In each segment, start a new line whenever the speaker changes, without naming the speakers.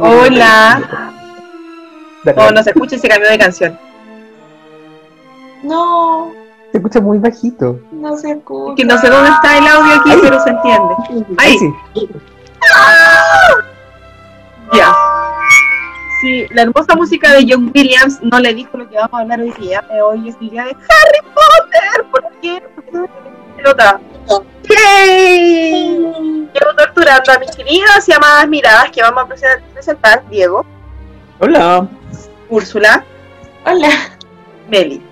Hola. Oh, no se escucha y se cambió de canción.
No,
Se escucha muy bajito.
no se escucha.
Que no sé dónde está el audio aquí,
Ahí.
pero se entiende. Ahí.
sí.
Ya. Sí, la hermosa música de John Williams no le dijo lo que vamos a hablar hoy día. Eh, Hoy es el día de Harry Potter. ¿Por qué? Porque no tiene pelota. ¡Yay! Llevo torturando a mis queridas y amadas miradas que vamos a prese- presentar. Diego,
Hola.
Úrsula,
Hola.
Meli.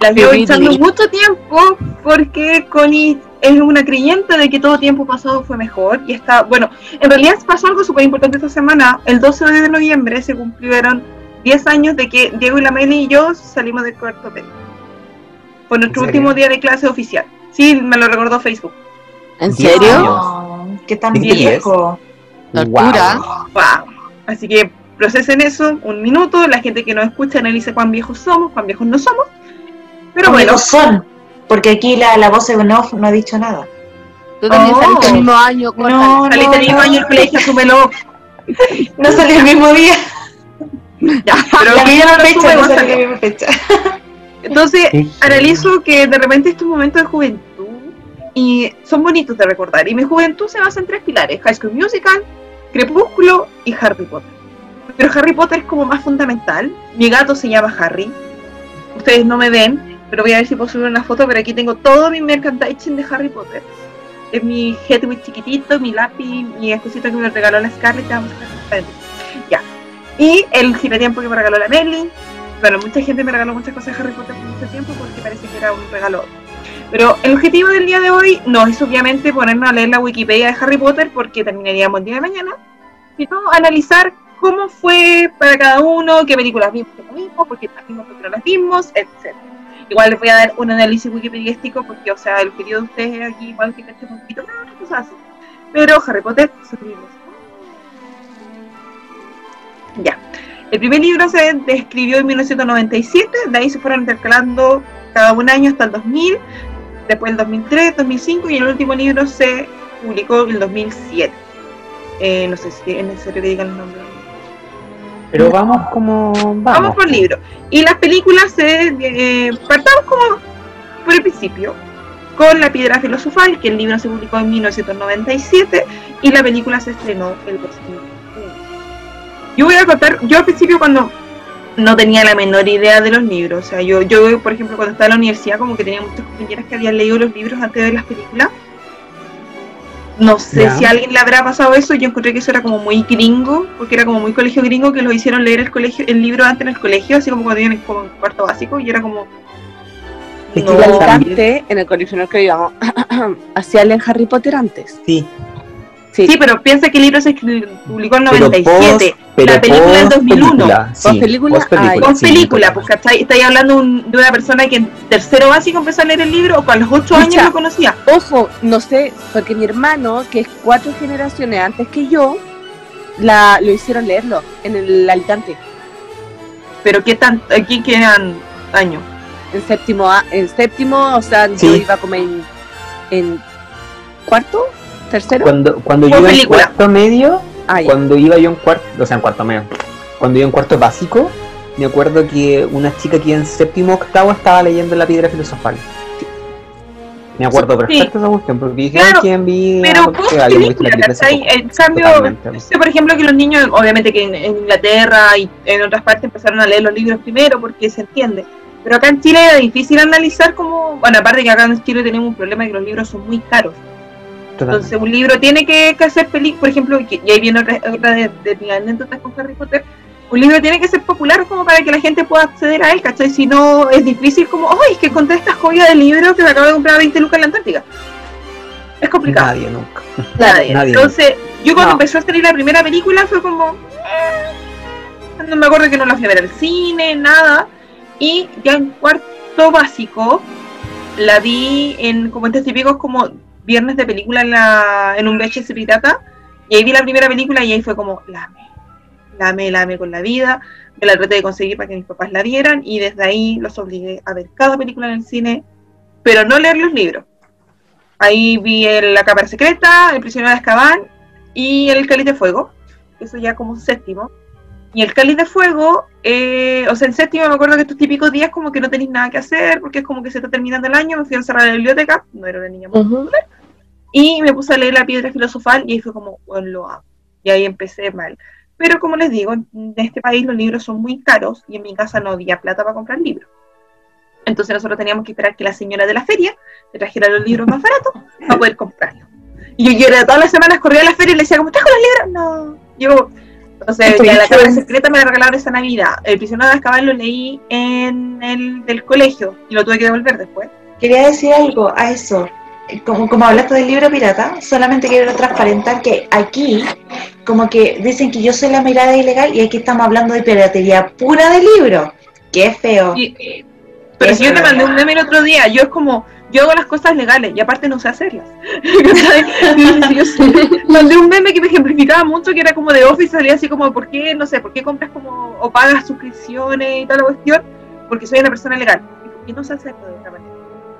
Las llevo
Meli.
echando mucho tiempo porque Connie es una creyente de que todo tiempo pasado fue mejor y está, bueno, en realidad pasó algo súper importante esta semana. El 12 de noviembre se cumplieron 10 años de que Diego y la Meli y yo salimos del cuarto medio. Fue nuestro último día de clase oficial. Sí, me lo recordó Facebook.
¿En serio?
¿Qué tan
¿Dijiste
viejo?
Tortura.
Wow.
Wow. Así que procesen eso un minuto. La gente que nos escucha analiza cuán viejos somos, cuán viejos no somos. Pero
¿Cómo
bueno,
no son? Porque aquí la, la voz de off no ha dicho nada.
Tú también
Oh.
saliste el mismo año,
No,
saliste el mismo año del colegio, asúmelo.
No salió el mismo día.
Ya, pero
la misma fecha, no salió. la misma fecha.
Entonces, analizo que de repente estos momentos de juventud y son bonitos de recordar. Y mi juventud se basa en tres pilares: High School Musical, Crepúsculo y Harry Potter. Pero Harry Potter es como más fundamental. Mi gato se llama Harry. Ustedes no me ven, pero voy a ver si puedo subir una foto. Pero aquí tengo todo mi merchandising de Harry Potter. Es mi Hedwig chiquitito, mi lápiz, mi cosita que me regaló la Scarlett. vamos a. Ya. Y el giratiempo que me regaló la Melly. Bueno, mucha gente me regaló muchas cosas de Harry Potter por mucho tiempo porque parece que era un regalo. Pero el objetivo del día de hoy no es obviamente ponernos a leer la Wikipedia de Harry Potter porque terminaríamos el día de mañana, sino analizar cómo fue para cada uno, qué películas vimos, no vimos, por qué las vimos, por qué no las vimos, etc. Igual les voy a dar un análisis wikipediístico porque, o sea, el objetivo de ustedes es aquí igual que cachen un poquito más, cosas así. Pero Harry Potter, sus libros. Ya. El primer libro se escribió en 1997, de ahí se fueron intercalando cada un año hasta el 2000, después el 2003, 2005 y el último libro se publicó en el 2007. Eh, no sé si es necesario que digan el nombre.
Pero vamos como. Vamos,
Vamos por libro. Y las películas se eh, partamos como por el principio, con La Piedra Filosofal, que el libro se publicó en 1997 y la película se estrenó el 2001. Yo voy a contar, yo al principio cuando no tenía la menor idea de los libros, o sea, yo, yo por ejemplo cuando estaba en la universidad como que tenía muchas compañeras que habían leído los libros antes de ver las películas. No sé si a alguien le habrá pasado eso, yo encontré que eso era como muy gringo, porque era como muy colegio gringo que lo hicieron leer el colegio, el libro antes en el colegio, así como cuando iban como en cuarto básico, y era como
Es que
No.
En el colegio en el que íbamos, hacía el Harry Potter antes.
Sí,
Sí,
Sí, pero piensa que el libro se publicó en
pero
97.
post- pero
la película en
post
2001.
película, sí,
Post película,
post película,
Con
sí,
película, pues. Estáis hablando un- de una persona que en tercero básico empezó a leer el libro o con los ocho años lo conocía.
Ojo, no sé, porque mi hermano, que es cuatro generaciones antes que yo, la, lo hicieron leerlo en el Alicante,
Pero qué tan, aquí quedan años.
en séptimo, a- en séptimo, o sea, yo iba como en, en cuarto, tercero.
Cuando, cuando yo iba en
película.
cuarto medio,
Ah,
cuando iba yo en cuarto, o sea, en cuarto medio, cuando iba en cuarto básico, me acuerdo que una chica que en séptimo octavo estaba leyendo la piedra filosofal. Me acuerdo
Sí.
perfecto esa cuestión, porque dije,
Claro,
"Ay, ¿quién vi?
Pero película,
película.
En cambio, sé, por ejemplo, que los niños, obviamente que en, en Inglaterra y en otras partes empezaron a leer los libros primero porque se entiende. Pero acá en Chile era difícil analizar como, bueno, aparte que acá en Chile tenemos un problema de que los libros son muy caros.
Totalmente.
Entonces un libro tiene que, que hacer película, por ejemplo, y ahí viene otra, otra de, de mis anécdotas con Harry Potter, un libro tiene que ser popular como para que la gente pueda acceder a él, ¿cachai? Si no, es difícil como, ¡ay, es que encontré esta joya de libro que me acabo de comprar a 20 lucas en la Antártica! Es complicado.
Nadie nunca.
Nadie.
Nadie.
Entonces, yo cuando
No.
empezó a salir la primera película fue como. eh, No me acuerdo que no la fui a ver al cine, nada. Y ya en cuarto básico la vi en como en típicos como viernes de película en, la, en un VHS pirata. Y ahí vi la primera película y ahí fue como, lame, lame, lame con la vida. Me la traté de conseguir para que mis papás la vieran y desde ahí los obligué a ver cada película en el cine, pero no leer los libros. Ahí vi el- La Cámara Secreta, El Prisionero de Azkaban y El Cáliz de Fuego. eso ya como séptimo. Y el cáliz de fuego, eh, o sea, en séptimo me acuerdo que estos típicos días como que no tenéis nada que hacer, porque es como que se está terminando el año, me fui a encerrar a la biblioteca, no era una niña muy
Ujú.
popular, y me puse a leer la piedra filosofal y ahí fue como, bueno, lo amo. Y ahí empecé mal. Pero como les digo, en este país los libros son muy caros y en mi casa no había plata para comprar libros. Entonces nosotros teníamos que esperar que la señora de la feria te trajera los libros más baratos para poder comprarlos. Y yo, yo todas las semanas corría a la feria y le decía, ¿cómo trajo los libros? No. Yo, entonces, ya la cámara secreta me la regalaron esa Navidad. El prisionero de Azkaban lo leí en el del colegio y lo tuve que devolver después.
Quería decir algo a eso. Como, como hablaste del libro pirata, solamente quiero transparentar que aquí, como que dicen que yo soy la mirada ilegal y aquí estamos hablando de piratería pura de libro. Qué feo.
Y- pero si yo te mandé un meme el otro día, yo es como, yo hago las cosas legales y aparte no sé hacerlas. Mandé un meme que me ejemplificaba mucho, que era como de Office, salía así como, ¿por qué, no sé, por qué compras como, o pagas suscripciones y toda la cuestión? Porque soy una persona legal. ¿Y por qué no sé hacerlo de esta manera?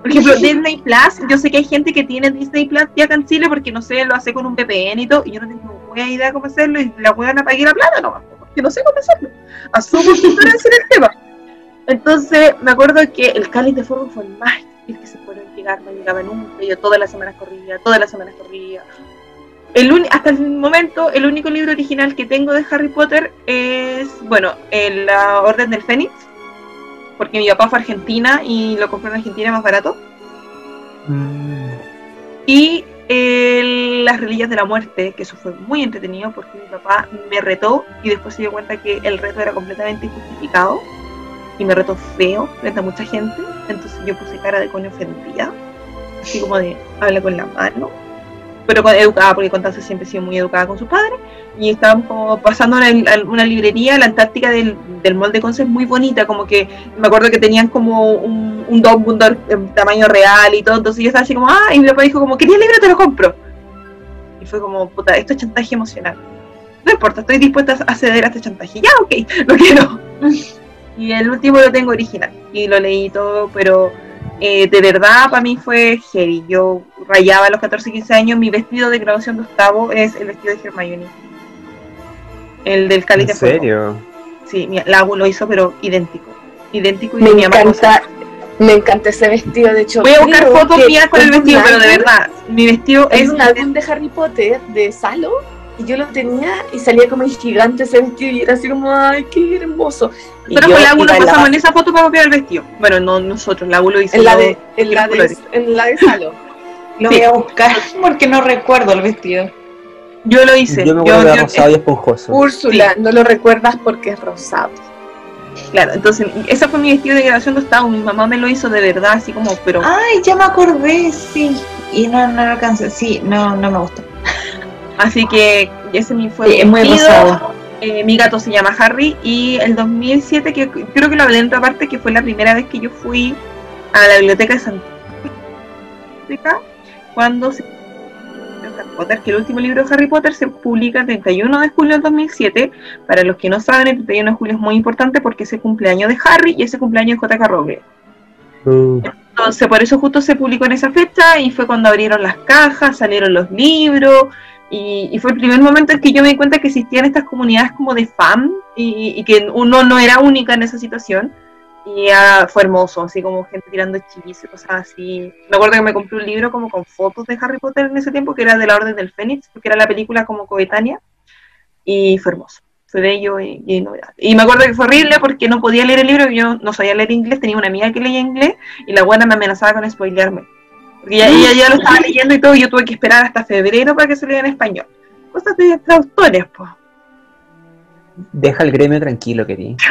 Por ejemplo, Disney Plus, yo sé que hay gente que tiene Disney Plus ya acá en Chile porque no sé, lo hace con un VPN y todo, y yo no tengo buena idea cómo hacerlo, y la weón pagué la plata nomás, porque no sé cómo hacerlo. Asumo que ignorancia en el tema. Entonces, me acuerdo que el cáliz de fuego fue el más difícil que se puede llegar, no llegaba nunca, yo todas las semanas corría, todas las semanas corría. El uni- hasta el momento, el único libro original que tengo de Harry Potter es, bueno, el, La Orden del Fénix, porque mi papá fue a Argentina y lo compró en Argentina más barato.
Mm,
Y el- Las Reliquias de la Muerte, que eso fue muy entretenido porque mi papá me retó y después se dio cuenta que el reto era completamente injustificado y me retó feo frente a mucha gente. Entonces yo puse cara de coño ofendida, así como de habla con la mano, pero educada porque Constanza siempre ha sido muy educada con sus padres. Y estábamos como pasando una, una librería, la Antártica del, del Mall de Conce es muy bonita, como que me acuerdo que tenían como un, un Dumbledore en tamaño real y todo, entonces yo estaba así como, ah, y mi papá dijo como, ¿quería el libro? Te lo compro. Y fue como, puta, esto es chantaje emocional. No importa, estoy dispuesta a ceder a este chantaje. Ya, ok, lo quiero. Y el último lo tengo original. Y lo leí todo, pero eh, de verdad para mí fue heavy. Yo rayaba a los 14, 15 años. Mi vestido de graduación de octavo es el vestido de Hermione. El del
¿En
de fuego.
serio?
Sí, mi, la Agu lo hizo, pero idéntico. Idéntico y
Me
mi
encanta, me encanta ese vestido. De hecho,
Voy a buscar fotos mías con el vestido, pero de verdad, mi vestido
Es
es
un álbum de Harry Potter de Salo y yo lo tenía y salía como en gigante ese vestido y era así como, ay, qué hermoso. Y
Nosotros con la
iba
nos
la-
pasamos en esa foto para copiar el vestido. Bueno, no nosotros, la lo hizo.
en la de, en la de, en la de Salo.
Lo
Sí.
voy a buscar porque no recuerdo el vestido.
Yo lo hice.
Yo me
Yo-
acuerdo de
yo-
rosado y esponjoso.
Úrsula, no lo recuerdas porque es rosado.
Claro, entonces, ese fue mi vestido de graduación de octavo. Mi mamá me lo hizo de verdad, así como, pero.
Ay, ya me acordé, sí. Y no, no lo alcancé. Sí, no, no me gusta.
Así que ese fue
Sí, es muy rosado.
Eh, mi gato se llama Harry. Y el 2007, que creo que lo hablé en otra parte, que fue la primera vez que yo fui a la biblioteca de Santiago. Cuando se. Harry Potter, que el último libro de Harry Potter se publica el 31 de julio del 2007. Para los que no saben, el 31 de julio es muy importante porque es el cumpleaños de Harry y ese cumpleaños de J.K. Rowling.
Uh,
Entonces, por eso justo se publicó en esa fecha y fue cuando abrieron las cajas, salieron los libros y, fue el primer momento en que yo me di cuenta que existían estas comunidades como de fan y, que uno no era única en esa situación. Y ah, fue hermoso, así como gente tirando hechizos y cosas así. Me acuerdo que me compré un libro como con fotos de Harry Potter en ese tiempo, que era de la Orden del Fénix, porque era la película como coetánea. Y fue hermoso, fue bello y, y novedad. Y me acuerdo que fue horrible porque no podía leer el libro, yo no sabía leer inglés, tenía una amiga que leía inglés y la buena me amenazaba con spoilearme. Porque ella ya lo estaba leyendo y todo, y yo tuve que esperar hasta febrero para que se lea en español. Cosas de traductores, pues.
deja el gremio tranquilo, querido.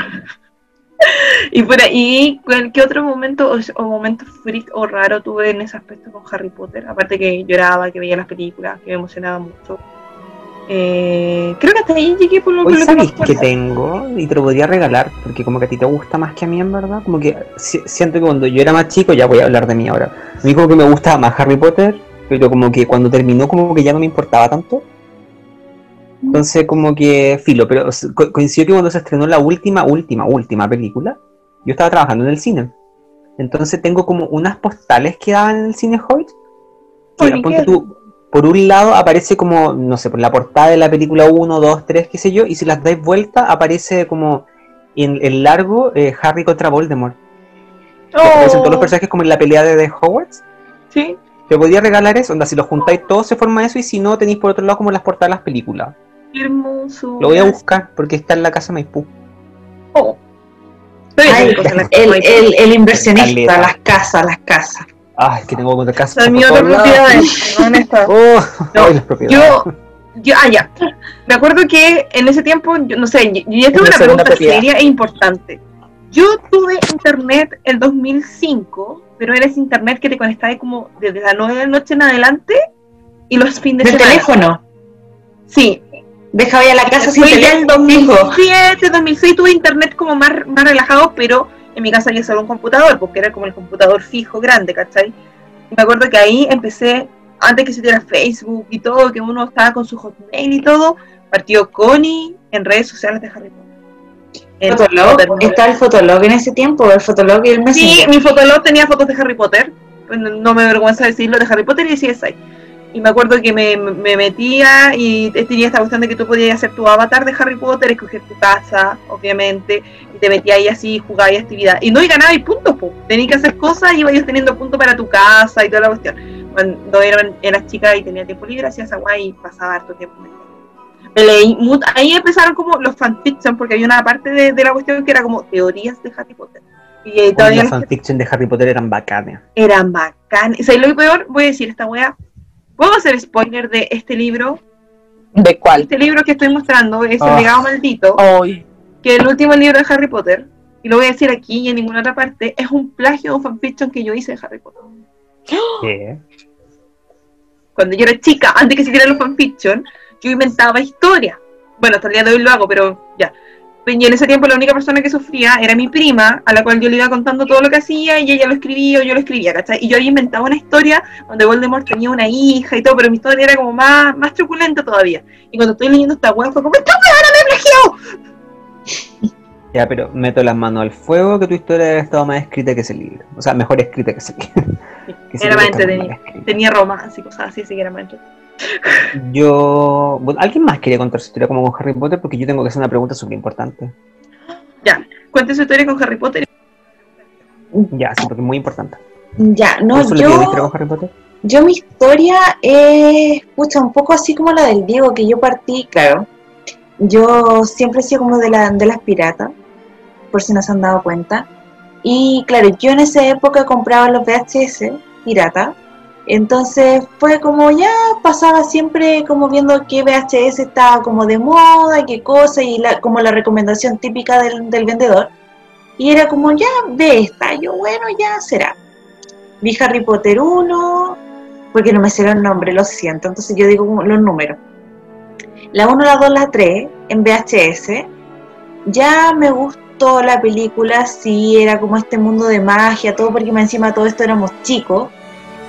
Y por ahí, ¿cuál- ¿qué otro momento o, o momento freak o raro tuve en ese aspecto con Harry Potter? Aparte que lloraba, que veía las películas, que me emocionaba mucho. Eh, creo que hasta ahí llegué por lo, por
Hoy
lo que me
sabéis que tengo y te lo podría regalar porque como que a ti te gusta más que a mí en verdad. Como que si- siento que cuando yo era más chico, ya voy a hablar de mí ahora. A mí como que me gustaba más Harry Potter, pero como que cuando terminó como que ya no me importaba tanto. Entonces como que filo, pero co- coincidió que cuando se estrenó la última, última, última película, yo estaba trabajando en el cine. Entonces tengo como unas postales que daban en el cine Hoyt. Ponte tú, por un lado aparece como, no sé, por la portada de la película 1, 2, 3, qué sé yo, y si las dais vuelta aparece como en el largo eh, Harry contra Voldemort. Que aparecen todos los personajes como en la pelea de The Hogwarts.
Sí.
Te podría regalar eso, onda, si los juntáis todos se forma eso y si no tenéis por otro lado como las portadas de las películas.
Qué hermoso.
Lo voy a buscar porque está en la casa Maipú.
Oh.
Ay, el, inversionista,
Caleta.
las casas, las casas.
Ay, que tengo otra casa.
propiedades. ¿Dónde está?
Oh,
No,
ay, las propiedades.
Yo, yo, ah, ya. Me acuerdo que en ese tiempo, yo, no sé, yo, yo tengo
Una
pregunta
propiedad.
seria e importante. Yo tuve internet el 2005, pero era ese internet que te conectaba como desde las 9 de la noche en adelante y los fines de
Del
semana.
teléfono.
Sí.
Dejaba ya la casa sin
Después en
teléfono. fijo.
2007, 2006 tuve internet como más, más relajado, pero en mi casa había solo un computador, porque era como el computador fijo grande, ¿cachai? Y me acuerdo que ahí empecé, antes que se diera Facebook y todo, que uno estaba con su hotmail y todo, partió Connie en redes sociales de Harry Potter.
Fotolog, está el Fotolog en ese tiempo, el Fotolog y el
Sí, mi fotolog tenía fotos de Harry Potter, no, me avergüenza decirlo, de Harry Potter y de CSI. Y me acuerdo que me, me metía y tenía esta cuestión de que tú podías hacer tu avatar de Harry Potter, escoger tu casa, obviamente, te metías ahí así, jugabas y actividad. Y no, y ganabas y puntos, pues. Tenías que hacer cosas y ibas teniendo puntos para tu casa y toda la cuestión. Cuando eran, eras chica y tenía tiempo libre, hacías agua y pasaba harto tiempo. Me leí ahí empezaron como los fanfiction, porque había una parte de, de la cuestión que era como teorías de Harry Potter. Y eh, todavía
las fanfiction de Harry Potter eran bacanas.
eran bacanas. ¿Sabes lo que peor? Voy a decir esta wea. ¿Puedo hacer spoiler de este libro?
¿De cuál?
Este libro que estoy mostrando es
Ah.
El legado maldito,
Hoy.
Que el último libro de Harry Potter, y lo voy a decir aquí y en ninguna otra parte, es un plagio de un fanfiction que yo hice de Harry Potter.
¿Qué?
Cuando yo era chica, antes que se hicieran los fanfiction, yo inventaba historias. Bueno, hasta el día de hoy lo hago, pero ya. Y en ese tiempo la única persona que sufría era mi prima, a la cual yo le iba contando todo lo que hacía y ella lo escribía o yo lo escribía, ¿cachai? Y yo ahí inventaba una historia donde Voldemort tenía una hija y todo, pero mi historia era como más, más truculenta todavía. Y cuando estoy leyendo esta web fue como, ¡esta no me plagió!
Ya, pero meto las manos al fuego que tu historia debe estado más escrita que ese libro. O sea, mejor escrita que ese libro. Que ese
Era
libro
más
está muy
entretenido.
mal escrito.
Tenía romance y cosas así, así que era más entretenido.
Yo. bueno, ¿Alguien más quería contar su historia como con Harry Potter? Porque yo tengo que hacer una pregunta súper importante.
Ya, cuente su historia con Harry Potter.
Ya, sí, porque es muy importante.
Ya, no,
¿Cuál fue lo que yo...
yo,
historia con Harry Potter?
yo mi historia es, pucha, un poco así como la del Diego, que yo partí, claro, yo siempre he sido como de, la, de las piratas, por si no se han dado cuenta, y claro, yo en esa época compraba los VHS pirata, entonces fue como ya pasaba siempre como viendo qué VHS estaba como de moda, qué cosa, y la, como la recomendación típica del, del vendedor, y era como ya ve esta, yo bueno, ya será. Vi Harry Potter 1, porque no me sé el nombre, lo siento, entonces yo digo los números. La 1, la 2, la 3 en VHS. Ya me gustó la película, sí, era como este mundo de magia, todo porque encima todo esto éramos chicos.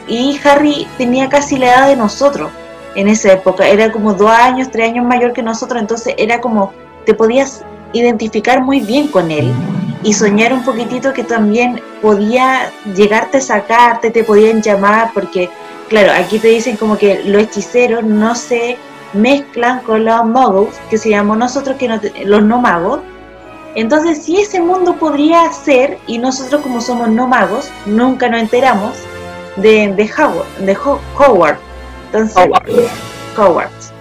Y Harry tenía casi la edad de nosotros en esa época, era como dos años, tres años mayor que nosotros, entonces era como, te podías identificar muy bien con él y soñar un poquitito que también podía llegarte a sacarte, te podían llamar, porque claro, aquí te dicen como que los hechiceros no se mezclan con los muggles, que se llamó nosotros que no los no magos. Entonces, si ese mundo podría ser, y nosotros como somos no magos, nunca nos enteramos de, de Howard, de Ho- Howard. Entonces, Hogwarts.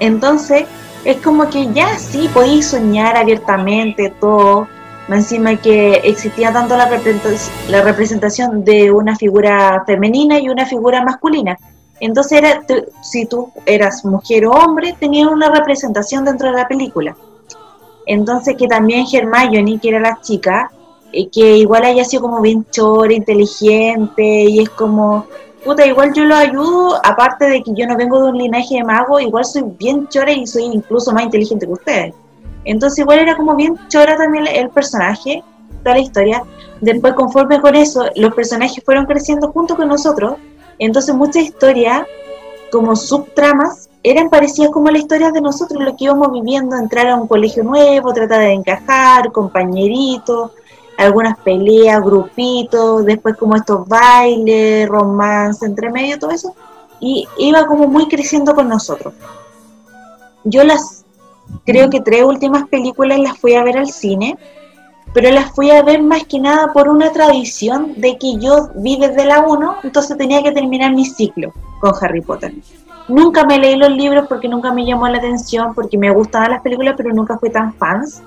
Entonces, es como que ya sí, podéis soñar abiertamente todo. Encima que existía tanto la representación de una figura femenina y una figura masculina. Entonces, era, si tú eras mujer o hombre, tenías una representación dentro de la película. Entonces, que también Hermione, que era la chica, eh, que igual haya sido como bien chora, inteligente, y es como, puta, igual yo lo ayudo, aparte de que yo no vengo de un linaje de mago, igual soy bien chora y soy incluso más inteligente que ustedes. Entonces igual era como bien chora también el personaje, toda la historia. Después conforme con eso, los personajes fueron creciendo junto con nosotros, entonces muchas historias como subtramas eran parecidas como las historias de nosotros, lo que íbamos viviendo, entrar a un colegio nuevo, tratar de encajar, compañeritos, algunas peleas, grupitos, después como estos bailes, romance, entre medio, todo eso. y iba como muy creciendo con nosotros. Yo las, creo que tres últimas películas las fui a ver al cine, pero las fui a ver más que nada por una tradición de que yo vi desde la 1, entonces tenía que terminar mi ciclo con Harry Potter. Nunca me leí los libros porque nunca me llamó la atención, porque me gustaban las películas, pero nunca fui tan fans.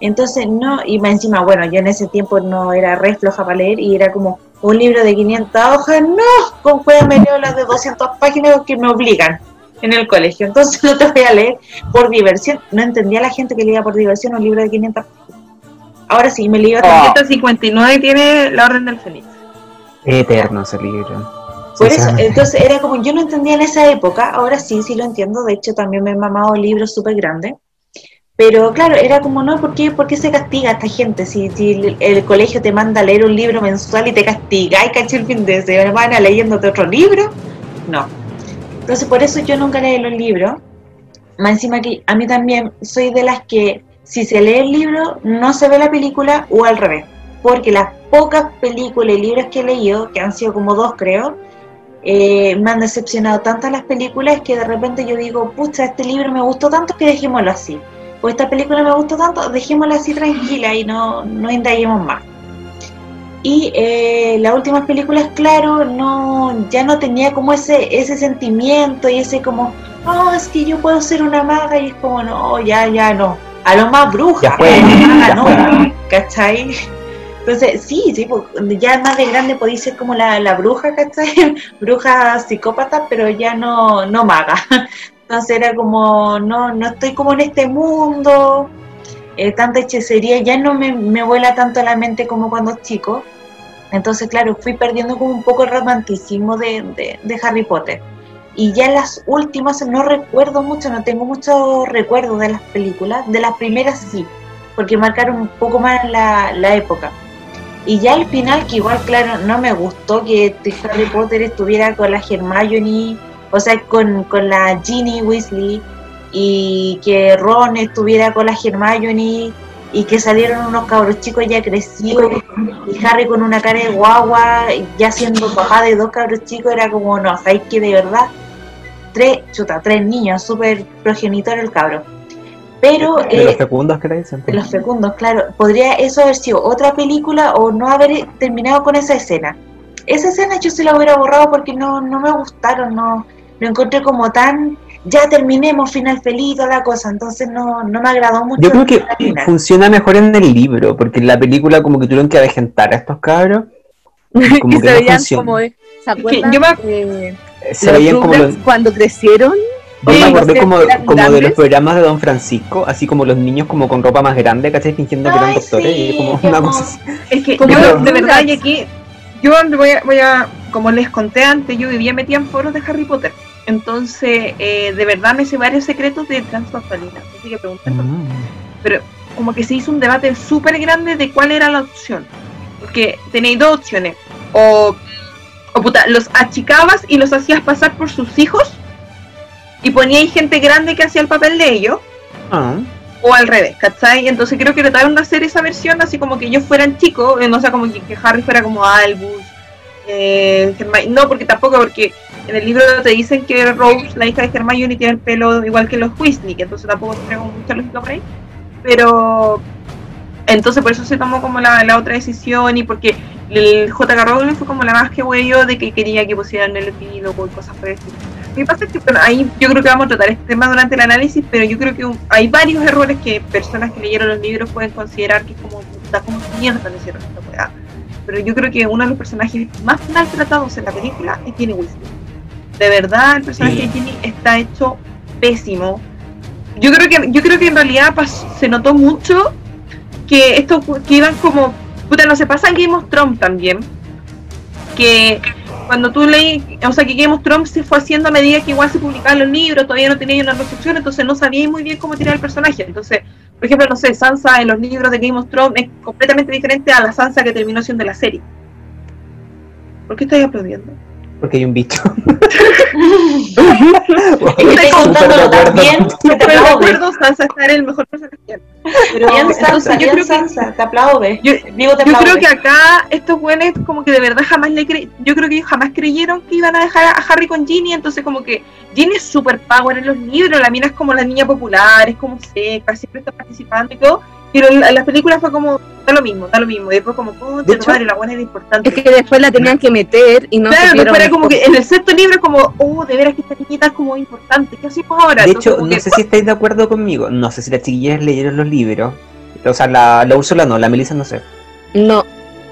Entonces, no, y más encima, bueno, yo en ese tiempo no era re floja para leer y era como un libro de 500 hojas, no, con cuál me leo las de 200 páginas que me obligan en el colegio. Entonces no te voy a leer por diversión. No entendía la gente que leía por diversión un libro de 500 páginas. Ahora sí, me leí
Ah.
otro
159 tiene la Orden del Fénix.
Eterno ese libro.
Por eso, entonces era como, yo no entendía en esa época, ahora sí, sí lo entiendo, de hecho también me he mamado libros súper grandes, pero claro, era como, no, ¿por qué, por qué se castiga a esta gente? Si, si el, el colegio te manda a leer un libro mensual y te castiga, y caché el fin de semana leyéndote otro libro, no. Entonces por eso yo nunca leí los libros, más encima que a mí también soy de las que si se lee el libro no se ve la película o al revés, porque las pocas películas y libros que he leído, que han sido como dos creo, eh, me han decepcionado tanto las películas que de repente yo digo, pucha, este libro me gustó tanto que dejémoslo así. O esta película me gustó tanto, dejémosla así tranquila y no, no indaguemos más. Y eh, las últimas películas, claro, no, ya no tenía como ese, ese sentimiento y ese como, oh, es que yo puedo ser una maga y es como, no, ya, ya no. A lo más bruja,
fue,
no,
fue.
¿cachai? Entonces, sí, sí, pues, ya más de grande podéis ser como la, la bruja, ¿cachai? bruja psicópata, pero ya no, no maga. Entonces era como, no, no estoy como en este mundo, eh, tanta hechicería, ya no me, me vuela tanto a la mente como cuando chico. Entonces, claro, fui perdiendo como un poco el romanticismo de, de, de Harry Potter. Y ya las últimas no recuerdo mucho, no tengo muchos recuerdos de las películas, de las primeras sí, porque marcaron un poco más la, la época. Y ya al final, que igual, claro, no me gustó que este Harry Potter estuviera con la Hermione, o sea, con, con la Ginny Weasley, y que Ron estuviera con la Hermione, y que salieron unos cabros chicos ya crecidos, y Harry con una cara de guagua, ya siendo papá de dos cabros chicos, era como, no, sabéis que de verdad, tres, chuta, tres niños, súper progenitor el cabro. Pero...
De
eh,
los fecundos que le dicen.
de los fecundos, claro. Podría eso haber sido otra película o no haber terminado con esa escena. Esa escena yo se la hubiera borrado porque no, no me gustaron, no lo encontré como tan ya terminemos, final feliz, toda la cosa, entonces no, no me agradó mucho.
Yo creo que
final.
funciona mejor en el libro, porque en la película como que tuvieron que avejentar a estos cabros. Como
que
que
se
no
veían
funciona.
como, ¿se acuerdan?
yo me-
Eh,
Se
los
veían como los,
cuando crecieron.
Yo me acordé como, como de los programas de Don Francisco, así como los niños como con ropa más grande, ¿cachai? Fingiendo que eran doctores
sí,
y como
qué
una
hermoso.
cosa así.
Es que
Como
yo, de verdad, y aquí, yo voy a, voy a, como les conté antes, yo vivía metida en foros de Harry Potter. Entonces, eh, de verdad me sé varios secretos de Transfalina. Así que
Mm.
pero como que se hizo un debate súper grande de cuál era la opción. Porque tenéis dos opciones. O, o puta, los achicabas y los hacías pasar por sus hijos y poníais gente grande que hacía el papel de ellos.
Ah,
o al revés, ¿cachai? Entonces creo que trataron de hacer esa versión así como que ellos fueran chicos, eh, no sea como que, que Harry fuera como Albus, eh, no, porque tampoco, porque en el libro te dicen que Rose, la hija de Hermione, tiene el pelo igual que los Weasley, que entonces tampoco como mucha lógica por ahí, pero entonces por eso se tomó como la, la otra decisión y porque el J.K. Rowling fue como la más que huello de que quería que pusieran el epílogo y cosas por el estilo. Lo que pasa es que bueno, ahí yo creo que vamos a tratar este tema durante el análisis, pero yo creo que un- hay varios errores que personas que leyeron los libros pueden considerar que es como, puta, como mierda le hicieron esta weá. Pero yo creo que uno de los personajes más maltratados en la película es Ginny Weasley. De verdad, el personaje
Sí.
de Ginny está hecho pésimo. Yo creo que, yo creo que en realidad pas- se notó mucho que esto que iban como no se pasa en Game of Thrones también. Que cuando tú leí o sea que Game of Thrones se fue haciendo a medida que igual se publicaban los libros todavía no tenía una recepción entonces no sabía muy bien cómo tirar el personaje. Entonces por ejemplo no sé Sansa en los libros de Game of Thrones es completamente diferente a la Sansa que terminó siendo la serie. ¿por qué estáis aplaudiendo?
Porque hay un bicho.
Estoy contándolo tan bien que te
Pero de acuerdo, Sansa está en el mejor personaje. Pero
Bien,
entonces
Sansa,
yo creo que
Sansa, te aplaude.
Yo-
Digo, te
Yo
aplaude.
creo que acá estos güeyes como que de verdad jamás le cre yo creo que ellos jamás creyeron que iban a dejar a Harry con Ginny, entonces como que Ginny es super power en los libros, la mina es como la niña popular, es como seca, siempre está participando y todo, pero en la- en las películas fue como, da lo mismo, da lo mismo, y después como, puta
De hecho-
madre, la buena era importante.
Es que después la tenían que meter y no
claro, después era como que en el sexto libro es como, oh, de veras que esta niñita es como importante, ¿qué hacemos ahora?
De
Entonces,
hecho, no
que-
sé si estáis de acuerdo conmigo. No sé si las chiquillas leyeron los libros. O sea, la, la Úrsula no, la Melissa no sé.
No,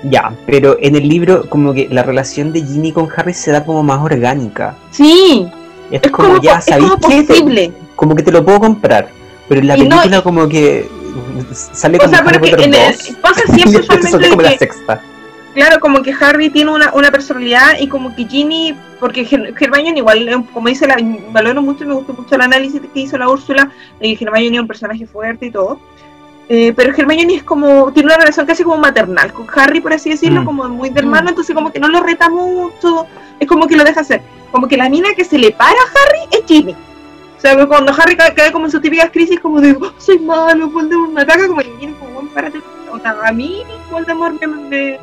Ya, pero en el libro como que la relación de Ginny con Harry se da como más orgánica.
Sí,
Es,
es
como,
como,
ya
es
sabéis
como
qué? Te-
posible.
como que te lo puedo comprar. Pero en la
Y
película como que sale
O
como
sea,
Potter
en el,
2.
pasa
Y
siempre usualmente
como la
que
sexta.
Claro, como que Harry tiene una, una personalidad y como que Ginny, porque Her- Hermione igual, eh, como dice, la, valoro mucho, me gustó mucho el análisis que hizo la Úrsula, de que Hermione es un personaje fuerte y todo. Eh, pero Hermione es como, tiene una relación casi como maternal con Harry, por así decirlo,
Mm.
como muy de hermano, entonces como que no lo reta mucho, es como que lo deja hacer. Como que la mina que se le para a Harry es Ginny. O sea, cuando Harry cae, cae como en sus típicas crisis, como de, "Oh, soy malo, Voldemort me ataca, como que Ginny como, bueno, párate. O sea, a mí Voldemort me, me,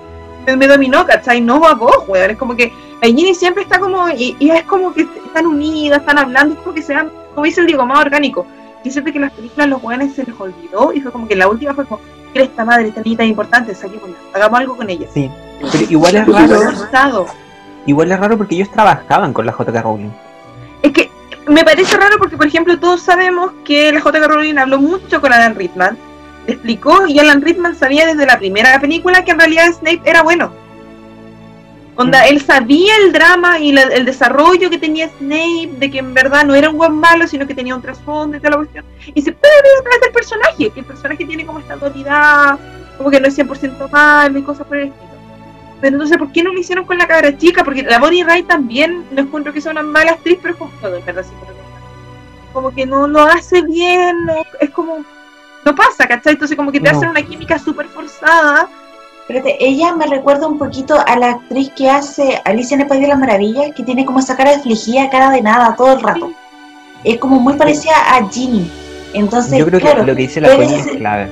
me, me dominó, ¿cachai? No a vos, weón. Es como que la Ginny siempre está como, y, y es como que están unidas, están hablando, es como que se dan, como dice el Diego, más orgánico. Yo siento que en las películas los weones se les olvidó y fue como que la última fue como, "Mira esta madre, esta niñita es importante, saquémosla, hagamos algo con ella.
Sí. Pero igual es raro. Igual es raro porque ellos trabajaban con la JK Rowling.
Es que me parece raro porque, por ejemplo, todos sabemos que la J.K. Rowling habló mucho con Alan Rickman, le explicó y Alan Rickman sabía desde la primera película que en realidad Snape era bueno. Onda, él sabía el drama y la- el desarrollo que tenía Snape, de que en verdad no era un buen malo, sino que tenía un trasfondo y toda la cuestión. Y se puede ver atrás del personaje, que el personaje tiene como esta dualidad, como que no es 100% malo y cosas por el estilo. Pero entonces, ¿por qué no lo hicieron con la cabra chica? Porque la Bonnie Wright también, no encuentro que sea una mala actriz, pero es como, no, en verdad sí, pero como que no lo hace bien, no- es como, no pasa, ¿cachai? Entonces como que te
No.
hacen una química súper forzada.
Espérate, ella me recuerda un poquito a la actriz que hace Alicia en el País de las Maravillas, que tiene como esa cara de afligida, cara de nada todo el rato. Es como muy parecida a Ginny. Entonces,
Yo creo
claro,
que lo que dice la
puede
es clave.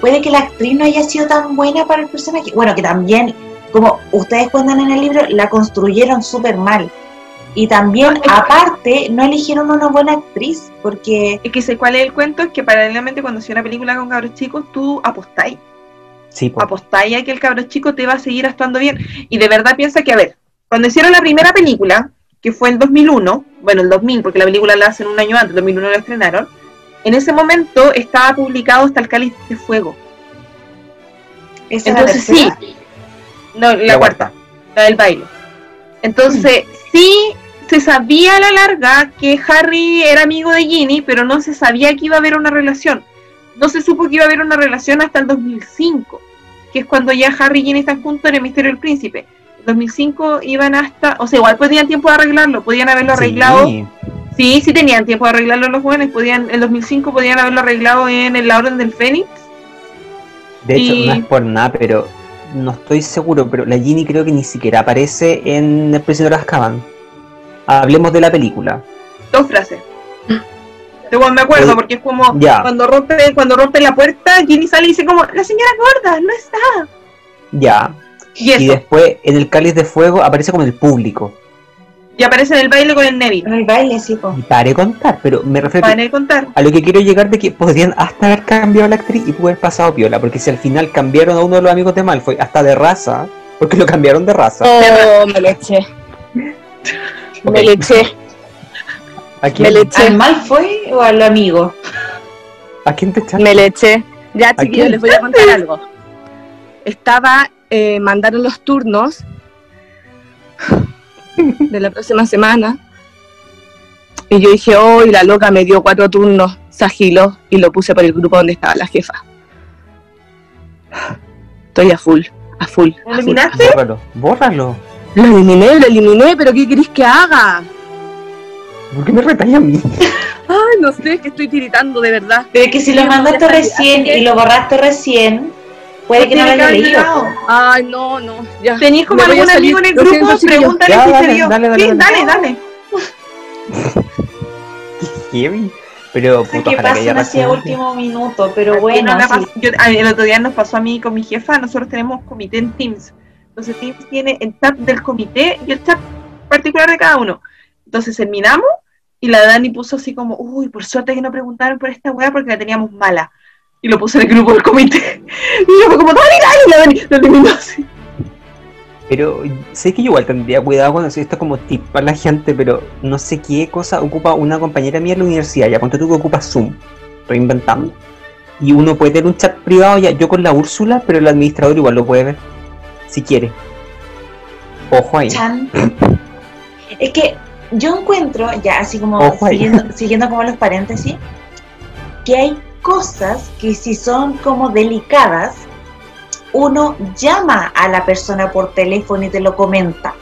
puede que la actriz no haya sido tan buena para el personaje. Bueno, que también, como ustedes cuentan en el libro, la construyeron súper mal. Y también, aparte, no eligieron una buena actriz, porque
Es que sé cuál es el cuento, es que paralelamente cuando hacía una película con cabros chicos, tú apostáis.
Sí, po.
apostáis a que el cabro chico te va a seguir actuando bien. Y de verdad piensa que, a ver, cuando hicieron la primera película, que fue en 2001, bueno, el 2000, porque la película la hacen un año antes, el 2001 la estrenaron, en ese momento estaba publicado hasta el cáliz de fuego.
esa es la
Entonces sí. No, la,
La
cuarta, la del baile. Entonces sí se sabía a la larga que Harry era amigo de Ginny, pero no se sabía que iba a haber una relación. No se supo que iba a haber una relación hasta el 2005, que es cuando ya Harry y Ginny están juntos en el Misterio del Príncipe. En 2005 iban hasta, o sea, igual podían tiempo de arreglarlo, podían haberlo arreglado.
Sí.
Sí, sí tenían tiempo de arreglarlo los jóvenes, podían, en 2005 podían haberlo arreglado en el Orden del Fénix.
De hecho,
Y-
no es por nada, pero no estoy seguro, pero la Ginny creo que ni siquiera aparece en El prisionero de Azkaban. Hablemos de la película.
dos frases. Igual me acuerdo,
Eh,
porque es como cuando rompe, cuando rompe la puerta, Ginny sale y dice como, la señora gorda, no está.
Ya.
Y
después en el cáliz de fuego aparece como el público.
Y aparece en el baile con el Neville.
En el baile, sí, po.
Y paré de contar, pero me refiero
Para de contar.
a lo que quiero llegar de que podrían hasta haber cambiado a la actriz y pudo haber pasado piola, porque si al final cambiaron a uno de los amigos de Malfoy hasta de raza, porque lo cambiaron de raza.
Oh, me le eché. Me le eché.
¿A quién,
Me le eché.
¿Al Malfoy o al amigo?
¿A quién te echaste?
Me le eché. Ya,
¿A
chiquillos, les voy a contar algo. Estaba, eh, mandaron los turnos de la próxima semana. Y yo dije, oh, y la loca me dio cuatro turnos, se agiló y lo puse por el grupo donde estaba la jefa. Estoy a full, a full.
¿Lo
a full.
eliminaste?
Bórralo, bórralo.
Lo eliminé, lo eliminé, pero ¿qué queréis que haga?
¿Por qué me retáis a mí?
Ay, no sé, es que estoy tiritando de verdad.
Pero es que si lo mandaste recién y lo borraste recién, Puede que no lo
Tiene
haya
haber
leído.
llegado.
Ay, no, no, ya.
¿Tenéis como algún amigo en el grupo?
siento.
Pregúntale
Ya,
si
dale,
se dio.
dale, dale,
Sí,
dale.
dale, dale.
Qué heavy. Pero
Sé
puta,
que pasan así a
razón.
último minuto, pero bueno,
no
sí.
yo- el otro día nos pasó a mí con mi jefa, nosotros tenemos comité en Teams. Entonces Teams tiene el chat del comité y el chat particular de cada uno. Entonces terminamos y la Dani puso así como, uy, por suerte que no preguntaron por esta weá porque la teníamos mala. Y lo puso en el grupo del comité. Y yo fue como, Dani, Dani, la Dani eliminó así.
Pero sé que yo igual tendría cuidado cuando hacer esto como tip para la gente, pero no sé qué cosa ocupa una compañera mía en la universidad. Ya ponte tú que ocupa Zoom, reinventando. Y uno puede tener un chat privado ya, yo con la Úrsula, pero el administrador igual lo puede ver. Si quiere. Ojo ahí.
Chan. Es que yo encuentro, ya así como
Ojo ahí.
siguiendo, siguiendo como los paréntesis, que hay cosas que si son como delicadas, uno llama a la persona por teléfono y te lo comenta.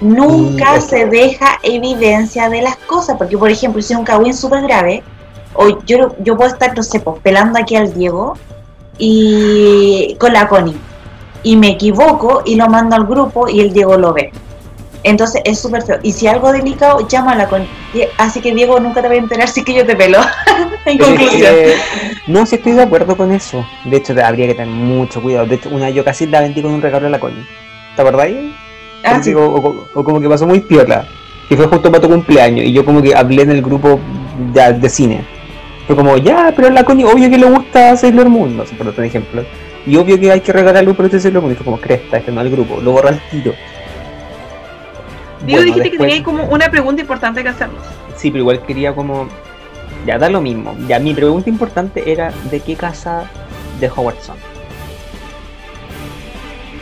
Nunca
Mm,
se deja evidencia de las cosas, porque por ejemplo, si es un cagüín súper grave, o yo, yo puedo estar, no sé, pues, pelando aquí al Diego y con la Connie, y me equivoco y lo mando al grupo y el Diego lo ve. Entonces es súper feo. Y si algo delicado, llámala con. Así que Diego nunca te va a enterar si que yo te pelo. en
Pero
conclusión.
que- no, sí estoy de acuerdo con eso. De hecho, habría que tener mucho cuidado. De hecho, una yo casi la vendí con un regalo a la Connie. ¿Te acordáis?
Ah, sí.
o, o- o como que pasó muy piola. Que fue justo para tu cumpleaños. Y yo como que hablé en el grupo de, de cine. Fue como, ya, pero a la Connie, obvio que le gusta Sailor Moon. No sé, por otro ejemplo. Y obvio que hay que regalarle un producto de Sailor Moon. Y fue como, cresta, este no es el grupo. Lo borra al tiro.
Digo,
Bueno,
dijiste que tenía como una pregunta importante que hacernos.
Sí, pero igual quería como. Ya da lo mismo. Ya mi pregunta importante era ¿de qué casa de Howard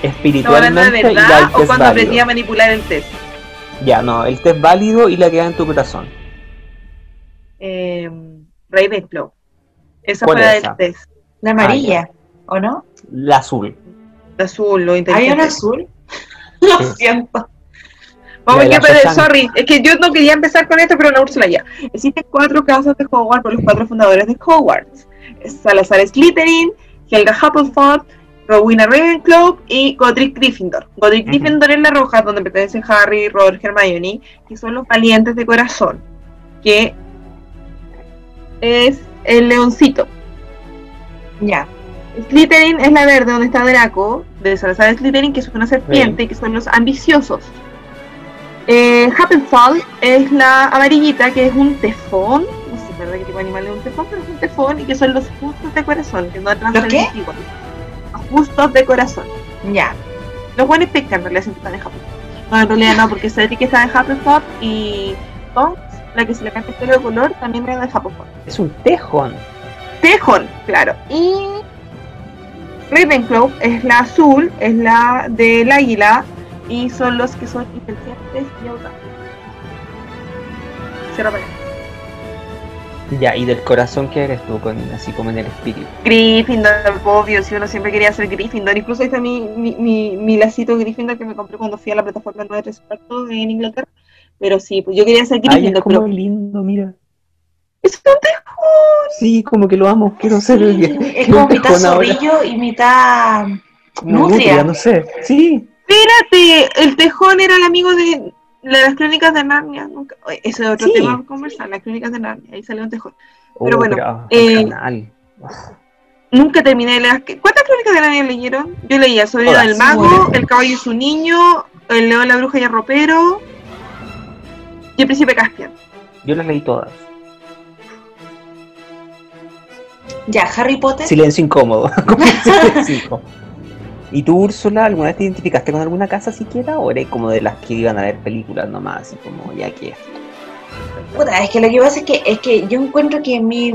Espiritualmente y
o
test
cuando
válido.
aprendí a manipular el test?
Ya, no, el test válido y la que da en tu corazón.
Eh, Ravenclaw. Esa
¿Cuál
fue la del test.
La amarilla, ¿o no?
La azul.
La azul, lo
¿Hay
inteligente.
una azul? Lo siento.
Vamos, perder,
Shoshan.
sorry. Es que yo no quería empezar con esto, pero la Úrsula ya. Existen cuatro casas de Hogwarts por los cuatro fundadores de Hogwarts. Salazar Slytherin, Helga Hufflepuff, Rowena Ravenclaw y Godric Gryffindor. Godric
Ujú.
Gryffindor es la roja, donde pertenecen Harry, Ron, Hermione, que son los valientes de corazón, que es el leoncito.
Ya.
Slytherin es la verde, donde está Draco, de Salazar Slytherin, que es una serpiente, que son los ambiciosos. Eh, Hufflepuff es la amarillita, que es un tefón. No sé, ¿verdad qué tipo de animal es un tefón? Pero es un tefón y que son los justos de corazón, que no
¿Los qué?
Los justos de corazón.
Ya.
Los buenos pescan en realidad siempre están en Hufflepuff. No, en realidad no, porque Cedric está en Hufflepuff y Tonks, la que se le cambia el pelo de color, también era de Hufflepuff.
Es un tejón.
Tejón, claro. Y Ravenclaw es la azul, es la del águila y son los que son inteligentes y audaces. Cierra para
Ya, y del corazón que eres tú, con, así como en el espíritu.
Gryffindor, obvio, si uno siempre quería ser Gryffindor. Incluso ahí está mi, mi, mi, mi lacito Gryffindor que me compré cuando fui a la plataforma 934 en Inglaterra. Pero sí, pues yo quería ser
Ay, es
Gryffindor,
como
pero
lindo, mira.
es un tejón.
Sí, como que lo amo, quiero ser el
Es como mitad zorrillo y mitad. Nutria.
nutria, no sé. Sí,
Espérate, el tejón era el amigo de, de las crónicas de Narnia. Nunca, ese es otro
Sí.
tema a conversar, las crónicas de Narnia. Ahí salió un tejón.
Oh,
bueno,
ah,
eh,
el canal.
Nunca terminé de leer. ¿Cuántas crónicas de Narnia leyeron? Yo leía El sobrino
Todas.
del mago,
Bueno.
El caballo y su niño, El león, la bruja y el ropero y El príncipe Caspian.
Yo las leí todas.
Ya, Harry Potter.
Silencio incómodo. como silencio incómodo. ¿Y tú, Úrsula, alguna vez te identificaste con alguna casa siquiera? ¿O eres como de las que iban a ver películas nomás? Así como, ya que.
Puta, es que lo que pasa es que, es que yo encuentro que mi,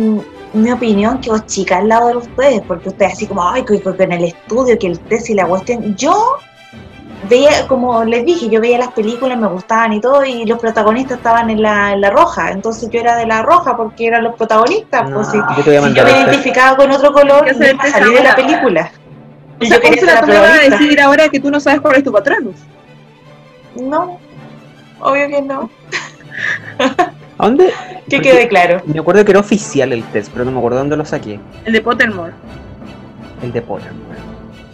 mi opinión quedó chica al lado de ustedes, porque ustedes así como, ay, que en el estudio, que el test y la cuestión. Yo veía, como les dije, yo veía las películas, me gustaban y todo, y los protagonistas estaban en la, en la roja, entonces yo era de la roja porque eran los protagonistas.
No,
pues, sí.
yo te voy a
Si yo me
este-
identificaba con otro color, yo salí de la película.
O sea,
ser
Úrsula,
la
tú me vas a decir ahora que tú no sabes cuál es tu patronus.
No, obvio que no.
¿A dónde?
Que
Porque
quede claro.
Me acuerdo que era oficial el test, pero no me acuerdo dónde lo saqué.
El de Pottermore.
El de Potter.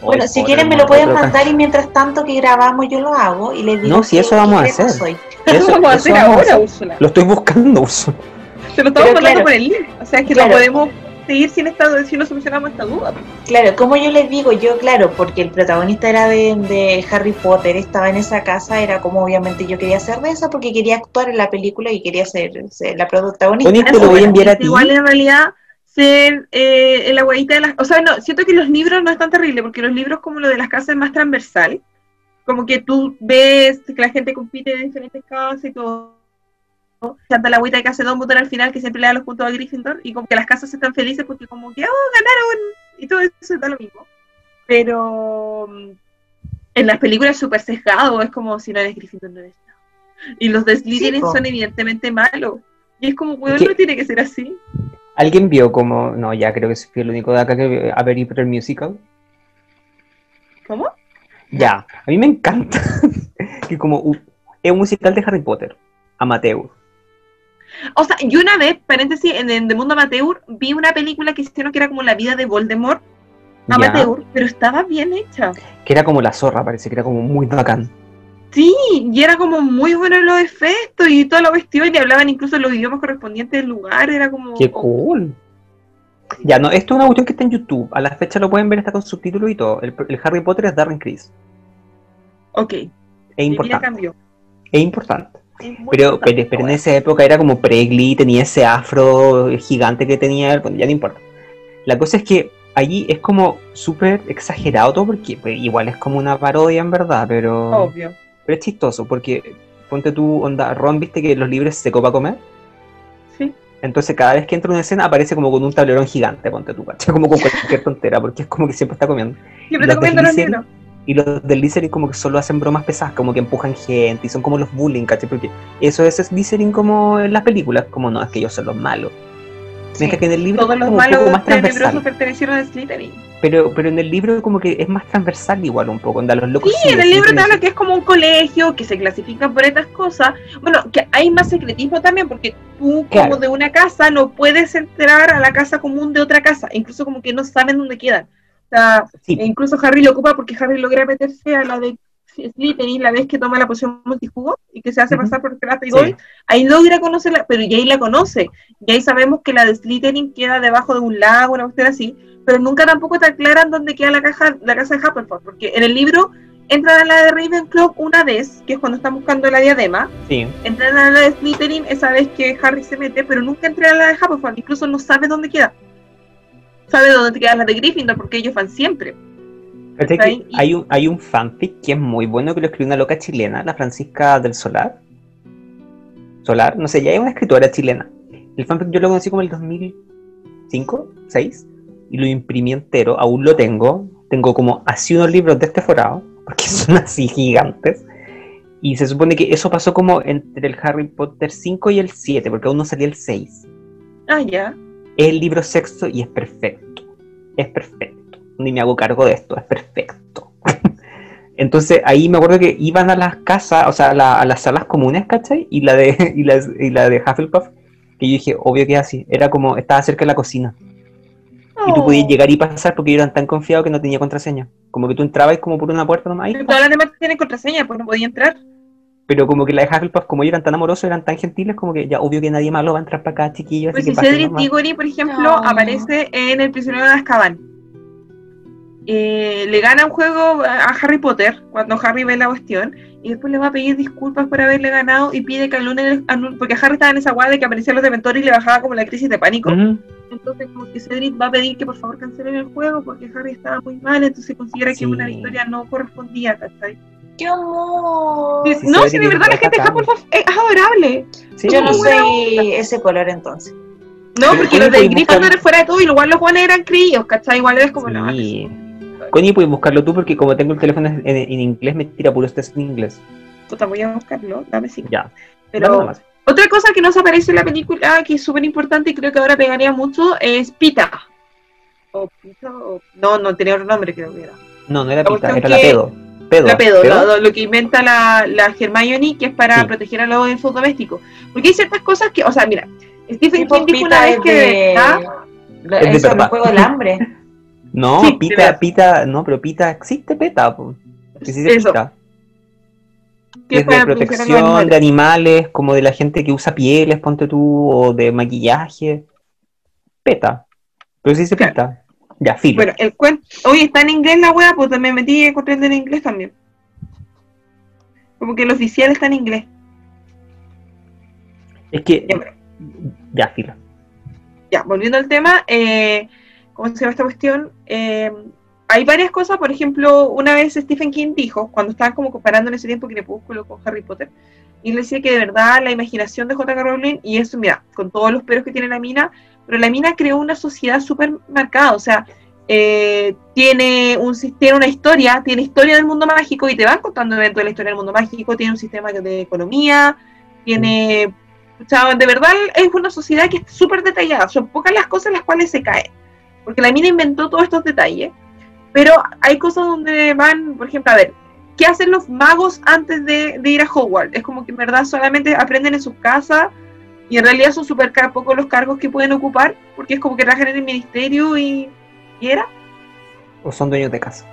Bueno, si quieren me lo pueden mandar y mientras tanto que grabamos yo lo hago y les digo
No, si eso vamos a hacer.
soy.
Eso-
vamos a
eso
hacer ahora. Úrsula.
Lo estoy buscando, Úrsula.
Se lo estamos mandando
claro.
por el link. O sea, es que
Claro.
no podemos seguir sin esta, si no solucionamos esta duda.
Claro, como yo les digo, yo claro, porque el protagonista era de, de Harry Potter, estaba en esa casa, era como obviamente yo quería ser de esa porque quería actuar en la película y quería ser, ser la protagonista.
Bonito, lo voy a enviar a ti.
Igual en realidad ser eh, el aguadita de las... O sea, no, siento que los libros no es tan terrible, porque los libros como lo de las casas es más transversal. Como que tú ves que la gente compite en diferentes casas y todo. Canta la agüita que hace Dumbledore al final, que siempre le da los puntos a Gryffindor, y como que las casas están felices porque como que, oh, ganaron, y todo eso da lo mismo. Pero mm, en las películas es súper sesgado, es como si no eres Gryffindor, no eres nada. Y los de Slytherin son evidentemente malos. Y es como, weón, no tiene que ser así.
¿Alguien vio como.? No, ya creo que fui el único de acá que vio a Harry Potter Musical.
¿Cómo?
Ya, a mí me encanta que como es un musical de Harry Potter, amateur.
O sea, yo una vez, paréntesis, en el Mundo Amateur, vi una película que hicieron que era como la vida de Voldemort,
Ya,
amateur, pero estaba bien hecha.
que era como la zorra, parece que era como muy bacán.
Sí, y era como muy bueno los efectos y toda la cuestión, y hablaban incluso los idiomas correspondientes del lugar, era como...
¡Qué cool! Ya, no, esto es una cuestión que está en YouTube. A la fecha lo pueden ver, está con subtítulos y todo. El, el Harry Potter es Darren Criss.
Ok,
Es importante.
cambió.
Es importante. Pero, pero, pero en
weón.
esa época era como pre-Glee, tenía ese afro gigante que tenía él, bueno, ya no importa. La cosa es que allí es como súper exagerado todo, porque pues, igual es como una parodia en verdad, pero,
Obvio.
pero es chistoso, porque ponte tú, onda, Ron, viste que los libros se copa comer,
Sí.
entonces cada vez que entra una escena aparece como con un tablerón gigante, ponte tú, ¿cachai? Como con cualquier tontera, porque es como que siempre está comiendo.
Siempre te comiendo los libros.
Y los del Slytherin como que solo hacen bromas pesadas, como que empujan gente y son como los bullying, ¿cachai? Porque eso es Slytherin como en las películas, como no, es que ellos son los malos. Mientras que en el libro
Todos
es
los
como un
malos
poco más transversal.
pertenecieron a Slytherin.
Pero, pero en el libro como que es más transversal igual un poco, onda, los locos
Sí, en el libro te habla que es como un colegio, que se clasifican por estas cosas. Bueno, que hay más secretismo también, porque tú
Claro.
como de una casa no puedes entrar a la casa común de otra casa, incluso como que no saben dónde quedan.
Sí.
e incluso Harry lo ocupa porque Harry logra meterse a la de Slytherin la vez que toma la poción multijugo y que se hace pasar por Crap y
Sí.
Ahí logra conocerla, pero ya ahí la conoce. Y ahí sabemos que la de Slytherin queda debajo de un lago, una cuestión así, pero nunca tampoco te aclaran dónde queda la, caja, la casa de Hufflepuff, porque en el libro entran a la de Ravenclaw una vez, que es cuando están buscando la diadema,
Sí,
entran a la de Slytherin esa vez que Harry se mete, pero nunca entran a la de Hufflepuff, incluso no sabe dónde queda. Sabe dónde quedan las de Gryffindor, porque ellos van siempre.
¿Cachai que hay un, hay un fanfic que es muy bueno que lo escribió una loca chilena, la Francisca del Solar. Solar, no sé, ya es una escritora chilena. El fanfic yo lo conocí como el 2005, 6, y lo imprimí entero, aún lo tengo. Tengo como así unos libros de este forado, porque son así gigantes. Y se supone que eso pasó como entre el Harry Potter 5 y el 7, porque aún no salía el 6.
Ah, ya.
Es el libro sexto y es perfecto. Es perfecto. Ni me hago cargo de esto, es perfecto. Entonces ahí me acuerdo que iban a las casas, o sea, a, la- a las salas comunes, ¿cachai? Y la de, y la, y la de Hufflepuff, que yo dije, obvio que es así. Era como, estaba cerca de la cocina. Y tú podías
Oh.
llegar y pasar porque eran tan confiados que no tenía contraseña. Como que tú entrabas como por una puerta nomás.
Pero todas las demás tienen contraseña, pues no podía entrar.
Pero como que la de Hufflepuff, como ellos eran tan amorosos, eran tan gentiles, como que ya obvio que nadie malo va a entrar para acá, chiquillos.
Pues
así
si
que
Cedric. Diggory, por ejemplo,
No.
aparece en El prisionero de Azkaban. Eh, le gana un juego a Harry Potter cuando Harry ve la cuestión y después le va a pedir disculpas por haberle ganado y pide que anule, anul- porque Harry estaba en esa guada de que aparecían los dementores y le bajaba como la crisis de pánico. Entonces como que Cedric va a pedir que por favor cancelen el juego porque Harry estaba muy mal, entonces considera
Sí.
que una victoria no correspondía, ¿cachai?
¡Qué amor!
Sí, no, si de verdad la gente de es adorable.
Sí,
Yo no soy ese color entonces.
No,
Pero
porque
¿cómo
los de Gryffindor
buscar-
fuera de todo, igual los buenos eran críos, ¿cachai? Igual es como, no,
Sí. Coño, puedes buscarlo tú porque como tengo el teléfono en, en inglés, me tira puros test en inglés.
puta, voy a buscarlo, dame cinco.
Ya.
Pero
Dame
otra cosa que nos aparece en la película, que es súper importante y creo que ahora pegaría mucho, es Pita. O Pita, o... No, no, tenía otro nombre creo que era.
No, no era pita, era la pedo. Pedo.
La pedo,
¿Pedo?
Lo, lo que inventa la, la Hermione, que es para
Sí.
proteger a los elfos domésticos. Porque hay ciertas cosas que, o sea, mira, Stephen
Tipo
King dijo una vez
es
que...
de...
¿Ah?
la-
Es de
el juego del hambre.
No,
Sí,
Pita. Pita, no, pero Pita existe Peta. Que sí se
Eso.
Pita.
Que
es de protección
animales.
de animales, como de la gente que usa pieles, ponte tú, o de maquillaje. Peta. Pero sí se
Claro.
Pita. Ya, filo.
Bueno, el cuento. Oye, está en inglés la wea, pues me metí y encontré en inglés también. Como que el oficial está en inglés.
es que.
Ya, pero-
Ya, filo.
ya, volviendo al tema, eh, ¿cómo se llama esta cuestión? Eh, hay varias cosas, por ejemplo, una vez Stephen King dijo, cuando estaban como comparando en ese tiempo Crepúsculo con Harry Potter, y él decía que de verdad la imaginación de J.K. Rowling, y eso, mira, con todos los peros que tiene la mina, pero la mina creó una sociedad súper marcada, o sea, eh, tiene, un, tiene una historia, tiene historia del mundo mágico y te van contando eventos de la historia del mundo mágico, tiene un sistema de economía, tiene... O sea, de verdad es una sociedad que es súper detallada, son pocas las cosas en las cuales se cae, porque la mina inventó todos estos detalles, pero hay cosas donde van, por ejemplo, a ver, ¿qué hacen los magos antes de, de ir a Hogwarts? Es como que en verdad solamente aprenden en sus casas y en realidad son súper pocos los cargos que pueden ocupar, porque es como que trabajan en el ministerio y, y era.
O son dueños de casa.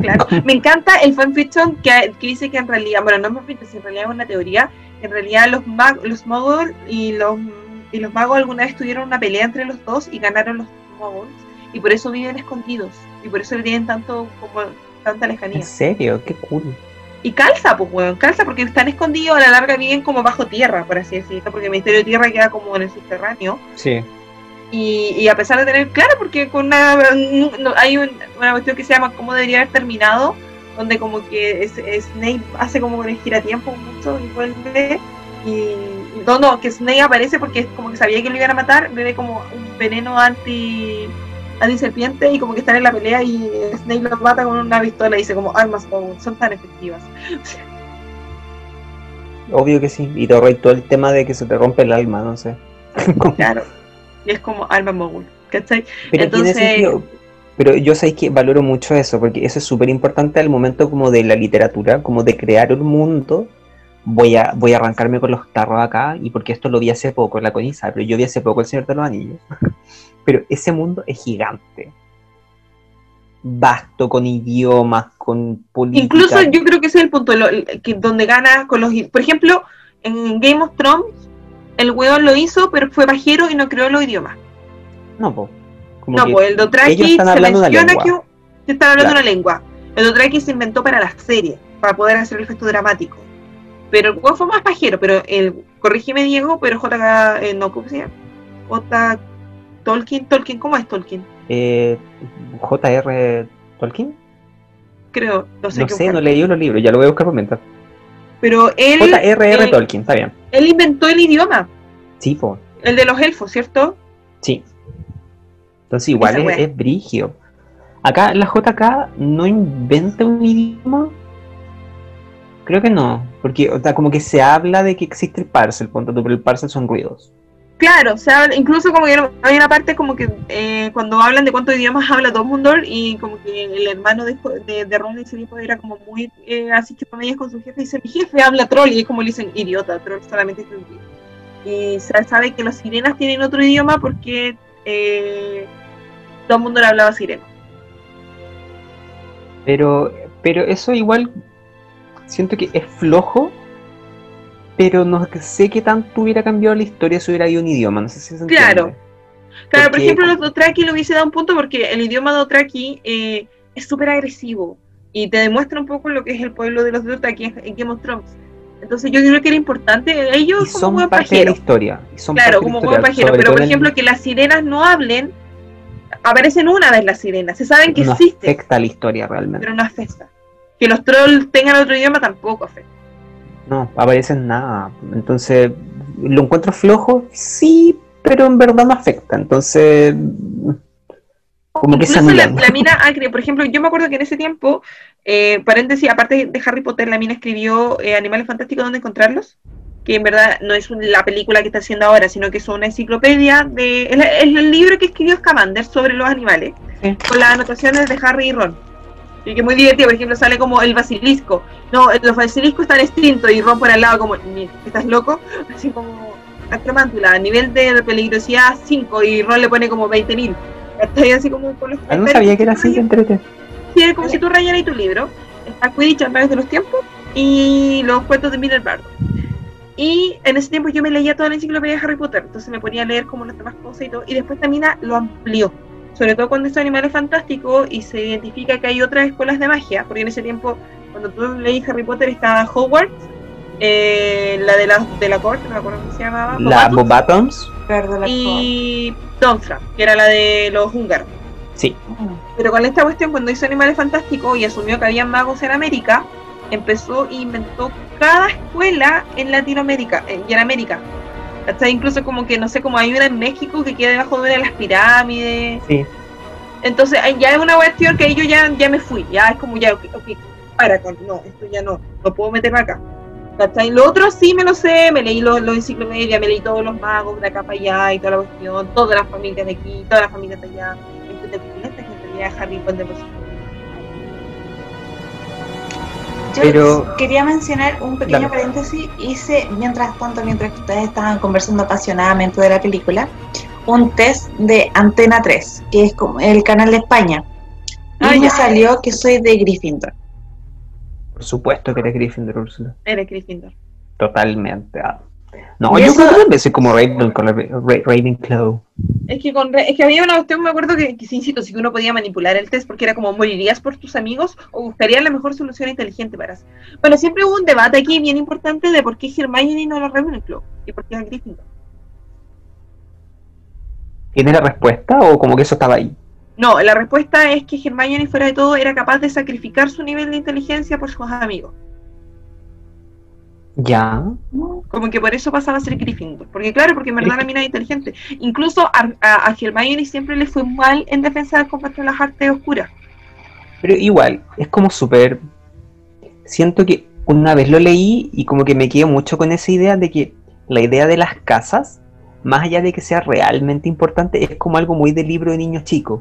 Claro. Me encanta el fanfiction que, que dice que en realidad, bueno, no es fanfiction, en realidad es una teoría, en realidad los, mag, los muggles y los, y los magos alguna vez tuvieron una pelea entre los dos y ganaron los muggles y por eso viven escondidos y por eso le tienen tanto como tanta lejanía.
¿En serio? Qué cool.
Y calza, pues, weón, calza porque están escondidos, a la larga viven como bajo tierra, por así decirlo, porque el Ministerio de Tierra queda como en el subterráneo.
Sí.
Y, y a pesar de tener, claro, porque con una, hay un- una cuestión que se llama cómo debería haber terminado, donde como que es, es Snape hace como el giratiempo mucho y vuelve, y, y no, no, que Snape aparece porque es como que sabía que lo iban a matar, bebe como un veneno anti serpiente y como que están en la pelea y Snape lo mata con una pistola y dice como armas como son tan efectivas.
Obvio que sí. Y te todo el tema de que se te rompe el alma, no sé.
Claro. Y es como arma mogul, ¿cachai?
Pero
Entonces-.
Pero yo sé que valoro mucho eso, porque eso es súper importante al momento como de la literatura, como de crear un mundo. Voy a, voy a arrancarme con los tarros acá, y porque esto lo vi hace poco en la coniza, pero yo vi hace poco El Señor de los Anillos. Pero ese mundo es gigante. Vasto, con idiomas, con política.
Incluso yo creo que ese es el punto, lo- que donde gana con los... Por ejemplo, en Game of Thrones, el weón lo hizo, pero fue pajero y no creó los idiomas.
No. Como
No, pues el Dothraki se menciona que, que están hablando
Claro.
una lengua. El Dothraki se inventó para la serie, para poder hacer el efecto dramático. Pero el weón fue más pajero, pero el... Corrígeme, Diego, pero JK... eh, no, ¿cómo se llama? J... Tolkien, Tolkien, ¿cómo es Tolkien?
Eh, J.R. Tolkien.
Creo, no sé
No sé,
buscar.
no leí los libros, ya lo voy a buscar por.
Pero él,
J.R.R. Tolkien, está bien.
él inventó el idioma,
Sí, po.
el de los elfos, ¿cierto?
Sí. Entonces igual es, es brigio. Acá la JK no inventa un idioma. Creo que no. Porque o sea, como que se habla de que existe el parcel, tú, pero el parcel son ruidos.
Claro, o sea, incluso como que hay una parte como que eh, cuando hablan de cuántos idiomas habla Dumbledore y como que el hermano de, de, de Ron ese tiempo era como muy eh, así que con con su jefe y dice, mi jefe habla troll y es como le dicen idiota, troll solamente es un. Y se sabe que las sirenas tienen otro idioma porque eh, Dumbledore hablaba sireno.
Pero, pero eso igual siento que es flojo. Pero no sé qué tanto hubiera cambiado la historia si hubiera habido un idioma. No sé si se entiende.
Claro. Claro, por ejemplo, los Dothraki lo hubiese dado un punto porque el idioma Dothraki eh, es súper agresivo y te demuestra un poco lo que es el pueblo de los Dothraki en, Game of Thrones. Entonces yo creo que era importante ellos
Y
como
son
buen
parte de la historia. y son
Claro, como buen pajero. Pero por
el-
ejemplo que las sirenas no hablen, aparecen una vez las sirenas, se saben que
no
existen,
afecta la historia realmente.
pero no afecta. Que los trolls tengan otro idioma tampoco afecta.
No, aparecen nada. Entonces, ¿lo encuentro flojo? Sí, pero en verdad no afecta. Entonces, como que se
Incluso la, la mina ha cre- por ejemplo, yo me acuerdo que en ese tiempo, eh, paréntesis, aparte de Harry Potter, la mina escribió eh, Animales Fantásticos, ¿dónde encontrarlos? Que en verdad no es un- la película que está haciendo ahora, sino que es una enciclopedia de. Es, el libro que escribió Scamander sobre los animales,
Sí.
con las anotaciones de Harry y Ron. Y que es muy divertido, por ejemplo, sale como el basilisco. No, los basiliscos están extintos y Ron por al lado, como, "Ni- ¿estás loco? Así como, acromántula, a nivel de peligrosidad 5 y Ron le pone como 20.000. ¿Cachai? Así como con los
Ah, no sabía que era así entrete.
Sí, era como si tú rayaras tu libro. Está Quidditch a través de los tiempos y los cuentos de Miller Bardo. Y en ese tiempo yo me leía toda la enciclopedia de Harry Potter, entonces me ponía a leer como las demás cosas y todo. Y después también lo amplió, sobre todo cuando hizo Animales Fantásticos y se identifica que hay otras escuelas de magia, porque en ese tiempo, cuando tú leí Harry Potter, estaba Hogwarts, eh, la de la, de la corte, no me acuerdo cómo se llamaba,
La
Bobatum,
Bobatons,
Perdón, la
y Domfra, que era la de los húngaros.
sí.
Pero con esta cuestión, cuando hizo Animales Fantásticos y asumió que había magos en América, empezó e inventó cada escuela en Latinoamérica eh, y en América. ¿Cachai? Incluso como que, no sé, como hay una en México que queda debajo de una de las pirámides.
Sí.
Entonces, ya es una cuestión que yo ya, ya me fui. Ya es como ya, ok, ok, para, con- no, esto ya no, no puedo meterme acá. ¿Cachai? Lo otro sí me lo sé, me leí los, los enciclopedias, me leí todos los magos de acá para allá y toda la cuestión, todas las familias de aquí, todas las familias de allá. Entonces, esta gente tenía Harry Potter por
Yo
Pero-
quería mencionar un pequeño
Dale.
paréntesis. Hice, mientras tanto, mientras que ustedes estaban conversando apasionadamente de la película, un test de Antena 3, que es como el canal de España. Y
Ah,
me
ya.
salió que soy de Gryffindor.
Por supuesto que eres Gryffindor, Úrsula.
Eres Gryffindor.
Totalmente. ah. No,
Y
yo
eso-
creo que soy como Ravenclaw. Ra- Ravenclaw.
Es que, con, es que había una cuestión, me acuerdo que, que sí, insisto, si uno podía manipular el test, porque era como, ¿morirías por tus amigos o buscarías la mejor solución inteligente para eso? Bueno, siempre hubo un debate aquí bien importante de por qué Hermione no era Ravenclaw y por qué era Gryffindor.
¿Tienes la respuesta o como que eso estaba ahí?
No, la respuesta es que Hermione, fuera de todo, era capaz de sacrificar su nivel de inteligencia por sus amigos.
Ya.
Como que por eso pasaba a ser Gryffindor. Porque claro, porque en verdad la mina era inteligente. Incluso a, a, a Hermione siempre le fue mal en defensa contra las artes oscuras.
Pero igual, es como súper... Siento que una vez lo leí y como que me quedé mucho con esa idea de que la idea de las casas, más allá de que sea realmente importante, es como algo muy de libro de niños chicos.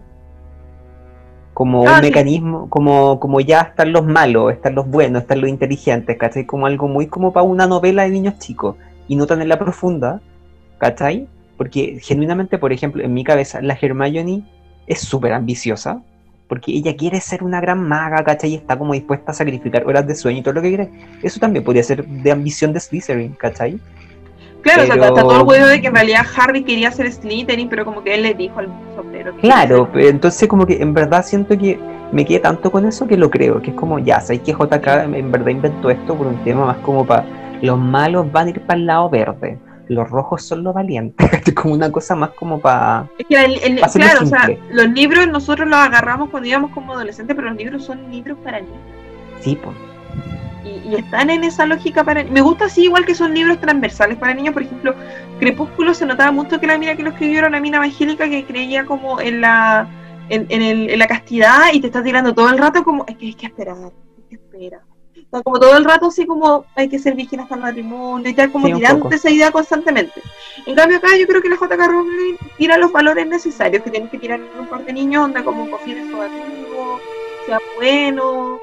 Como
Ah,
un
sí.
mecanismo, como, como ya están los malos, están los buenos, están los inteligentes, ¿cachai? Como algo muy como para una novela de niños chicos y no tan en la profunda, ¿cachai? Porque genuinamente, por ejemplo, en mi cabeza, la Hermione es súper ambiciosa, porque ella quiere ser una gran maga, ¿cachai? Y está como dispuesta a sacrificar horas de sueño y todo lo que quiere. Eso también podría ser de ambición de Slytherin, ¿cachai?
Claro, o sea,
Pero-
está todo el huevo de que en realidad Harry quería ser Slytherin, pero como que él le dijo al sombrero.
Claro, pero entonces como que en verdad siento que me quedé tanto con eso que lo creo, que es como, ya, sabes que JK en verdad inventó esto por un tema más como para, los malos van a ir para el lado verde, los rojos son los valientes, como una cosa más como para...
Es que el- el- claro, o sea, los libros nosotros los agarramos cuando íbamos como adolescentes, pero los libros son libros para niños.
Sí, pues.
Y, y están en esa lógica para Me gusta así igual que son libros transversales para niños, por ejemplo, Crepúsculo se notaba mucho que la mina que lo escribió era una mina evangélica que creía como en la en, en el- en la castidad y te está tirando todo el rato como es que hay que esperar, hay que esperar. Como todo el rato así como hay que ser virgen hasta el matrimonio y tal, como
Sí,
tirando esa idea constantemente. En cambio acá yo creo que la JK Rowling tira los valores necesarios que tienes que tirar en un par de niños, onda como confíen en su amigo, sea bueno,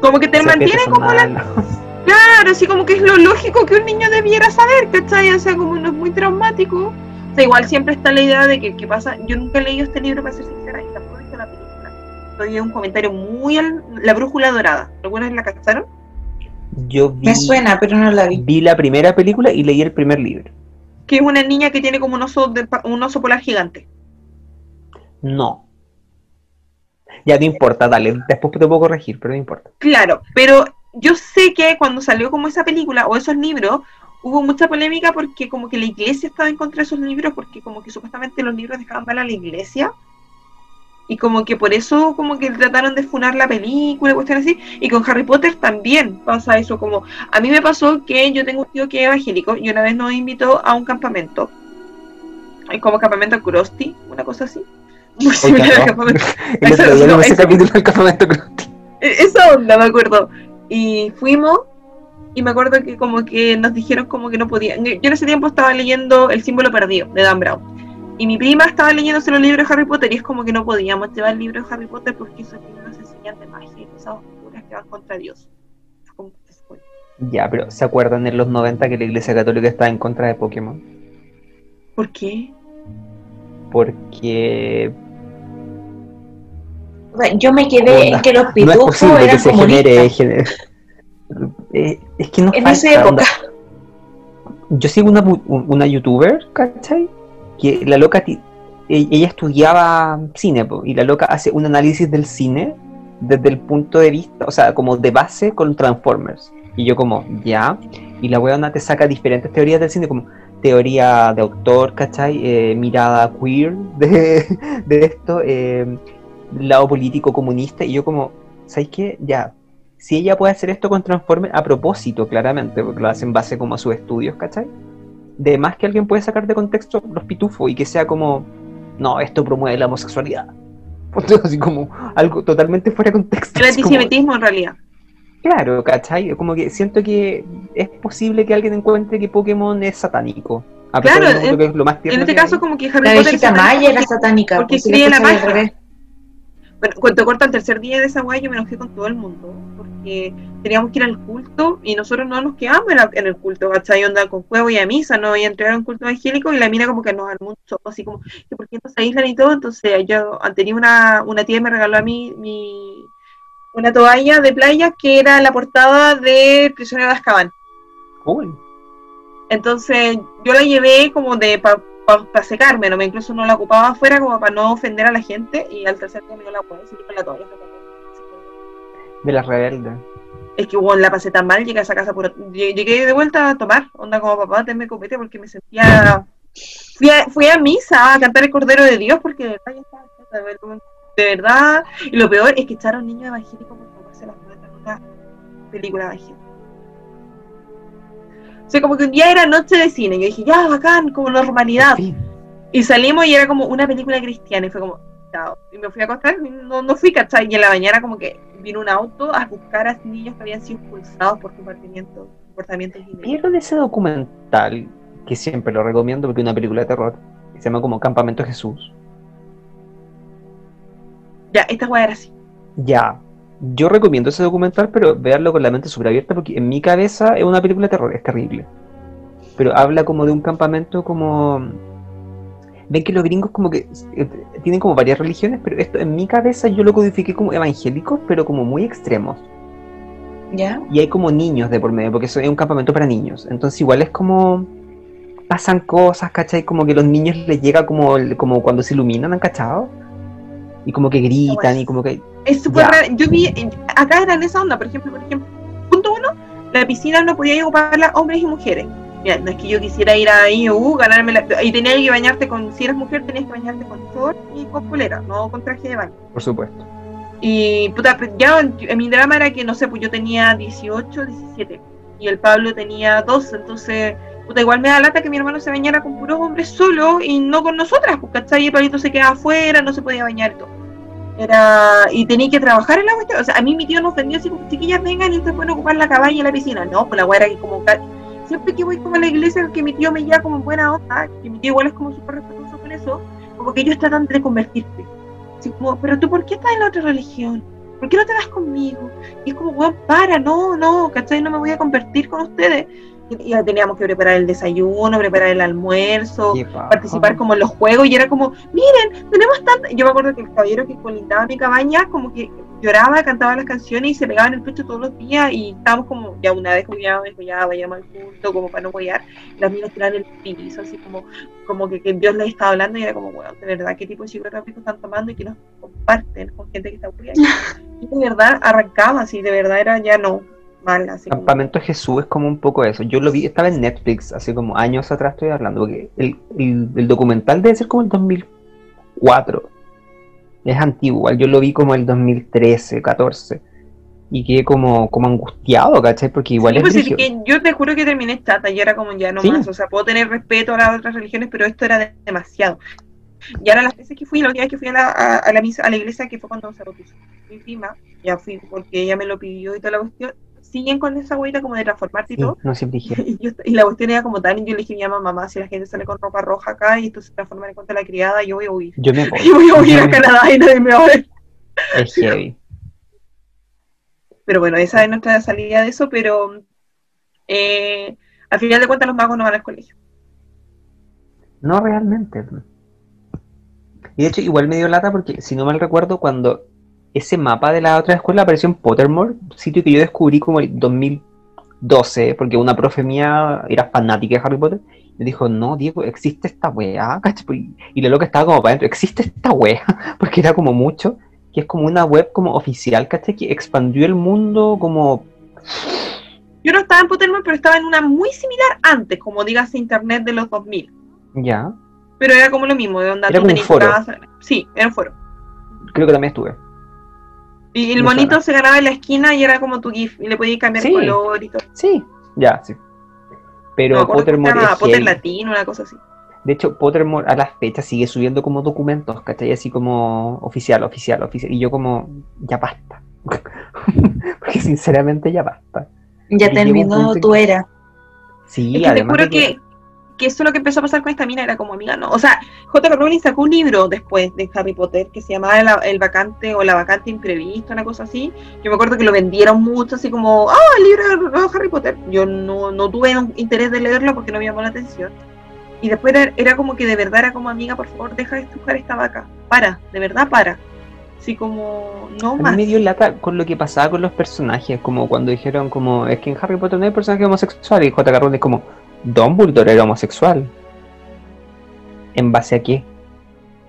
como que te
Se
mantiene
son
como la. Claro, así como que es lo lógico que un niño debiera saber, ¿cachai? O sea, como no es muy traumático. O sea, igual siempre está la idea de que, ¿qué pasa? Yo nunca he leído este libro, para ser sincera, y tampoco he visto la película. Estoy en un comentario muy al... La brújula dorada. ¿Alguna la cacharon?
Yo vi,
Me suena, pero no la vi.
vi la primera película y leí el primer libro.
Que es una niña que tiene como un oso, de, pa- un oso polar gigante.
No. Ya no importa, dale, después te puedo corregir, pero no importa.
Claro, pero yo sé que cuando salió como esa película o esos libros, hubo mucha polémica porque como que la iglesia estaba en contra de esos libros, porque como que supuestamente los libros dejaban mal a la iglesia. Y como que por eso como que trataron de funar la película, cuestiones así. Y con Harry Potter también pasa eso. Como a mí me pasó que yo tengo un tío que es evangélico y una vez nos invitó a un campamento. Como campamento Krusty, una cosa así. Muy similar al campamento.
Ese
eso-
capítulo del campamento.
E- esa onda me acuerdo y fuimos y me acuerdo que como que nos dijeron como que no podían yo en ese tiempo estaba leyendo El símbolo perdido de Dan Brown y mi prima estaba leyéndose los libros de Harry Potter y es como que no podíamos llevar el libro de Harry Potter porque esos libros enseñan de magia y cosas oscuras que van contra Dios como que se fue.
Ya, pero ¿se acuerdan en los 90 que la iglesia católica estaba en contra de Pokémon?
¿por qué?
Porque
yo me quedé en que los
No es
pitufos
posible que
eran
se
comunistas.
genere, genere- Eh, es que no
En
falta,
esa época.
onda. Yo sigo una, una youtuber, ¿cachai? Que la loca, e- ella estudiaba cine, y la loca hace un análisis del cine desde el punto de vista, o sea, como de base con Transformers. Y yo como, ya, y la weona te saca diferentes teorías del cine, como teoría de autor, ¿cachai? Eh, mirada queer de, de esto, eh, lado político comunista, y yo como, ¿sabes qué? Ya, si ella puede hacer esto con Transformers a propósito, claramente, porque lo hace en base como a sus estudios, ¿cachai? De más que alguien puede sacar de contexto los pitufos y que sea como, no, esto promueve la homosexualidad. Así como algo totalmente fuera de contexto.
El
como-
antisemitismo en realidad.
Claro, ¿cachai? Como que siento que es posible que alguien encuentre que Pokémon es satánico. A pesar
Claro,
de que es lo más
En este caso,
hay.
como que Harry
La
Potter es
Maya era
porque-
satánica.
porque
pues, si
escribe
la
magia. Bueno, cuando corta el tercer día de esa guay, yo me enojé con todo el mundo, porque teníamos que ir al culto y nosotros no nos quedamos en, la- en el culto, ¿cachai? Onda con juego y a misa, no y a entregar a un culto evangélico y la mina como que nos armó un así como, que ¿por qué no se aíslan y todo? Entonces yo tenía una, una tía que me regaló a mí mi, una toalla de playa que era la portada de Prisionero de Azkaban.
Uy,
Entonces yo la llevé como de para secarme, no me incluso no la ocupaba afuera como para no ofender a la gente y al tercer día me dio la hueá y con la toalla.
de las rebeldes.
Es que bueno, la pasé tan mal, llegué a esa casa lle- llegué de vuelta a tomar, onda como papá, tenme copete porque me sentía fui a, fui a misa a cantar el Cordero de Dios porque de verdad ya estaba de verdad, y lo peor es que echaron niños evangélicos por tomarse las muertas en una película evangélica. O sea, como que un día era noche de cine, y yo dije, ya, bacán, como normalidad.
En fin.
Y salimos y era como una película cristiana y fue como, chao. Y me fui a acostar no, no fui, ¿cachai? Y en la mañana como que vino un auto a buscar a niños que habían sido expulsados por comportamientos comportamientos indebidos.
¿Vieron ese documental que siempre lo recomiendo porque es una película de terror? Que se llama como Campamento Jesús.
Ya, esta weá era así.
Ya. Yo recomiendo ese documental, pero veanlo con la mente súper abierta porque en mi cabeza es una película de terror, es terrible. Pero habla como de un campamento como... Ven que los gringos como que eh, tienen como varias religiones, pero esto en mi cabeza yo lo codifiqué como evangélicos, pero como muy extremos.
¿Ya?
Y hay como niños de por medio, porque eso es un campamento para niños. Entonces igual es como... Pasan cosas, ¿cachai? Como que los niños les llega como, como cuando se iluminan, ¿han cachado? Y como que gritan y como que...
Es súper raro. Yo vi, eh, acá era en esa onda, por ejemplo, por ejemplo, punto uno, la piscina no podía ocuparla hombres y mujeres. Mira, no es que yo quisiera ir ahí, uh, ganarme la... Ahí tenías que bañarte con, si eras mujer tenías que bañarte con short y con polera, no con traje de baño.
Por supuesto.
Y puta, ya en, en mi drama era que, no sé, pues yo tenía 18, 17 y el Pablo tenía 12, entonces, puta, igual me da lata que mi hermano se bañara con puros hombres solo y no con nosotras, pues, ¿cachai? El Pablito se quedaba afuera, no se podía bañar y todo. Era, y tenía que trabajar en la cuestión, o sea, a mí mi tío nos vendió así como, chiquillas vengan y ustedes pueden ocupar la cabaña y la piscina. No, pues la weá era que como, siempre que voy como a la iglesia, que mi tío me lleva como en buena onda, que mi tío igual es como súper respetuoso con eso, como que ellos tratan de convertirte. Así como, pero tú, ¿por qué estás en la otra religión? ¿Por qué no te vas conmigo? Y es como, weón, para, no, no, ¿cachai? No me voy a convertir con ustedes. Y, teníamos que preparar el desayuno, preparar el almuerzo, participar como en los juegos y era como, miren, tenemos tanta... Yo me acuerdo que el caballero que colindaba mi cabaña como que lloraba, cantaba las canciones y se pegaba en el pecho todos los días y estábamos como, ya una vez como ya, ya vayamos al culto como para no apoyar, las minas tiraban el piso, así como, como que, que Dios les estaba hablando y era como, bueno, de verdad, ¿qué tipo de psicotráficos están tomando y que nos comparten con gente que está aburrida? Y de verdad arrancaba así, de verdad era ya no, mal, así como...
Campamento Jesús es como un poco eso. Yo lo vi, estaba en Netflix hace como años atrás, estoy hablando, porque el, el- el documental debe ser como el 2004. Es antiguo, igual yo lo vi como el 2013, 14. Y quedé como, como angustiado, ¿cachai? Porque igual
Sí,
es
pues, es
brígido.
que yo te juro que terminé chata y era como ya no
Sí.
más. O sea, puedo tener respeto a las otras religiones, pero esto era de- demasiado. Y ahora las veces que fui, la última vez que fui a la, a, a la misa, a la iglesia, que fue cuando se bautizó mi prima, ya fui porque ella me lo pidió y toda la cuestión, siguen con esa hueita como de transformarse y
Sí,
todo.
no siempre dije.
Y, yo- y la cuestión era como tal, y yo le dije a mi mamá, mamá, si la gente sale con ropa roja acá y esto se transforma en contra de la criada, yo voy a huir.
Yo me voy.
Yo voy a huir a Canadá y nadie me va a ver.
Es heavy.
Pero bueno, esa es nuestra salida de eso, pero eh, al final de cuentas los magos no van al colegio.
No realmente. Y de hecho, igual me dio lata porque, si no mal recuerdo, cuando ese mapa de la otra escuela apareció en Pottermore, sitio que yo descubrí como el 2012, porque una profe mía era fanática de Harry Potter. Me dijo, no, Diego, existe esta wea, ¿cachai? Pues, Y la loca estaba como para adentro, existe esta wea, porque era como mucho, que es como una web como oficial, ¿cachai? Que expandió el mundo como...
Yo no estaba en Pottermore, pero estaba en una muy similar antes, como digas internet de los 2000.
Ya,
Pero era como lo mismo, de onda
Era
tú
como un
tenías
foro.
casa- Sí, era un foro.
creo que también estuve.
Y el monito se ganaba en la esquina y era como tu GIF, y le podías cambiar
Sí.
color y todo.
Sí, ya, sí. Pero
No
Pottermore es
Potter. Latino, una cosa así.
De hecho, Pottermore a la fecha sigue subiendo como documentos, ¿cachai? Así como oficial, oficial, oficial. Y yo como, ya basta. Porque sinceramente ya basta.
Ya terminó tu
que-
era.
Sí,
es que te
además
juro
de
que, que eso es lo que empezó a pasar con esta mina, era como amiga, ¿no? O sea, J.K. Rowling sacó un libro después de Harry Potter que se llamaba El, el vacante o La vacante imprevista, una cosa así. Yo me acuerdo que lo vendieron mucho, así como, ah, el libro de Harry Potter. Yo no, no tuve interés de leerlo porque no me llamó la atención. Y después era, era como que de verdad era como amiga, por favor, deja de estrujar esta vaca. Para, de verdad para. Así como, no
A mí
más.
me dio lata con lo que pasaba con los personajes, como cuando dijeron como, es que en Harry Potter no hay personaje homosexual, y J.K. Rowling es como, Dumbledore era homosexual. ¿En base a qué?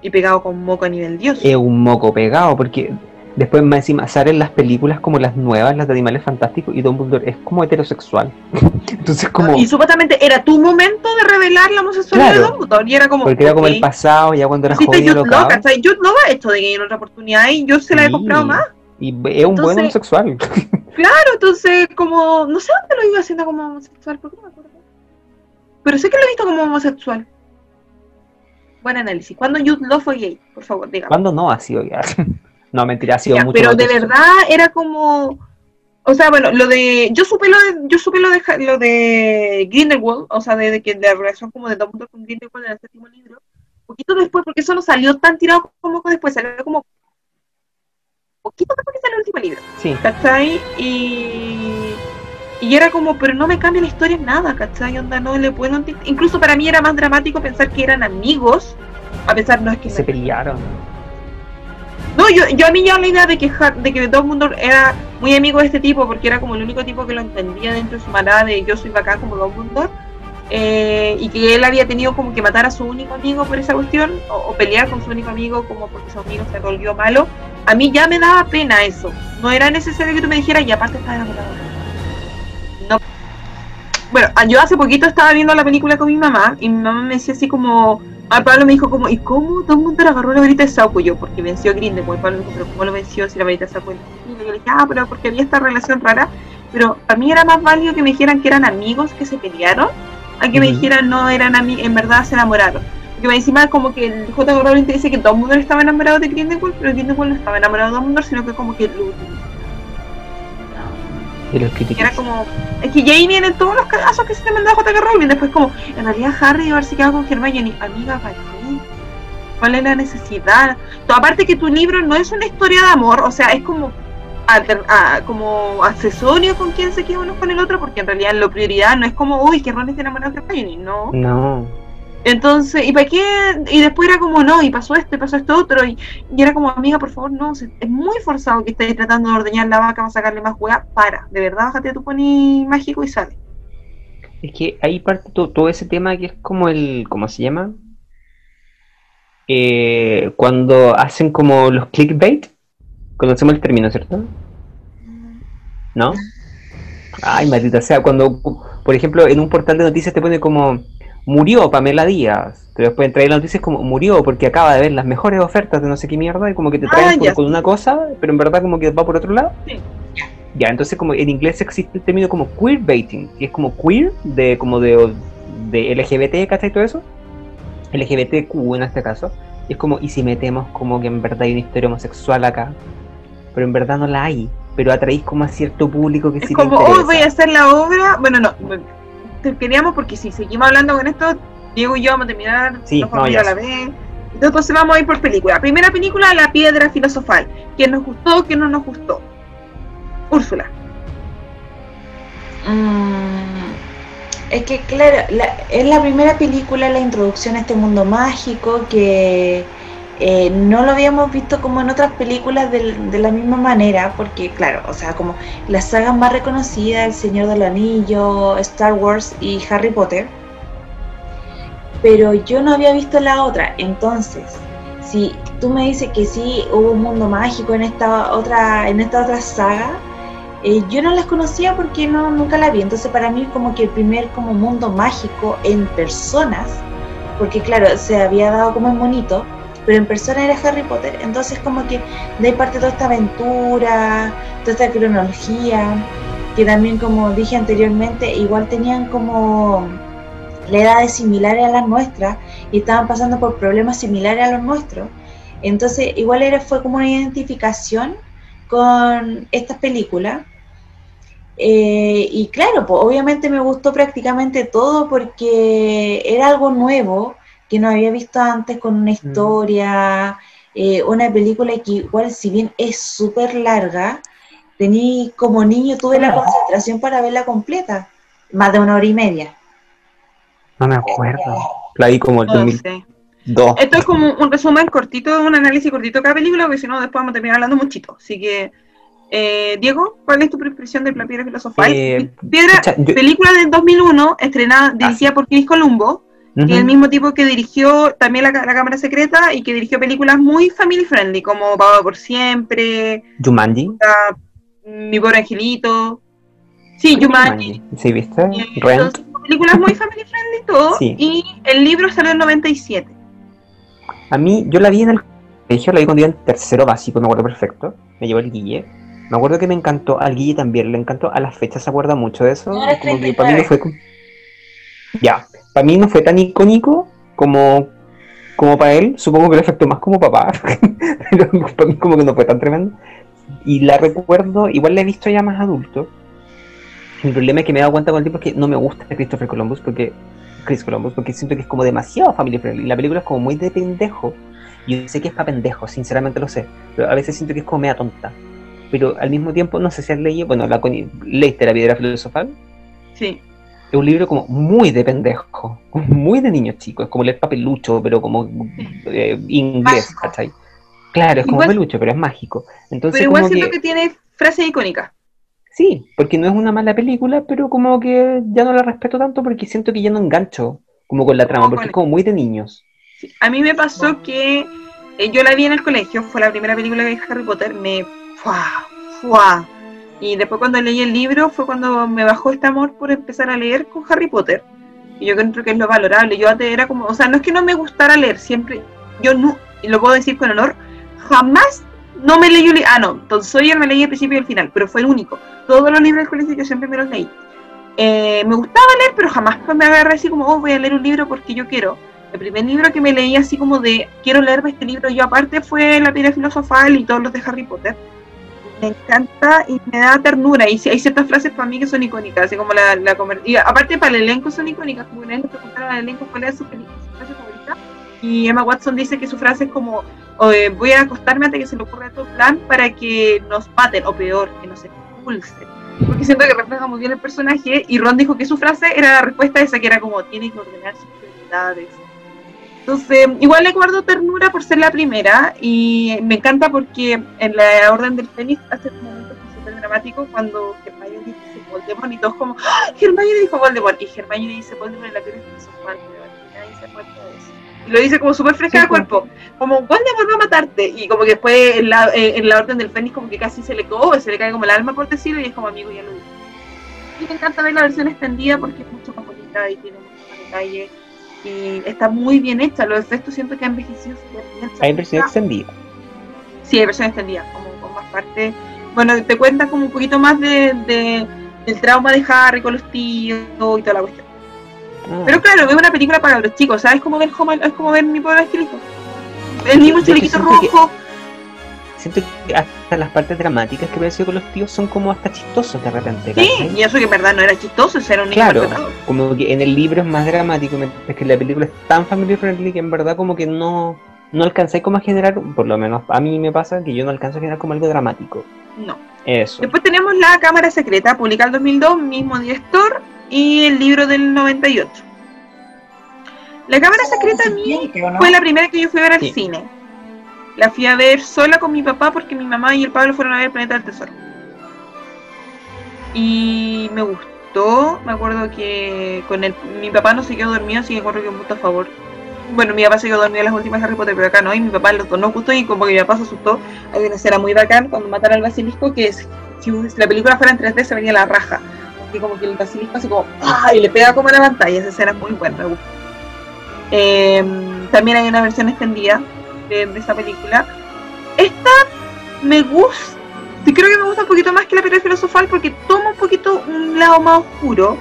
Y pegado con moco a nivel dios.
Es un moco pegado, porque después más encima salen las películas como las nuevas, las de Animales Fantásticos, y Dumbledore es como heterosexual. Entonces como,
Y supuestamente era tu momento de revelar la homosexualidad
Claro.
de Dumbledore. Y era como.
porque era como el pasado, ya cuando era joven y
Jude Law,
alocado,
¿cachai? Jude Law ha hecho de gay en otra oportunidad y yo se la he comprado más.
y es un buen homosexual.
Claro, entonces, como. No sé dónde lo iba haciendo como homosexual, ¿por qué no me acuerdo? Pero sé que lo he visto como homosexual. Buen análisis. ¿Cuándo Jude Law fue gay? Por favor, dígame.
¿Cuándo no ha sido ya? no, mentira, ha sido
Ya,
mucho
pero de verdad era como. O sea, bueno, lo de. Yo supe lo de. Yo supe lo de, lo de Grindelwald, o sea, de, de que la relación como de Dumbledore con Grindelwald en el séptimo libro. Poquito después, porque eso no salió tan tirado como después, salió como. Poquito después que salió el último libro.
Sí,
¿cachai? Y, y era como, pero no me cambia la historia en nada, ¿cachai? Onda, no le puedo Incluso para mí era más dramático pensar que eran amigos, a pesar no es que
se pelearon.
No, yo, yo a mí ya la idea de que, de que Dumbledore era muy amigo de este tipo, porque era como el único tipo que lo entendía dentro de su manera de yo soy bacán como Dumbledore, eh, y que él había tenido como que matar a su único amigo por esa cuestión, o, o pelear con su único amigo como porque su amigo se volvió malo, a mí ya me daba pena eso. No era necesario que tú me dijeras, y aparte estaba enamorado. No. Bueno, ah, yo hace poquito estaba viendo la película con mi mamá, y mi mamá me decía así como, Ah, Pablo me dijo como, ¿y cómo Dumbledore agarró la varita de Sauco? Yo, porque venció a Grindelwald. Pablo me dijo, ¿pero cómo lo venció si la varita de Sauco? Y yo le dije, ah, pero porque había esta relación rara. Pero a mí era más válido que me dijeran que eran amigos que se pelearon, a que me dijeran no eran amigos, en verdad se enamoraron. Porque encima como que el J. Rowling te dice que Dumbledore estaba enamorado de Grindelwald, pero Grindelwald no estaba enamorado de Dumbledore, sino que como que lo
Los críticos.
era como, es que Jamie en todos los casos que se te mandaba J.K. Rowling, después como, en realidad Harry debe haberse quedado con Hermione, amiga, ¿para qué? ¿Cuál es la necesidad? Aparte que tu libro no es una historia de amor, o sea, es como alter- ah, como accesorio con quien se queda uno con el otro, porque en realidad la prioridad no es como, uy, que Ron esté enamorado de Hermione, no.
No.
Entonces, ¿y para qué? Y después era como, no, y pasó esto, y pasó esto otro, y, y era como, amiga, por favor, no, es muy forzado que estés tratando de ordeñar la vaca para sacarle más hueá, para, de verdad, bájate a tu pony mágico y sale.
Es que ahí parte to- todo ese tema que es como el, ¿cómo se llama? Eh, cuando hacen como los clickbait, conocemos el término, ¿cierto? ¿No? Ay, maldita sea, cuando, por ejemplo, en un portal de noticias te pone como murió Pamela Díaz, pero después trae las noticias como murió porque acaba de ver las mejores ofertas de no sé qué mierda y como que te traen
Ah,
con, una cosa, pero en verdad como que va por otro lado.
Sí.
Ya, entonces como en inglés existe el término como queerbaiting, que es como queer, de como de, de LGBT, ¿cachai? Todo eso. LGBTQ en este caso. Y es como, ¿y si metemos como que en verdad hay una historia homosexual acá? Pero en verdad no la hay. Pero atraís como a cierto público que
Es
sí
como,
te
oh, voy a hacer la obra, bueno, no, queríamos porque si seguimos hablando con esto, Diego y yo vamos a terminar,
Sí,
nos vamos
no,
a ir
ya
a la vez. Entonces vamos a ir por película. Primera película, La Piedra Filosofal. ¿Quién nos gustó? ¿Quién no nos gustó? Úrsula.
Mm, es que, claro, la- es la primera película, la introducción a este mundo mágico que, eh, no lo habíamos visto como en otras películas de, la misma manera, porque claro, o sea, como las sagas más reconocidas, El Señor del Anillo, Star Wars y Harry Potter, pero yo no había visto la otra, entonces, si tú me dices que sí hubo un mundo mágico en esta otra, en esta otra saga, eh, yo no las conocía porque no, nunca la vi, entonces para mí como que el primer como mundo mágico en personas, porque claro, se había dado como en monito, pero en persona era Harry Potter, entonces como que de ahí parte toda esta aventura, toda esta cronología, que también como dije anteriormente, igual tenían como la edades similares a las nuestras y estaban pasando por problemas similares a los nuestros. Entonces, igual era, fue como una identificación con estas películas. Eh, y claro, pues obviamente me gustó prácticamente todo porque era algo nuevo que no había visto antes con una historia, eh, una película que igual si bien es súper larga, tení como niño tuve la concentración para verla completa, más de una hora y media.
No me acuerdo. La vi como el
No
2002.
sé. Esto es como un resumen cortito, un análisis cortito de cada película, porque si no después vamos a terminar hablando muchito. Así que, eh, Diego, ¿cuál es tu impresión de La Piedra Filosofal?
Eh,
Piedra,
yo-
película del 2001, estrenada, dirigida por Chris Columbo, es el mismo tipo que dirigió también la, la Cámara Secreta y que dirigió películas muy family friendly, como Pablo por Siempre,
Jumanji.
Mi Pobre Angelito. Sí, Jumanji.
¿Sí viste?
Eh,
Rent.
entonces, películas muy family friendly y todo.
Sí.
Y el libro salió en 97.
A mí, yo la vi en el colegio, la vi cuando iba en tercero básico, me acuerdo perfecto. Me llevó el Guille. Me acuerdo que me encantó, al Guille también le encantó, a las fechas se acuerda mucho de eso.
No,
como que para mí no
39.
fue. Ya, para mí no fue tan icónico como, como para él. Supongo que le afectó más como papá, pero para mí como que no fue tan tremendo. Y la recuerdo, igual la he visto ya más adulto. El problema es que me he dado cuenta con el tiempo es que no me gusta Christopher Columbus porque Chris Columbus porque siento que es como demasiado family friendly. La película es como muy de pendejo. Yo sé que es para pendejos, sinceramente lo sé. Pero a veces siento que es como media tonta. Pero al mismo tiempo, no sé si has leído, bueno, la leíste La Piedra Filosofal.
Sí.
Es un libro como muy de pendejo, muy de niños chicos. Es como leer papelucho, pero como eh, inglés. ¿cachai? Claro, es como
Igual-
peluche, pero es mágico. Entonces,
Pero igual
como
siento
que,
que tiene frases icónicas.
Sí, porque no es una mala película, pero como que ya no la respeto tanto porque siento que ya no engancho como con la trama, porque es como muy de niños.
Sí, A mí me pasó que eh, yo la vi en el colegio, fue la primera película que vi Harry Potter, me... ¡Fua! ¡Fua! Y después cuando leí el libro fue cuando me bajó este amor por empezar a leer con Harry Potter. Y yo creo que es lo valorable. Yo antes era como, o sea, no es que no me gustara leer, siempre, yo no, lo puedo decir con honor, jamás no me leí un libro. Ah, no, Tom Sawyer me leí el principio y el final, pero fue el único. Todos los libros del colegio yo siempre me los leí. Eh, me gustaba leer, pero jamás me agarré así como, oh, voy a leer un libro porque yo quiero. El primer libro que me leí así como de, quiero leerme este libro yo aparte fue La piedra filosofal y todos los de Harry Potter. Me encanta y me da ternura. Y hay ciertas frases para mí que son icónicas, así como la, la aparte para el elenco son icónicas, como una vez le preguntaron al elenco cuál era su, su frase favorita. Y Emma Watson dice que su frase es como, voy a acostarme antes que se le ocurra todo plan para que nos maten, o peor, que nos expulsen. Porque siento que refleja muy bien el personaje. Y Ron dijo que su frase era la respuesta esa que era como, tiene que ordenar sus prioridades. Entonces, igual le guardo ternura por ser la primera y me encanta porque en la Orden del Fénix hace un momento súper dramático cuando Hermione dice Voldemort y todos como ¡Ah! Hermione dijo Voldemort y Hermione dice Voldemort en la piedra filosofal pero nadie se acuerda de eso. Y lo dice como súper fresca de
Sí, pues.
cuerpo como Voldemort va a matarte y como que después en la, eh, en la Orden del Fénix como que casi se le coge, se le cae como el alma por decirlo y es como amigo ya lo dijo y me encanta ver la versión extendida porque es mucho más bonita y tiene mucho más detalle y está muy bien hecha. Los efectos siento que han envejecido súper bien.
Hay versión extendida.
Sí, hay versión extendida, como con más parte. Bueno, te cuentan como un poquito más de, de- del trauma de Harry con los tíos y toda la cuestión.
Ah.
Pero claro, es una película para los chicos, ¿sabes? Como ver, es como ver mi pobre angelito. El mismo
que
chalequito
que-
rojo.
Siento que hasta las partes dramáticas que apareció con los tíos son como hasta chistosos de repente.
Sí,
¿cachai?
y eso que en verdad no era chistoso, ese era un niño
Claro, como que en el libro es más dramático, mientras que la película es tan family friendly que en verdad como que no, no alcancé como a generar, por lo menos a mí me pasa que yo no alcanzo a generar como algo dramático.
No.
Eso.
Después tenemos La Cámara Secreta, publicada en 2002, mismo director, y el libro del 98. La Cámara Secreta a mí fue la primera que yo fui a ver al
Sí.
cine. La fui a ver sola con mi papá porque mi mamá y el Pablo fueron a ver el Planeta del Tesoro. Y me gustó, me acuerdo que con el, mi papá no se quedó dormido, así que corro que un punto a favor. Bueno, mi papá se quedó dormido en las últimas Harry Potter, pero acá no, y mi papá los dos no gustó y como que mi papá se asustó. Hay una escena muy bacán cuando matan al basilisco que si la película fuera en 3D se venía la raja. Y como que el basilisco así como ¡ah! y le pega como a la pantalla, esa escena es muy buena, me gusta. Em, también hay una versión extendida de, esa película. Esta me gusta, creo que me gusta un poquito más que la piedra filosofal porque toma un poquito un lado más oscuro.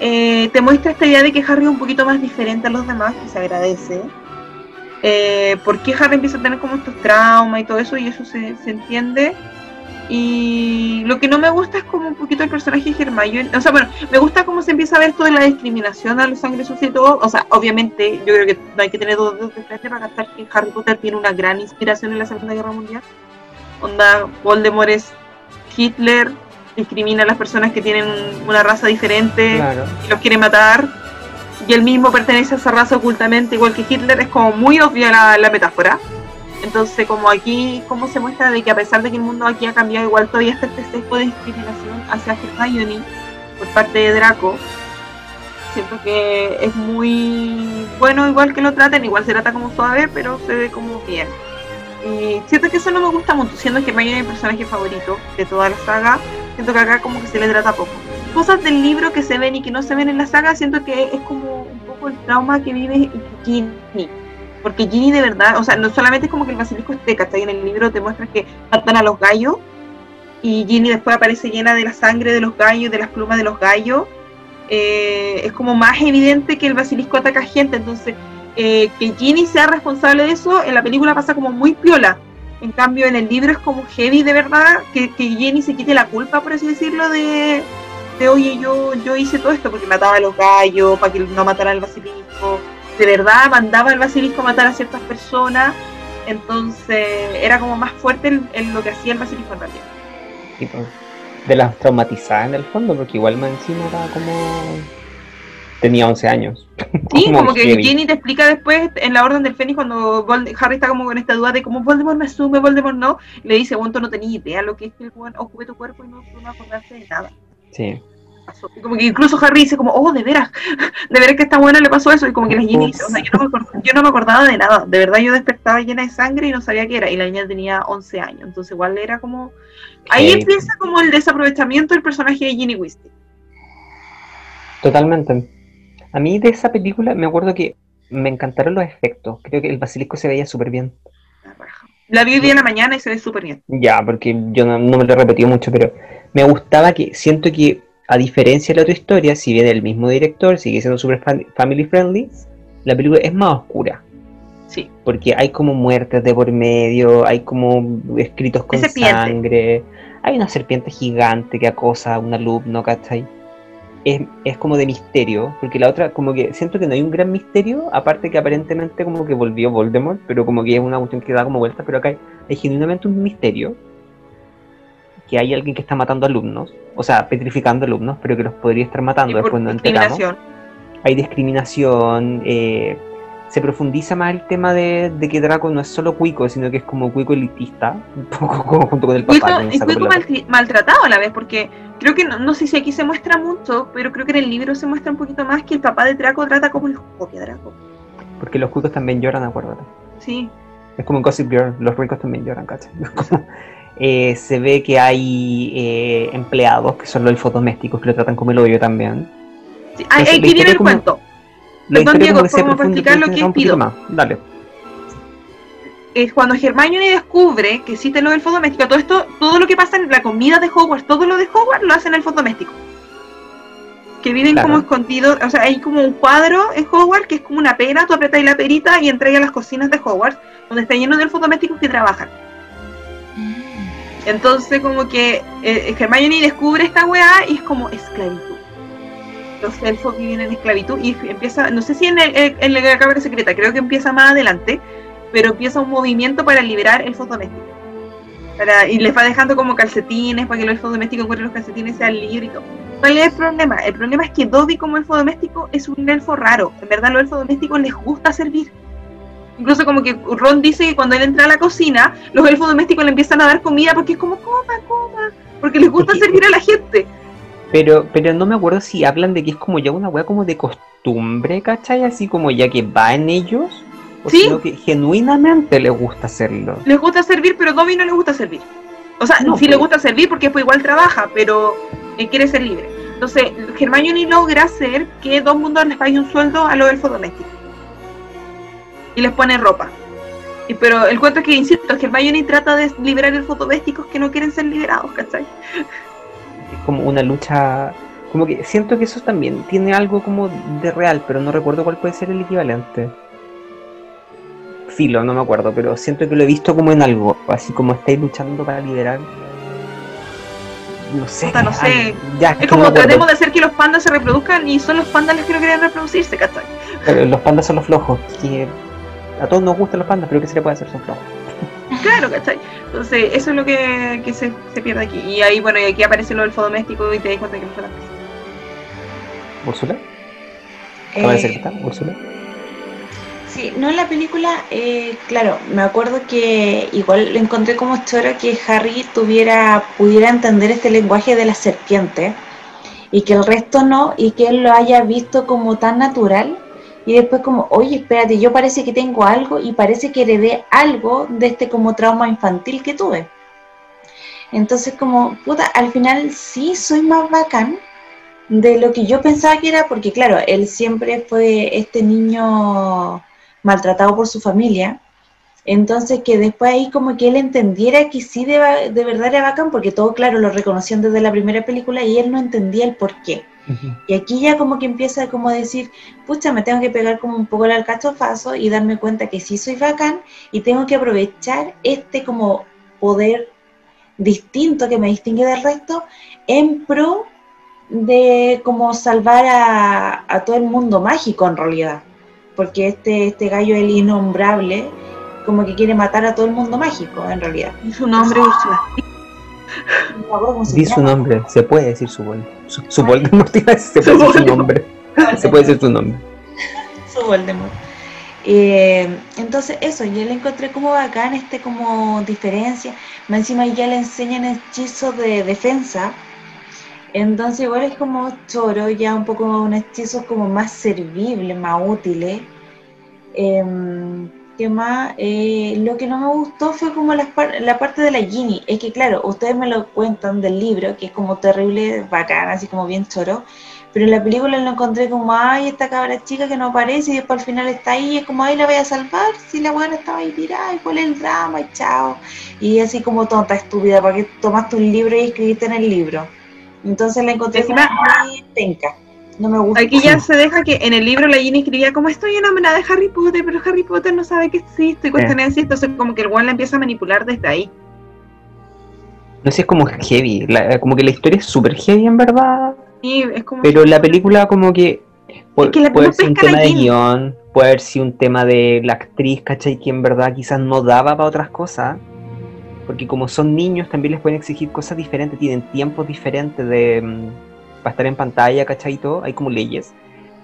Eh, te muestra esta idea de que Harry es un poquito más diferente a los demás, que se agradece. Eh, porque Harry empieza a tener como estos traumas y todo eso, y eso se, se entiende. Y lo que no me gusta es como un poquito el personaje de Hermione. O sea, bueno, me gusta cómo se empieza a ver toda la discriminación a los sangre sucia y todo. O sea, obviamente, yo creo que no hay que tener dos dedos de frente para captar que Harry Potter tiene una gran inspiración en la Segunda Guerra Mundial. Onda, Voldemort es Hitler, discrimina a las personas que tienen una raza diferente
Claro.
y los quiere matar. Y él mismo pertenece a esa raza ocultamente, igual que Hitler. Es como muy obvia la, la metáfora. Entonces, como aquí, cómo se muestra de que a pesar de que el mundo aquí ha cambiado, igual todavía está este sesgo de discriminación hacia Hermione por parte de Draco. Siento que es muy bueno igual que lo traten, igual se trata como suave, pero se ve como bien. Y siento que eso no me gusta mucho, siendo que Hermione es mi personaje favorito de toda la saga, siento que acá como que se le trata poco. Cosas del libro que se ven y que no se ven en la saga, siento que es como un poco el trauma que vive Ginny. Porque Ginny de verdad, o sea, no solamente es como que el basilisco esté, ¿cachai? En el libro te muestran que matan a los gallos y Ginny después aparece llena de la sangre de los gallos, de las plumas de los gallos. Eh, es como más evidente que el basilisco ataca gente, entonces eh, que Ginny sea responsable de eso, en la película pasa como muy piola. En cambio, en el libro es como heavy de verdad que, que Jenny se quite la culpa, por así decirlo, de, de oye, yo, yo hice todo esto porque mataba a los gallos, para que no matara al basilisco. De verdad, mandaba al basilisco a matar a ciertas personas. Entonces, era como más fuerte en, en lo que hacía el basilisco en realidad.
Tipo, de las traumatizadas en el fondo, porque igual más encima era como. Tenía 11 años.
Sí, como que
heavy.
Ginny te explica después en la Orden del Fénix cuando Vold- Harry está como con esta duda de cómo Voldemort me asume, Voldemort no, le dice, bueno, tú no tenías idea lo que es que el ocupe tu cuerpo y no, no acordaste de nada.
Sí.
Pasó. Y como que incluso Harry dice como, oh, de veras, de veras que a esta buena le pasó eso, y como que la Ginny dice, o sea, yo no, me acordaba, yo no me acordaba de nada, de verdad yo despertaba llena de sangre y no sabía qué era, y la niña tenía 11 años, entonces igual era como... Ahí empieza como el desaprovechamiento del personaje de Ginny Weasley.
Totalmente. A mí de esa película me acuerdo que me encantaron los efectos. Creo que el basilisco se veía súper bien.
La vi hoy en la mañana y se ve súper bien.
Ya, porque yo no, no me lo he repetido mucho, pero me gustaba que siento que, a diferencia de la otra historia, si bien el mismo director sigue siendo súper fan- family friendly, la película es más oscura.
Sí.
Porque hay como muertes de por medio, hay como escritos con sangre, hay una serpiente gigante que acosa a un alumno, ¿cachai? Es, es como de misterio, porque la otra, como que siento que no hay un gran misterio, aparte que aparentemente como que volvió Voldemort, pero como que es una cuestión que da como vuelta, pero acá hay, hay genuinamente un misterio, que hay alguien que está matando alumnos, o sea, petrificando alumnos, pero que los podría estar matando, después no enteramos hay discriminación, eh, se profundiza más el tema de, de que Draco no es solo cuico, sino que es como cuico elitista, un poco como junto con el papá.
Cuico- y Cuico maltratado a la vez, porque creo que no, no sé si aquí se muestra mucho, pero creo que en el libro se muestra un poquito más que el papá de Draco trata como el copia Draco.
Porque los cuicos también lloran, acuérdate.
Sí,
Es como en Gossip Girl, los ricos también lloran, ¿cachai? Como, eh, se ve que hay eh, empleados que son los elfos domésticos que lo tratan como el hoyo también.
sí. Ah,
Entonces,
aquí viene el
como-
cuento. Perdón, Diego,
profundiza
explicar lo que
poquito
pido.
más. Dale.
Es cuando Hermione descubre que existen los elfos domésticos, todo esto, todo lo que pasa en la comida de Hogwarts, todo lo de Hogwarts lo hacen elfos domésticos. Que viven
Claro.
como escondidos, o sea, hay como un cuadro en Hogwarts que es como una pera, tú apretas la perita y entregas las cocinas de Hogwarts, donde está lleno de elfos domésticos que trabajan. Entonces como que eh, Hermione descubre esta weá y es como esclavitud. Los elfos viven en esclavitud y empieza, no sé si en, el, en la cámara secreta, creo que empieza más adelante, pero empieza un movimiento para liberar elfos domésticos. Para, y les va dejando como calcetines para que los elfos domésticos encuentren los calcetines sean libres y todo. ¿Cuál es el problema? El problema es que Dobby como elfo doméstico es un elfo raro. En verdad los elfos domésticos les gusta servir. Incluso como que Ron dice que cuando él entra a la cocina, los elfos domésticos le empiezan a dar comida porque es como, coma, coma, porque les gusta servir a la gente.
Pero, pero no me acuerdo si hablan de que es como ya una weá como de costumbre, ¿cachai? Así como ya que va en ellos. O
Sí.
sino que genuinamente les gusta hacerlo.
Les gusta servir, pero Dobby no le gusta servir. O sea,
No,
sí le
pero-
gusta servir porque pues igual trabaja, pero eh, quiere ser libre. Entonces, Hermione logra hacer que dos mundos les pague un sueldo a los elfos domésticos. Y les pone ropa. Y, pero el cuento es que, insisto, Hermione trata de liberar elfos domésticos que no quieren ser liberados, ¿cachai?
Es como una lucha. Como que siento que eso también tiene algo como de real, pero no recuerdo cuál puede ser el equivalente. Filo, no me acuerdo, pero siento que lo he visto como en algo, así como estáis luchando para liberar. No sé.
Puta, no sé.
ay, ya,
Es
que
como tratemos de hacer que los pandas se reproduzcan y son los pandas los que no quieren reproducirse, ¿cachai?
Pero los pandas son los flojos. Que a todos nos gustan los pandas, pero ¿qué se le puede hacer? Son flojos.
Claro, ¿cachai? Entonces, eso es lo que, que se, se pierde aquí. Y ahí, bueno, y aquí aparece lo del doméstico y te das cuenta que no fue la.
¿Úrsula? ¿Acaba de
Eh,
ser que está? ¿Úrsula?
Sí, no en la película, eh, claro, me acuerdo que igual lo encontré como choro que Harry tuviera, pudiera entender este lenguaje de la serpiente y que el resto no, y que él lo haya visto como tan natural y después como, oye, espérate, yo parece que tengo algo y parece que heredé algo de este como trauma infantil que tuve. Entonces como, puta, al final sí soy más bacán de lo que yo pensaba que era, porque claro, él siempre fue este niño maltratado por su familia. Entonces que después ahí como que él entendiera que sí de, de verdad era bacán, porque todo claro lo reconocían desde la primera película y él no entendía el por qué. Y aquí ya como que empieza como a decir, pucha, me tengo que pegar como un poco el alcachofazo y darme cuenta que sí soy bacán y tengo que aprovechar este como poder distinto que me distingue del resto en pro de como salvar a, a todo el mundo mágico en realidad. Porque este, este gallo, el innombrable, como que quiere matar a todo el mundo mágico en realidad.
Y su nombre es Úrsula.
Di su nombre, se puede decir su vol. Su, su Voldemort, se puede decir su
Voldemort.
nombre. Se puede decir su nombre.
su Voldemort. Eh, entonces eso, yo le encontré como bacán este como diferencia. Más encima ya le enseñan hechizos de defensa. Entonces igual es como choro, ya un poco un hechizos como más servibles, más útiles. Em, ¿Qué más? Eh, lo que no me gustó fue como la, par- la parte de la Ginny. Es que claro, ustedes me lo cuentan del libro, que es como terrible, bacán, así como bien choro. Pero en la película lo encontré como, ay, esta cabra chica que no aparece y después al final está ahí, y es como, ay, la voy a salvar, si la buena estaba ahí tirada, y cuál es el drama, y chao. Y así como tonta, estúpida, para que tomaste un libro y escribiste en el libro. Entonces la encontré como muy penca. No me gusta.
Aquí ya se deja que en el libro la Ginny escribía como estoy enamorada de Harry Potter, pero Harry Potter no sabe que existe y cuestiones así, entonces como que el one la empieza a manipular desde ahí.
No sé, es como heavy. la- como que la historia es súper heavy en verdad.
Y es como
Pero la película como que pu-
Es que la-
puede ser un tema de guion, puede haber sido un tema de la actriz, ¿cachai? Que en verdad quizás no daba para otras cosas. Porque como son niños también les pueden exigir cosas diferentes, tienen tiempos diferentes de mm, para estar en pantalla, ¿cachai? Y todo, hay como leyes.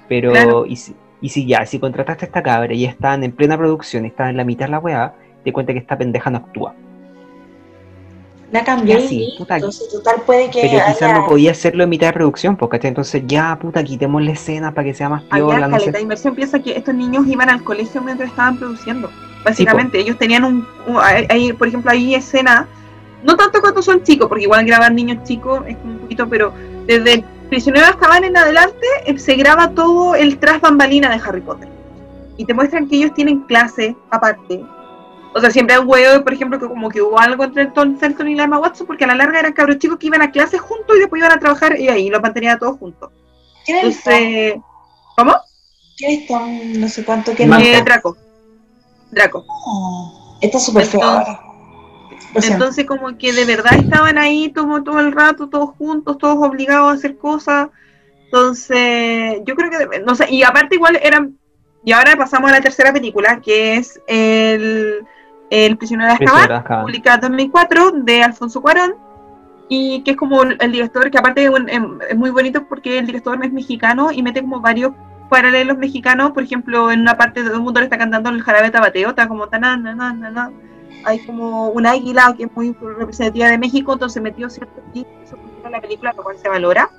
Pero,
Claro.
y, si, y si ya, si contrataste a esta cabra y están en plena producción, están en la mitad de la weá, te cuenta que esta pendeja no actúa.
La cambié
sí,
entonces total puede que
Pero quizás no podía hacerlo en mitad de producción, porque entonces ya, puta, quitemos la escena para que sea más
había
piola, no sé.
de inversión. Piensa que estos niños iban al colegio mientras estaban produciendo. Básicamente, ellos tenían un, un- hay- hay, por ejemplo, hay escena, no tanto cuando son chicos, porque igual grabar niños chicos es como un poquito, pero desde Prisionero de Azkaban en adelante eh, se graba todo el tras bambalina de Harry Potter. Y te muestran que ellos tienen clase aparte. O sea, siempre hay un huevo, por ejemplo, que como que hubo algo entre el Tom Felton y la Emma Watson, porque a la larga eran cabros chicos que iban a clase juntos y después iban a trabajar y ahí los mantenían todos juntos.
¿Quién es Tom?
¿cómo?
¿Quién es Tom? No sé cuánto
Marta.
Eh, Draco. Draco.
No, Está súper feo ahora.
Entonces como que de verdad estaban ahí todo, todo el rato, todos juntos, todos obligados a hacer cosas. Entonces, yo creo que, no sé, y aparte igual eran, y ahora pasamos a la tercera película, que es el, el Prisionero de Azkaban, publicada en 2004, de Alfonso Cuarón, y que es como el, director, que aparte es, em- es muy bonito porque el director es mexicano y mete como varios paralelos mexicanos, por ejemplo, en una parte de un mundo le está cantando el jarabe tabateo, está como tan, na, na, na, na. Hay como un águila que es muy representativa de México, entonces metió cierto en la película, lo cual se valora.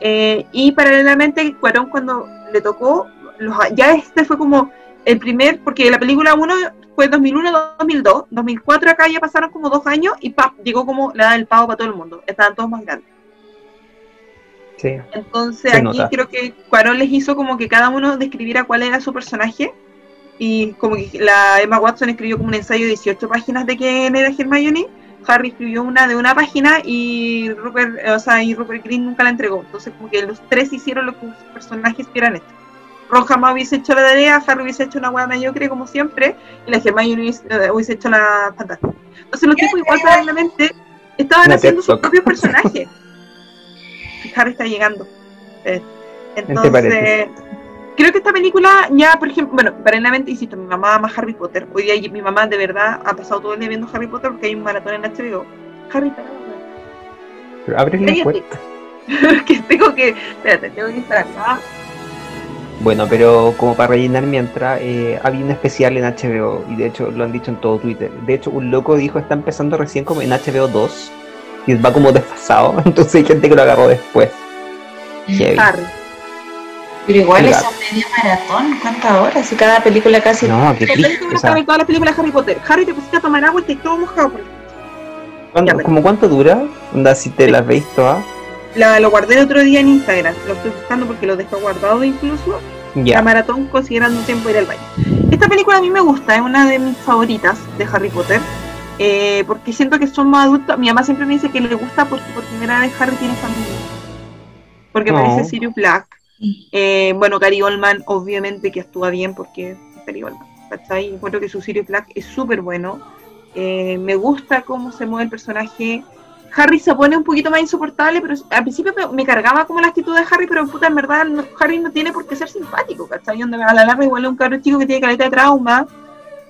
Eh, y paralelamente, Cuarón cuando le tocó, los, ya este fue como el primer, porque la película 1 fue 2001, 2002, 2004 acá ya pasaron como dos años y ¡pap! llegó como la edad del pavo para todo el mundo, estaban todos más grandes.
Sí.
Entonces aquí
nota.
creo que Cuarón les hizo como que cada uno describiera cuál era su personaje y como que la Emma Watson escribió como un ensayo de 18 páginas de quién era Hermione, Harry escribió una de una página y Rupert, eh, o sea, y Rupert Green nunca la entregó. Entonces como que los tres hicieron lo que sus personajes quieran esto. Ron jamás hubiese hecho la tarea, Harry hubiese hecho una hueá mediocre como siempre, y la Hermione hubiese, eh, hubiese hecho la fantástica. Entonces los tipos igual paralelamente estaban haciendo sus propios personajes. Y Harry está llegando. Eh, Entonces? Creo que esta película ya, por ejemplo, bueno, paralelamente, insisto, mi mamá ama Harry Potter. Hoy día mi mamá de verdad ha pasado todo el día viendo Harry Potter porque hay un maratón en HBO. Harry está
Pero abres la puerta.
que tengo que, espérate, tengo que estar acá.
Bueno, pero como para rellenar mientras, eh, había un especial en HBO y de hecho lo han dicho en todo Twitter. De hecho, un loco dijo está empezando recién como en HBO 2 y va como desfasado, entonces hay gente que lo agarró después.
Harry.
Pero igual
El
esa media maratón, ¿cuántas horas? Y cada película casi.
No,
que ver todas las películas de Harry Potter. Harry te pusiste a tomar agua y te todo mojado. por-
¿cuánto-
ya, pero-
¿Como cuánto dura? Onda, si te las veis todas.
La, lo guardé el otro día en Instagram. Lo estoy buscando porque lo dejé guardado incluso. La maratón considerando un tiempo ir al baño. Esta película a mí me gusta, es una de mis favoritas de Harry Potter, eh, porque siento que son más adultos. Mi mamá siempre me dice que le gusta porque por primera vez Harry tiene familia. Porque
Oh.
aparece Sirius Black. Eh, bueno, Gary Oldman, obviamente que actúa bien porque es Gary Oldman. ¿cachai? Encuentro que su Sirius Black es súper bueno. Eh, me gusta cómo se mueve el personaje. Harry se pone un poquito más insoportable, pero al principio me, me cargaba como la actitud de Harry, pero puta, en verdad no- Harry no tiene por qué ser simpático, ¿cachai? Onda, A la larga igual es un cabro chico que tiene caleta de trauma,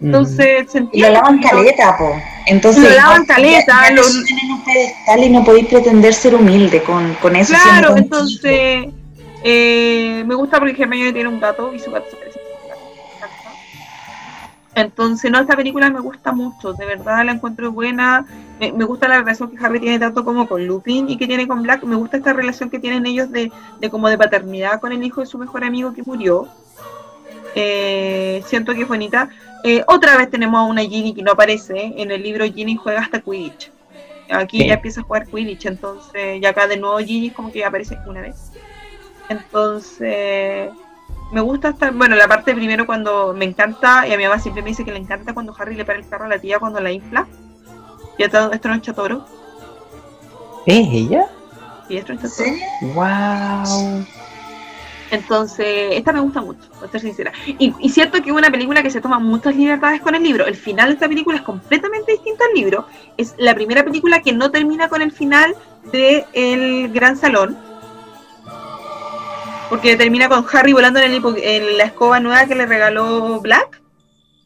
entonces se
Y lo lavan caleta, po. Entonces,
Lo lavan
ya-
caleta,
ya
lo-
te suben en un pedestal y no podéis pretender ser humilde con, con eso.
Claro, entonces eh, me gusta porque Hermione tiene un gato y su gato se parece a un gato. Me encanta. Entonces, no, esta película me gusta mucho, de verdad la encuentro buena. Me, me gusta la relación que Harry tiene tanto como con Lupin y que tiene con Black. Me gusta esta relación que tienen ellos de, de como de paternidad con el hijo de su mejor amigo que murió. Eh, siento que es bonita. Eh, otra vez tenemos a una Ginny que no aparece. En el libro Ginny juega hasta Quidditch. Aquí
Sí.
ya empieza a jugar Quidditch, entonces ya acá de nuevo Ginny como que aparece una vez. Entonces, me gusta esta, bueno, la parte primero cuando me encanta, y a mi mamá siempre me dice que le encanta cuando Harry le para el carro a la tía cuando la infla. Y esto, esto no es Chatoro,
¿Es ella?
y esto no es
¿En
Chatoro.
serio?
¡Wow!
Entonces, esta me gusta mucho, para ser sincera. Y, y cierto que es una película que se toma muchas libertades con el libro. El final de esta película es completamente distinto al libro. Es la primera película que no termina con el final de El Gran Salón. Porque termina con Harry volando en, el en la escoba nueva que le regaló Black.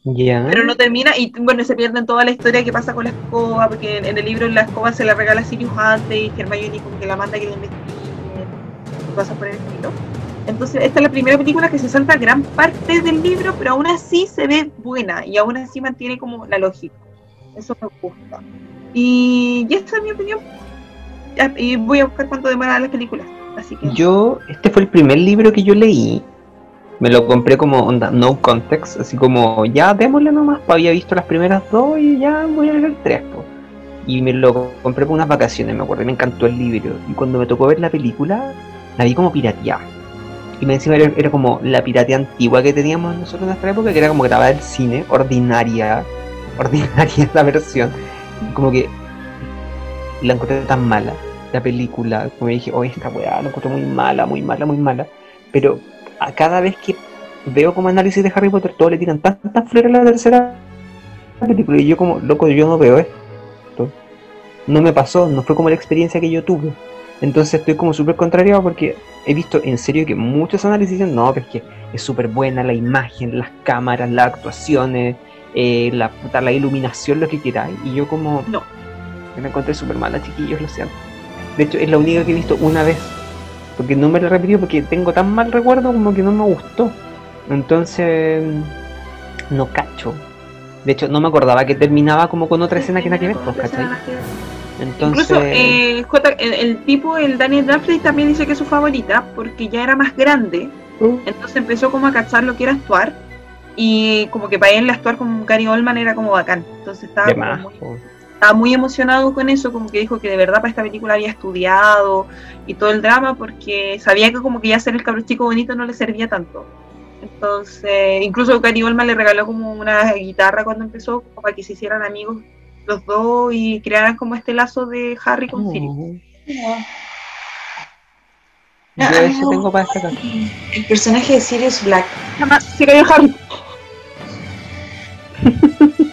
Ya.
Pero no termina y bueno, se pierde en toda la historia que pasa con la escoba, porque en, en el libro la escoba se la regala a Sirius antes y Hermione como que la manda que la investiguen y cosas por el estilo. Entonces esta es la primera película que se salta gran parte del libro, pero aún así se ve buena y aún así mantiene como la lógica. Eso me gusta. Y, y esta es mi opinión. Y voy a buscar cuánto demoran las películas. Así que
Yo, este fue el primer libro que yo leí. Me lo compré como onda, no context, así como ya démosle nomás. había visto las primeras dos y ya voy a leer tres. po. Y me lo compré por unas vacaciones, me acuerdo, me encantó el libro. Y cuando me tocó ver la película, la vi como pirateada. Y me encima era, como la piratea antigua que teníamos nosotros en nuestra época, que era como grabada el cine, ordinaria, ordinaria la versión. Como que la encontré tan mala, la película, como dije, oye, esta weá la encontré muy mala, muy mala, muy mala. Pero a cada vez que veo como análisis de Harry Potter, todos le tiran tantas flores a la tercera película. Y yo como, loco, yo no veo esto. No me pasó, no fue como la experiencia que yo tuve. Entonces estoy como súper contrariado porque he visto en serio que muchos análisis dicen, no, pero es que es súper buena la imagen, las cámaras, las actuaciones, eh, la, puta, la iluminación, lo que queráis. Y yo como,
No.
me encontré súper mala, chiquillos, lo siento. De hecho, es la única que he visto una vez. porque no me lo he repetido porque tengo tan mal recuerdo como que no me gustó. Entonces, no cacho. De hecho, no me acordaba que terminaba como con otra escena que nada que ver, pues, ¿cachai? Entonces,
Incluso eh, J- el, el tipo, el Daniel Radcliffe también dice que es su favorita porque ya era más grande,
uh,
entonces empezó como a cachar lo que era actuar y como que para él actuar como Gary Oldman era como bacán, entonces estaba, como
más,
muy. Estaba muy emocionado con eso, como que dijo que de verdad para esta película había estudiado y todo el drama porque sabía que como que ya ser el cabro chico bonito no le servía tanto. Entonces, incluso Gary Oldman le regaló como una guitarra cuando empezó, como para que se hicieran amigos los dos y crearan como este lazo de Harry con Sirius.
Oh.
No,
Yo eso tengo para destacar.
El personaje de Sirius Black.
Jamás se cayó Harry.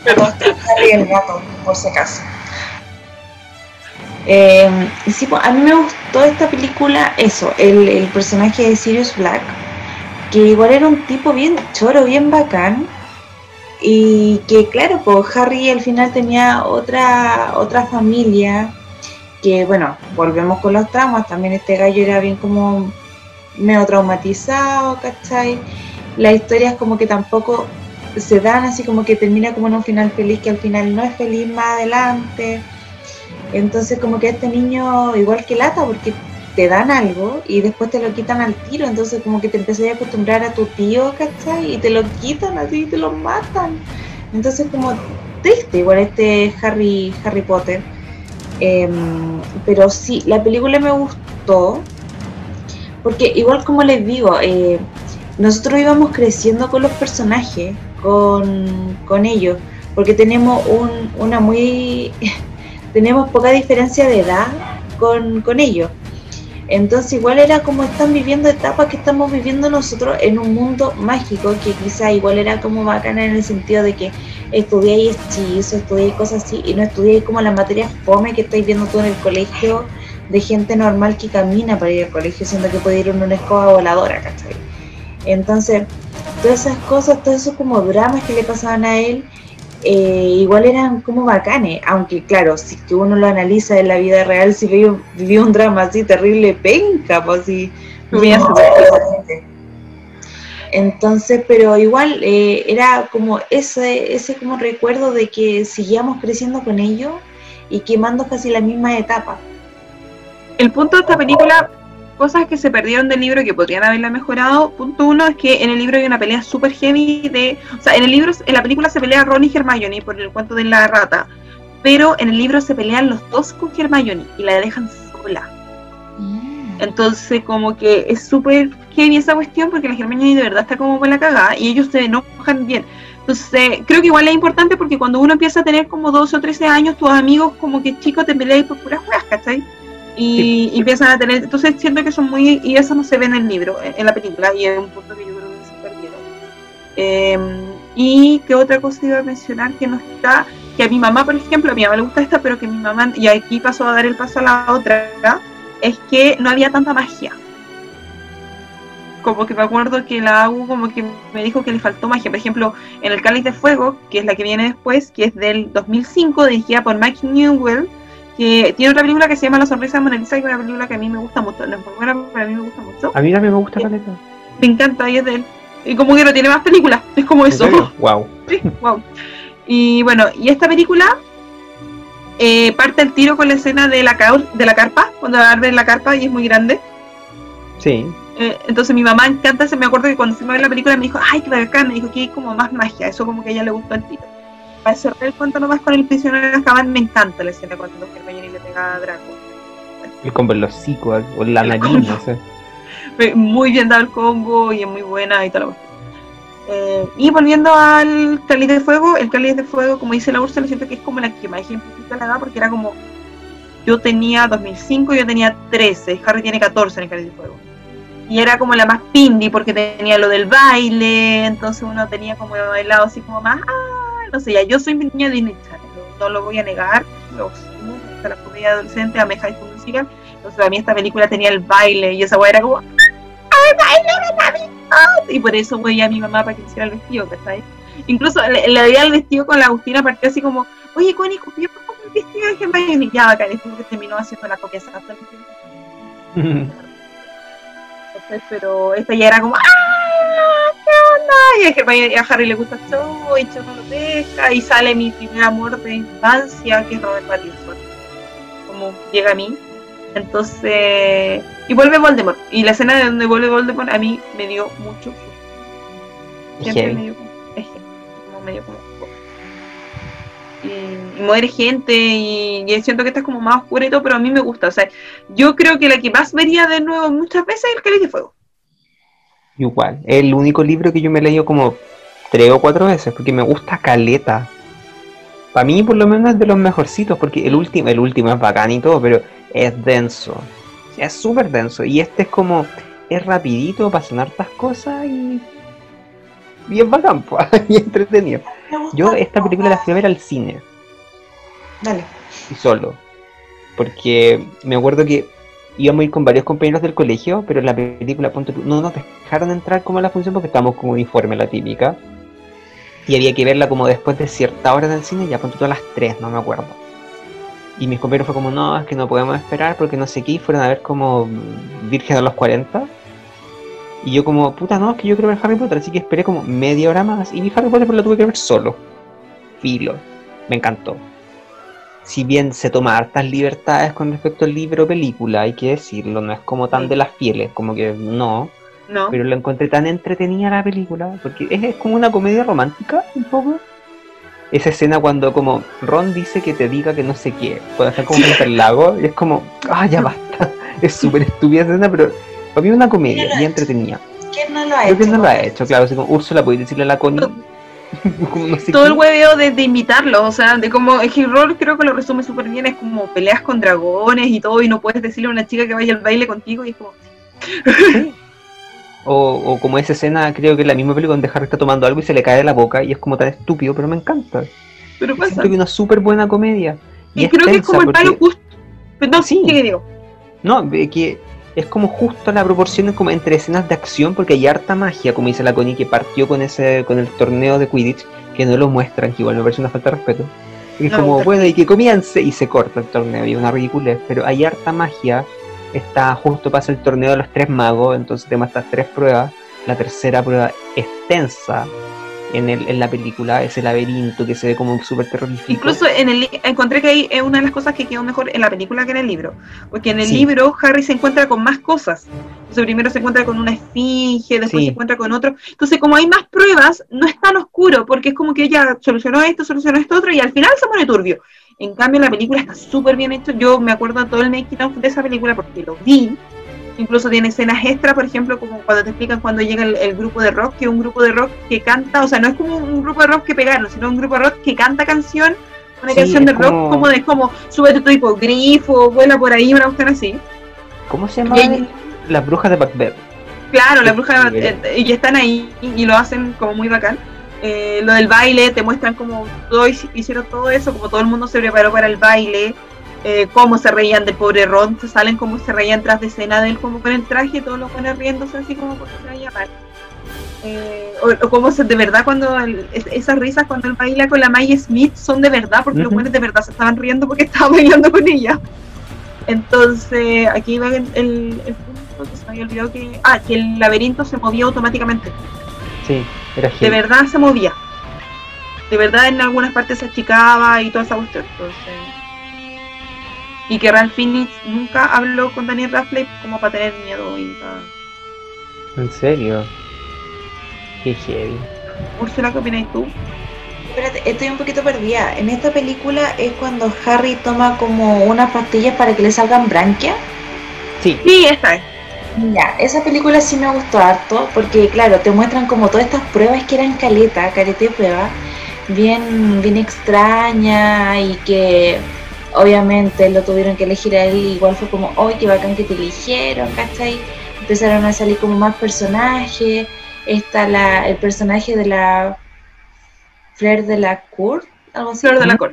Perdón, Harry el gato, por si acaso. Eh, sí, a mí me gustó esta película, eso, el, personaje de Sirius Black, que igual era un tipo bien choro, bien bacán, y que claro, pues Harry al final tenía otra, otra familia, que bueno, volvemos con los traumas, también este gallo era bien como medio traumatizado, ¿cachai? Las historias como que tampoco se dan así como que termina como en un final feliz que al final no es feliz más adelante. Entonces como que este niño igual que lata porque te dan algo y después te lo quitan al tiro, entonces como que te empezás a acostumbrar a tu tío, ¿cachai? Y te lo quitan así y te lo matan. Entonces como triste igual este Harry, Harry Potter. Em, pero sí, la película me gustó porque igual como les digo, eh, nosotros íbamos creciendo con los personajes, con, con ellos, porque tenemos un, una muy... tenemos poca diferencia de edad con, con ellos. Entonces igual era como están viviendo etapas que estamos viviendo nosotros en un mundo mágico, que quizá igual era como bacana en el sentido de que estudiáis hechizo, estudiáis cosas así, y no estudiáis como las materias fome que estáis viendo tú en el colegio de gente normal que camina para ir al colegio, siendo que puede ir en una escoba voladora, ¿cachai? Entonces, todas esas cosas, todos esos como dramas que le pasaban a él, eh, igual eran como bacanes, aunque claro, si que uno lo analiza en la vida real, si vivió, vivió un drama así terrible, penca, pues así. No, entonces, pero igual eh, era como ese, ese como recuerdo de que seguíamos creciendo con ellos y quemando casi la misma etapa.
El punto de esta película, cosas que se perdieron del libro y que podrían haberla mejorado. Punto uno es que en el libro hay una pelea super heavy de. O sea, en el libro, en la película se pelea Ron y Hermione por el cuento de la rata. Pero en el libro se pelean los dos con Hermione y la dejan sola. Entonces, como que es súper heavy esa cuestión porque la Hermione de verdad está como con la cagada y ellos se enojan bien. Entonces, creo que igual es importante porque cuando uno empieza a tener como 12 o 13 años, tus amigos como que chicos te peleáis por puras juegas, ¿cachai? Y, y empiezan a tener, entonces siento que son muy, y eso no se ve en el libro, en, en la película, y es un punto que yo creo que se perdieron. Eh, y que otra cosa iba a mencionar que no está, que a mi mamá, por ejemplo, a mi mamá le gusta esta, pero que mi mamá, y aquí pasó a dar el paso a la otra, es que no había tanta magia. Como que me acuerdo que la AU como que me dijo que le faltó magia. Por ejemplo, en El Cáliz de Fuego, que es la que viene después, que es del 2005, dirigida por Mike Newell, que tiene otra película que se llama La Sonrisa de Mona Lisa, que es una película que a mí me gusta mucho. No es muy buena, pero a mí me gusta mucho.
A mí también me gusta Caleta.
Me encanta, y es de él. Y como que no tiene más películas, es como eso.
Wow.
Sí, wow. Y bueno, y esta película eh, parte el tiro con la escena de la, de la carpa, cuando arde la carpa y es muy grande.
Sí.
Eh, entonces mi mamá encanta, se me acuerdo que cuando fuimos a ver la película me dijo, ay, qué bacán, me dijo que hay como más magia, eso como que a ella le gustó el tiro. Para cerrar el cuento nomás con el prisionero de Azkaban, me encanta la escena cuando Hermione le pega a Draco.
El combo en los hocico o en la nariz, no sé.
Muy bien dado el combo y es muy buena y tal. Eh, y volviendo al Cáliz de Fuego, el Cáliz de Fuego, como dice la Úrsula, siento que es como la que más ejemplifica la edad porque era como yo tenía 2005, yo tenía 13, Harry tiene 14 en el Cáliz de Fuego. Y era como la más pindi porque tenía lo del baile, entonces uno tenía como bailado así como más, ah, sé, ya yo soy mi niña de Channel, no, lo voy a negar, lo asumo, hasta la comedia adolescente, a High School Musical, entonces para mí esta película tenía el baile y esa weá era como, ¡ay, baile! ¡Ah! Y por eso voy a mi mamá para que hiciera el vestido, ¿cachai? Incluso le, le veía el vestido con la Agustina partió así como, oye, Connie, copió como el vestido de Hermione. Y ya, es como que terminó haciendo la copia vestido. Pero esta ya era como, ¡ah! ¿Qué onda? Y a Harry le gusta Cho, y Cho no lo pesca, y sale mi primer amor de infancia, que es Robert Pattinson. Como llega a mí. Entonces, y vuelve Voldemort. Y la escena de donde vuelve Voldemort a mí me dio mucho Siempre me dio como, es como medio como y, y gente y, y siento que esta es como más oscura y todo, pero a mí me gusta. O sea, yo creo que la que más vería de nuevo muchas veces es el Cáliz de Fuego.
Igual, el único libro que yo me he leído como tres o cuatro veces, porque me gusta caleta. Para mí por lo menos es de los mejorcitos, porque el último, el último es bacán y todo, pero es denso. Es súper denso. Y este es como, es rapidito, pasan hartas cosas y... Bien bacán, y entretenido. Yo esta película la fui a ver al cine.
Dale.
y solo. Porque me acuerdo que íbamos a ir con varios compañeros del colegio, pero en la película tú, no nos dejaron entrar como a la función porque estábamos con uniforme, la típica. Y había que verla como después de cierta hora en el cine, ya tú a las 3, no me acuerdo. Y mis compañeros fue como, no, es que no podemos esperar porque no sé qué, y fueron a ver como Virgen a los 40. Y yo como, puta, no, es que yo quiero ver Harry Potter, así que esperé como media hora más y vi Harry Potter, pero la tuve que ver solo. Filo. Me encantó si bien se toma hartas libertades con respecto al libro o película, hay que decirlo, no es como tan de las fieles, como que no,
¿No?
pero la encontré tan entretenida la película, porque es, es como una comedia romántica, un poco. Esa escena cuando como Ron dice que te diga que no sé qué, cuando están como frente al lago, y es como, ah, ya basta, es súper estúpida escena, pero para mí es una comedia y entretenida.
¿Quién no lo ha
Creo
hecho?
que no lo ha hecho, claro, así como Úrsula, puede decirle a la Connie, no sé
Todo
qué.
el hueveo de, de invitarlos, o sea, de como el rol creo que lo resume súper bien, es como peleas con dragones y todo, y no puedes decirle a una chica que vaya al baile contigo, y es como,
Sí. O, o como esa escena, creo que es la misma película donde Harry está tomando algo y se le cae de la boca y es como tan estúpido, pero me encanta.
pero pasa.
Siento que es una súper buena comedia.
Y creo que es como el palo justo. No,
Sí.
que digo.
No, que es como justo la proporción como entre escenas de acción, porque hay harta magia, como dice la Connie, que partió con ese con el torneo de Quidditch, que no lo muestran, que igual me parece una falta de respeto. Y es
No,
como, bueno, y que comience, y se corta el torneo, y una ridiculez, pero hay harta magia. Está justo pasa el torneo de los tres magos, entonces tenemos estas tres pruebas. La tercera prueba es tensa en, el, en la película, ese laberinto que se ve como súper terrorífico.
Incluso en el encontré que ahí es una de las cosas que quedó mejor en la película que en el libro. Porque en el
Sí.
libro Harry se encuentra con más cosas. Entonces primero se encuentra con una esfinge, después
Sí.
se encuentra con otro. Entonces como hay más pruebas, no es tan oscuro, porque es como que ella solucionó esto, solucionó esto otro, y al final se pone turbio. En cambio la película está súper bien hecha. Yo me acuerdo todo el making of de esa película porque lo vi. Incluso tiene escenas extra, por ejemplo, como cuando te explican cuando llega el, el grupo de rock, que es un grupo de rock que canta, o sea, no es como un grupo de rock que pegaron, sino un grupo de rock que canta canción, una
Sí,
canción de rock
como-
de como súbete tu hipogrifo, vuela por ahí, una cuestión así.
¿Cómo se llama?
Y
Las brujas de Macbeth.
Claro, la
Sí,
bruja,
sí,
eh, y están ahí y, y lo hacen como muy bacán. Eh, lo del baile, te muestran como todo, hici- hicieron todo eso, como todo el mundo se preparó para el baile, eh, cómo se reían del pobre Ron, se salen como se reían tras de escena de él, como con el traje, todos los buenos riéndose así como porque se veía mal. Eh, o, o como se, de verdad cuando el- es- esas risas cuando él baila con la Maggie Smith son de verdad, porque los buenos de verdad se estaban riendo porque estaban bailando con ella. Entonces, aquí va el, el, punto que se me había olvidado que. Ah, que el laberinto se movía automáticamente.
Sí, era
De
genial.
verdad se movía. De verdad en algunas partes se achicaba y toda esa cuestión. Entonces. Y que Ralph Fiennes nunca habló con Daniel Radcliffe como para tener miedo y para.
¿En serio? Qué heavy.
Úrsula, ¿qué opinas tú?
Espérate, estoy un poquito perdida. En esta película es cuando Harry toma como unas pastillas para que le salgan branquias.
Sí,
Sí, esta es.
Ya, esa película sí me gustó harto porque claro, te muestran como todas estas pruebas que eran caleta, carete de prueba, bien, bien extraña y que obviamente lo tuvieron que elegir a él, igual fue como, ¡ay, qué bacán que te eligieron! ¿cachai? Empezaron a salir como más personajes, está la, el personaje de la Fleur de la Cour, algo así.
De la Cor.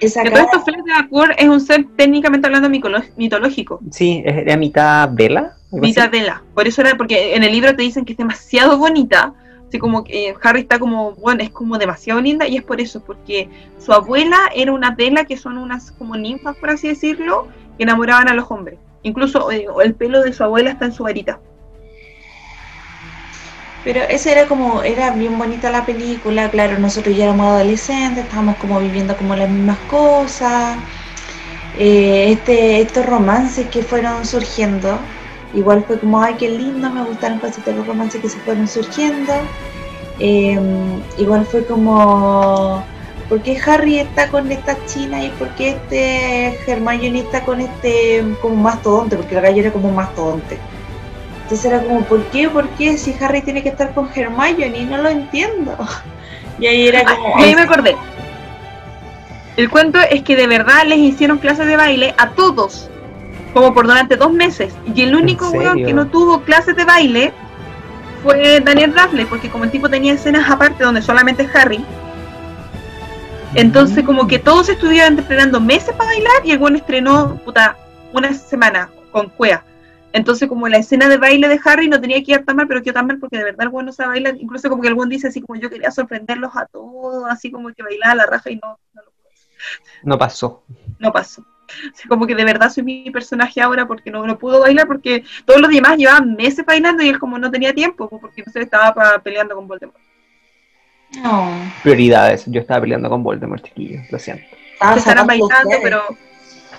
Esa
Que todo
cara-
esto, Flor de la Cor es un ser técnicamente hablando mitológico.
sí, era mitad vela.
Mitad vela. Por eso era, porque en el libro te dicen que es demasiado bonita. Así como que Harry está como, bueno, es como demasiado linda y es por eso, porque su abuela era una vela que son unas como ninfas, por así decirlo, que enamoraban a los hombres. Incluso eh, el pelo de su abuela está en su varita.
Pero esa era como, era bien bonita la película, claro, nosotros ya éramos adolescentes, estábamos como viviendo como las mismas cosas. Eh, este, estos romances que fueron surgiendo, igual fue como, ay, qué lindo, me gustaron casi todos los romances que se fueron surgiendo. Eh, igual fue como, ¿por qué Harry está con esta china y por qué este Hermione está con este como mastodonte? Porque la gallo era como mastodonte. Entonces era como, ¿por qué? ¿Por qué? Si Harry tiene que estar con Hermione, no lo entiendo. Y ahí era como...
Y ahí me acordé. El cuento es que de verdad les hicieron clases de baile a todos, como por durante dos meses. Y el único
¿En
weón que no tuvo clases de baile fue Daniel Radcliffe, porque como el tipo tenía escenas aparte donde solamente es Harry, entonces como que todos estuvieron entrenando meses para bailar y el weón estrenó, puta, una semana con cuea. Entonces como la escena de baile de Harry no tenía que ir tan mal, pero quedó tan mal porque de verdad el weón no sabe bailar. Incluso como que el weón dice así como yo quería sorprenderlos a todos, así como que bailaba la raja y no, no lo pude
No pasó.
no pasó. Como que de verdad soy mi personaje ahora porque no, no pudo bailar porque todos los demás llevaban meses bailando y él como no tenía tiempo porque no se estaba peleando con Voldemort.
No,
Prioridades. Yo estaba peleando con Voldemort, chiquillo. Lo siento.
estaba
Se estarán
sacando
bailando, pero,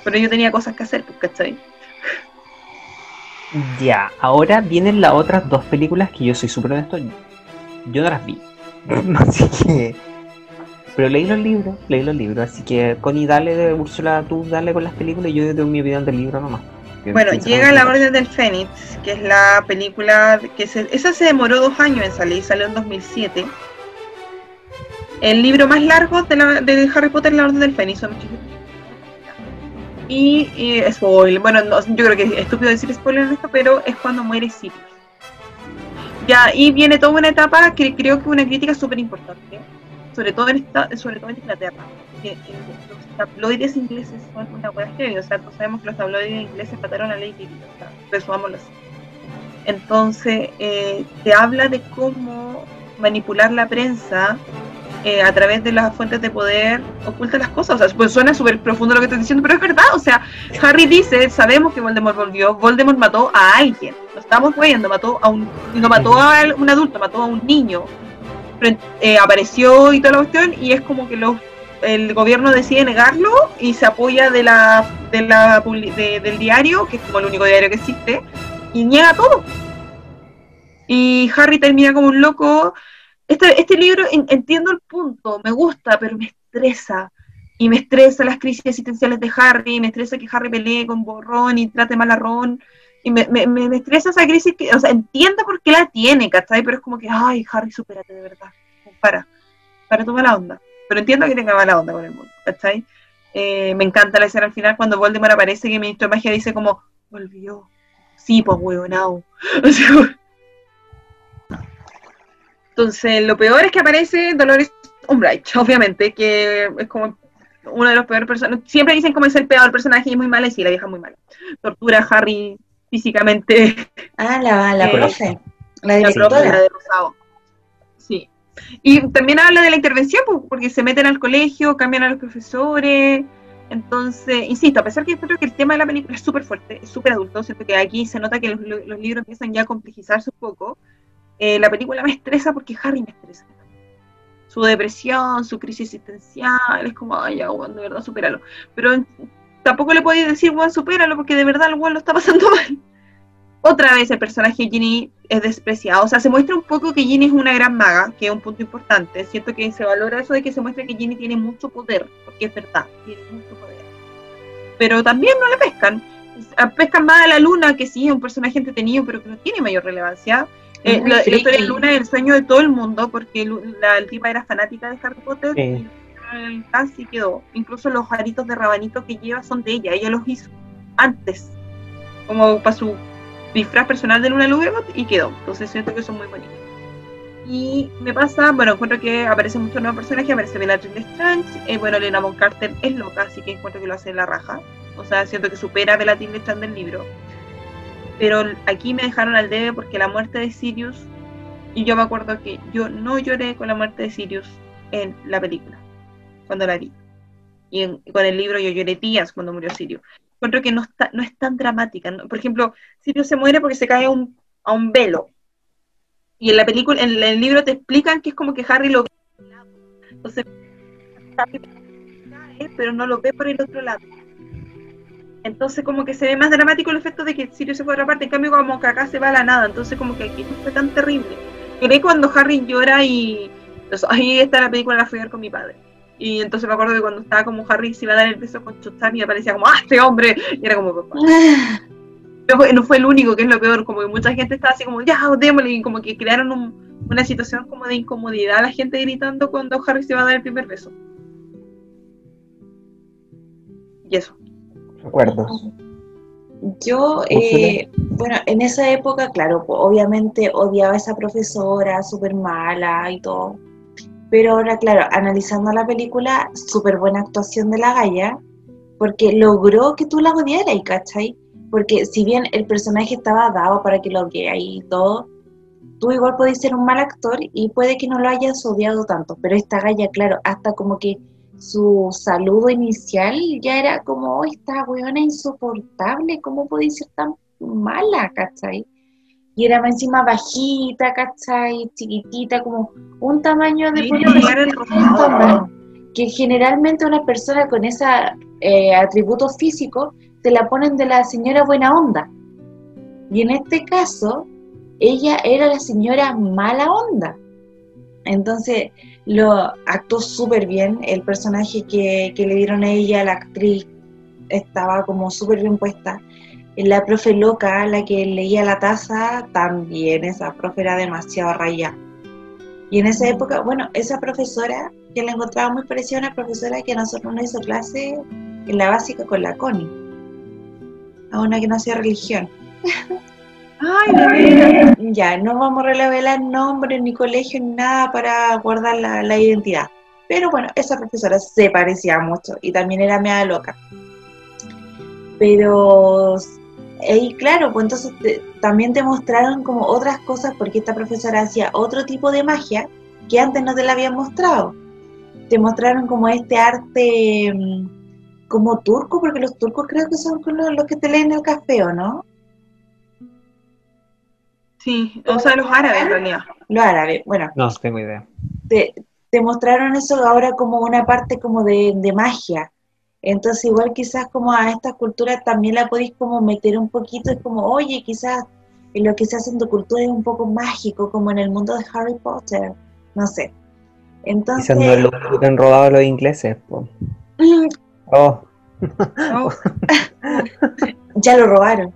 pero yo tenía cosas que hacer, pues, ¿cachai?
Ya, ahora vienen las otras dos películas que yo soy súper honesto. Yo no las vi. así que. Pero leí los libros, leí los libros. Así que, Connie, dale de Úrsula, tú dale con las películas y yo tengo mi opinión del libro nomás.
Bueno, llega La Orden del Fénix, que es la película que se, esa se demoró dos años en salir, salió en 2007. El libro más largo de, la- de Harry Potter, La Orden del Fénix, son 800. Y, y spoiler, bueno, no, yo creo que es estúpido decir spoiler en esto, pero es cuando muere Sirius. Ya, y viene toda una etapa que creo que una crítica súper importante, sobre todo en esta, sobre todo en Inglaterra. Que, eh, los tabloides ingleses son una hueá heavy, o sea, todos sabemos que los tabloides ingleses mataron a Lady Di, o sea, resumámoslo así. Entonces, eh, te habla de cómo manipular la prensa eh, a través de las fuentes de poder oculta las cosas. O sea, pues suena súper profundo lo que estoy diciendo, pero es verdad. O sea, Harry dice, sabemos que Voldemort volvió, Voldemort mató a alguien. No estamos weyendo, mató a un, no mató a un adulto, mató a un niño. Eh, apareció y toda la cuestión, y es como que los, el gobierno decide negarlo y se apoya de la, de la de- del diario, que es como el único diario que existe, y niega todo. Y Harry termina como un loco. Este, este libro, en- entiendo el punto, me gusta, pero me estresa. Y me estresa las crisis existenciales de Harry, me estresa que Harry pelee con Ron y trate mal a Ron. Y me, me, me- estresa esa crisis, que, o sea, entiendo por qué la tiene, ¿cachai? Pero es como que, ay, Harry, supérate de verdad. Para, para tu mala onda. Pero entiendo que tenga mala onda con el mundo, ¿cachai? Eh, me encanta la escena al final cuando Voldemort aparece y el ministro de magia dice como, volvió. Sí, pues huevonao. O entonces, lo peor es que aparece Dolores Umbridge, obviamente, que es como uno de los peores personajes. Siempre dicen como es el peor personaje y es muy mala, y sí, la vieja es muy mala. Tortura a Harry físicamente,
Ah, la, la
Eh,
profe, la directora.
de Rosado. Sí. Y también habla de la intervención, pues, porque se meten al colegio, cambian a los profesores. Entonces, insisto, a pesar que yo creo que el tema de la película es súper fuerte, es súper adulto, siento que aquí se nota que los, los libros empiezan ya a complejizarse un poco. Eh, la película me estresa porque Harry me estresa. Su depresión, su crisis existencial, es como, ay, ya, de verdad, supéralo. Pero tampoco le podéis decir, Juan, supéralo, porque de verdad el Juan lo está pasando mal. Otra vez el personaje de Ginny es despreciado. O sea, se muestra un poco que Ginny es una gran maga, que es un punto importante. Siento que se valora eso de que se muestra que Ginny tiene mucho poder, porque es verdad, tiene mucho poder. Pero también no le pescan. Pescan más a la luna, que sí es un personaje entretenido, pero que no tiene mayor relevancia. Eh, la, la historia de Luna es el sueño de todo el mundo, porque la, el tipa era fanática de Harry Potter
Sí.
y el quedó. Incluso los aritos de rabanito que lleva son de ella, ella los hizo antes, como para su disfraz personal de Luna Lovegood y quedó. Entonces siento que son muy bonitos. Y me pasa, bueno, encuentro que aparecen muchos nuevos personajes, aparece Bellatrix Lestrange, eh, bueno, Elena Von Carter es loca, así que encuentro que lo hace en la raja. O sea, siento que supera a Bellatrix Lestrange del libro. Pero aquí me dejaron al debe porque la muerte de Sirius, y yo me acuerdo que yo no lloré con la muerte de Sirius en la película, cuando la vi. Y en- con el libro yo lloré días cuando murió Sirius. encuentro que no, está, no es tan dramática. Por ejemplo, Sirius se muere porque se cae a un, a un velo. Y en la película, en el libro te explican que es como que Harry lo ve por un lado. Entonces, Harry cae, pero no lo ve por el otro lado. Entonces como que se ve más dramático el efecto de que Sirius se fue a otra parte, en cambio como que acá se va a la nada, entonces como que aquí no fue tan terrible. Lloré cuando Harry llora y entonces, ahí está la película La fui a ver con mi padre. Y entonces me acuerdo de cuando estaba como Harry se iba a dar el beso con Chután y aparecía como ¡Ah, este hombre! Y era como papá. No fue, no fue el único, que es lo peor, como que mucha gente estaba así como, ya, démosle, y como que crearon un- una situación como de incomodidad, la gente gritando cuando Harry se va a dar el primer beso. Y eso.
Recuerdos.
Yo, eh, bueno, en esa época, claro, po- obviamente odiaba a esa profesora, súper mala y todo. Pero ahora, claro, analizando la película, súper buena actuación de la Gaia, porque logró que tú la odiaras, ¿cachai? Porque si bien el personaje estaba dado para que lo odiaras y todo, tú igual podés ser un mal actor y puede que no lo hayas odiado tanto. Pero esta Gaia, claro, hasta como que su saludo inicial ya era como, "Oh, esta weona insoportable, ¿cómo puede ser tan mala, cachai? Y era más encima bajita, cachai, chiquitita, como un tamaño de
Sí,
humano. Que generalmente una persona con ese atributo físico te la ponen de la señora buena onda. Y en este caso, ella era la señora mala onda. Entonces, lo actuó súper bien. El personaje que, que le dieron a ella, la actriz, estaba como súper bien puesta. La profe loca, la que leía la taza, también esa profe era demasiado raya. Y en esa época, bueno, esa profesora, que la encontraba muy parecida a una profesora que a nosotros nos hizo clase en la básica con la Connie, a una que no hacía religión.
Ay, de.
Ya, no vamos a revelar nombres, ni colegio, ni nada para guardar la, la identidad. Pero bueno, esa profesora se parecía mucho y también era media loca. Pero, y claro, pues entonces te- también te mostraron como otras cosas porque esta profesora hacía otro tipo de magia que antes no te la habían mostrado. Te mostraron como este arte mm, como turco, porque los turcos creo que son los, los que te leen el café, ¿o no?
Sí, o sea, los árabes en realidad.
Los árabes, bueno.
No tengo idea.
te, te mostraron eso ahora como una parte como de, de magia. Entonces igual quizás como a esta cultura también la podéis como meter un poquito, es como, oye, quizás en lo que se hace en tu cultura es un poco mágico, como en el mundo de Harry Potter, no sé. Entonces,
Quizás no es lo único que han robado los ingleses. po.
mm,
Oh,
Oh,
ya lo robaron.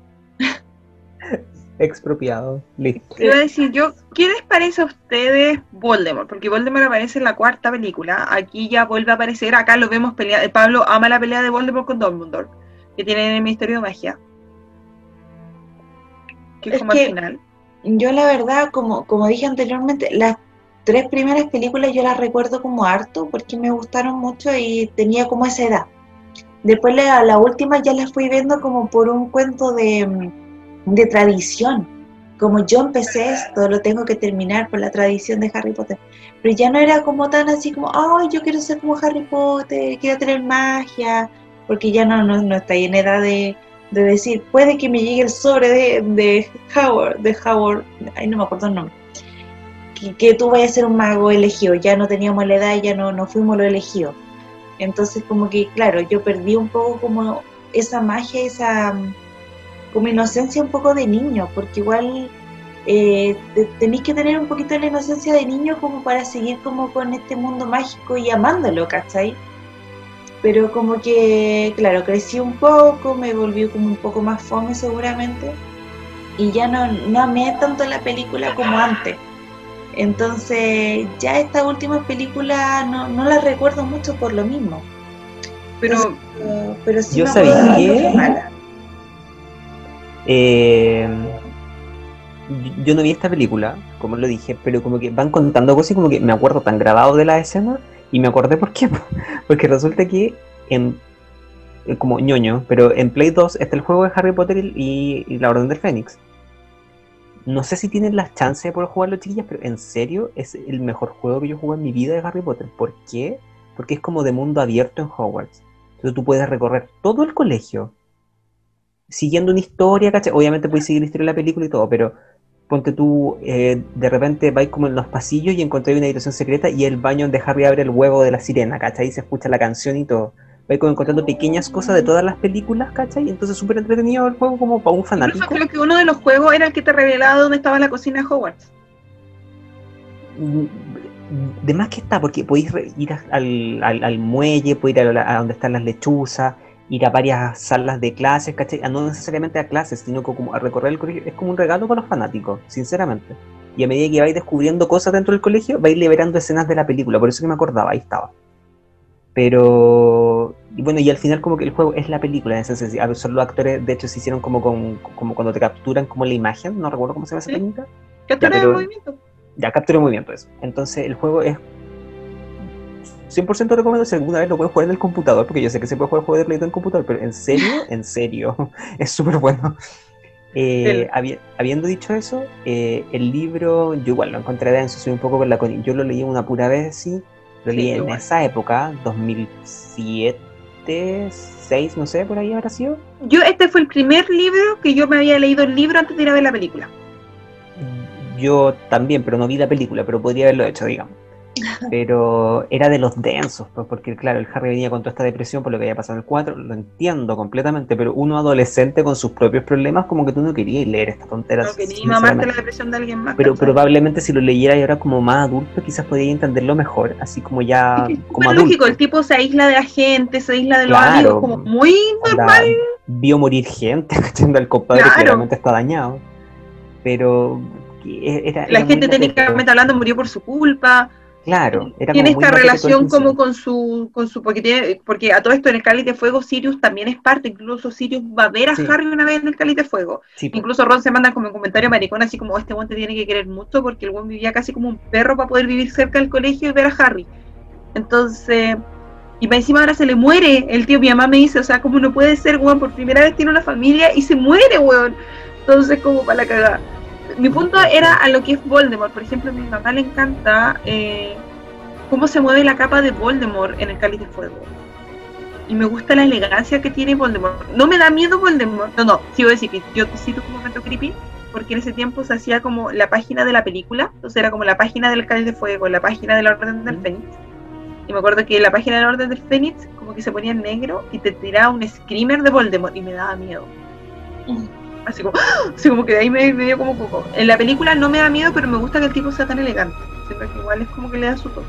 Expropiado. Listo.
Te iba a decir yo, ¿qué les parece a ustedes Voldemort? Porque Voldemort aparece en la cuarta película, aquí ya vuelve a aparecer, acá lo vemos pelear, Pablo ama la pelea de Voldemort con Dumbledore, que tienen en el Ministerio de Magia. Que es
Es
como
que-
al final.
Yo la verdad, como, como dije anteriormente, las tres primeras películas yo las recuerdo como harto porque me gustaron mucho y tenía como esa edad. Después la, la última ya la fui viendo como por un cuento de, mm, de tradición. Como yo empecé esto, lo tengo que terminar por la tradición de Harry Potter. Pero ya no era como tan así como, ay, yo quiero ser como Harry Potter, quiero tener magia, porque ya no, no, no está en edad de, de decir, puede que me llegue el sobre de, de Howard, de Howard, ay no me acuerdo el nombre, que, que tú vayas a ser un mago elegido, ya no teníamos la edad, ya no, no fuimos los elegidos. Entonces como que, claro, yo perdí un poco como esa magia, esa como inocencia un poco de niño, porque igual eh, te- tenéis que tener un poquito de la inocencia de niño como para seguir como con este mundo mágico y amándolo, ¿cachai? Pero como que, claro, crecí un poco, me volví como un poco más fome seguramente, y ya no, no amé tanto la película como antes. Entonces, ya esta última película no, no la recuerdo mucho por lo mismo.
Pero
Pero, pero sí
Yo
me
sabía que-
mala.
Eh, yo no vi esta película, como lo dije, pero como que van contando cosas y como que me acuerdo tan grabado de la escena y me acordé por qué. Porque resulta que en eh, como ñoño, pero en Play 2 está el juego de Harry Potter y, y la Orden del Fénix. No sé si tienen las chances de poder jugarlo, chiquillas, pero en serio es el mejor juego que yo jugué en mi vida de Harry Potter. ¿Por qué? Porque es como de mundo abierto en Hogwarts. Entonces tú puedes recorrer todo el colegio siguiendo una historia, ¿cachai? Obviamente puedes seguir la historia de la película y todo, pero ponte tú, eh, de repente vais como en los pasillos y encontráis una habitación secreta y el baño donde Harry abre el huevo de la sirena, ¿cachai? Y se escucha la canción y todo. Vais como encontrando pequeñas cosas de todas las películas, ¿cachai? Entonces súper entretenido el juego como para un
Incluso
fanático.
creo que uno de los juegos era el que te revelaba dónde estaba la cocina de Hogwarts.
Mm, De más que está, porque podéis ir al, al- al muelle, podéis ir a, la- a donde están las lechuzas, ir a varias salas de clases, ¿cachai? A no necesariamente a clases, sino como a recorrer el colegio. Es como un regalo para los fanáticos, sinceramente. Y a medida que vais descubriendo cosas dentro del colegio, vais liberando escenas de la película. Por eso que me acordaba, ahí estaba. Pero, y bueno, y al final como que el juego es la película, en sí, a- Son los actores, de hecho, se hicieron como, con, como cuando te capturan como la imagen, no recuerdo cómo se llama esa técnica.
Captura de movimiento.
Ya captura movimiento eso. Entonces el juego es 100% recomiendo si alguna vez lo puedes jugar en el computador, porque yo sé que se puede jugar juego de Play en computador, pero en serio, en serio, es súper bueno. Eh,
El-
habi- habiendo dicho eso, eh, el libro yo igual lo encontré denso, soy un poco con la Connie. Yo lo leí una pura vez, sí, lo
Sí,
leí en
igual.
esa época, 2007, 6, no sé, por ahí habrá sido.
Yo, este fue el primer libro que yo me había leído el libro antes de ir a ver la película.
Yo también, pero no vi la película, pero podría haberlo hecho, digamos. Pero era de los densos, pues, porque claro, el Harry venía con toda esta depresión por lo que había pasado en el 4, lo entiendo completamente, pero uno adolescente con sus propios problemas, como que tú no querías leer esta tontera.
No quería
sinceramente.
mamarte la depresión de alguien más.
Pero
¿cachai?
probablemente si lo leyera ahora como más adulto, quizás podría entenderlo mejor, así como ya
Es que
como adulto.
lógico, el tipo se aísla de la gente, se aísla de los
Claro.
amigos, como muy normal.
vio morir gente, ¿cachai? El compadre
Claro.
claramente está dañado. Pero que era,
La gente técnicamente hablando murió por su culpa.
Claro, era
tiene
como
esta relación como con su, con su porque tiene, porque a todo esto en el cáliz de fuego Sirius también es parte, incluso Sirius va a ver a
Sí.
Harry una vez en el cáliz de fuego.
Sí.
Incluso Ron se manda como un comentario maricón, así como este buen te tiene que querer mucho porque el buen vivía casi como un perro para poder vivir cerca del colegio y ver a Harry. Entonces, y para encima ahora se le muere el tío, mi mamá me dice, o sea, como no puede ser, weón, por primera vez tiene una familia y se muere, weón. Entonces, como para la cagada. Mi punto era a lo que es Voldemort. Por ejemplo, a mi mamá le encanta eh, cómo se mueve la capa de Voldemort en el cáliz de fuego. Y me gusta la elegancia que tiene Voldemort. No me da miedo Voldemort. No, no, sí voy a decir que yo te cito como momento creepy, porque en ese tiempo se hacía como la página de la película, entonces era como la página del cáliz de fuego, la página de la Orden del
Mm.
Fénix. Y me acuerdo que la página de la Orden del Fénix como que se ponía en negro y te tiraba un screamer de Voldemort y me daba miedo. Así como, así como que de ahí me, me dio como poco. En la película no me da miedo, pero me gusta que el tipo sea tan elegante. Siento que igual es como que le da su toque.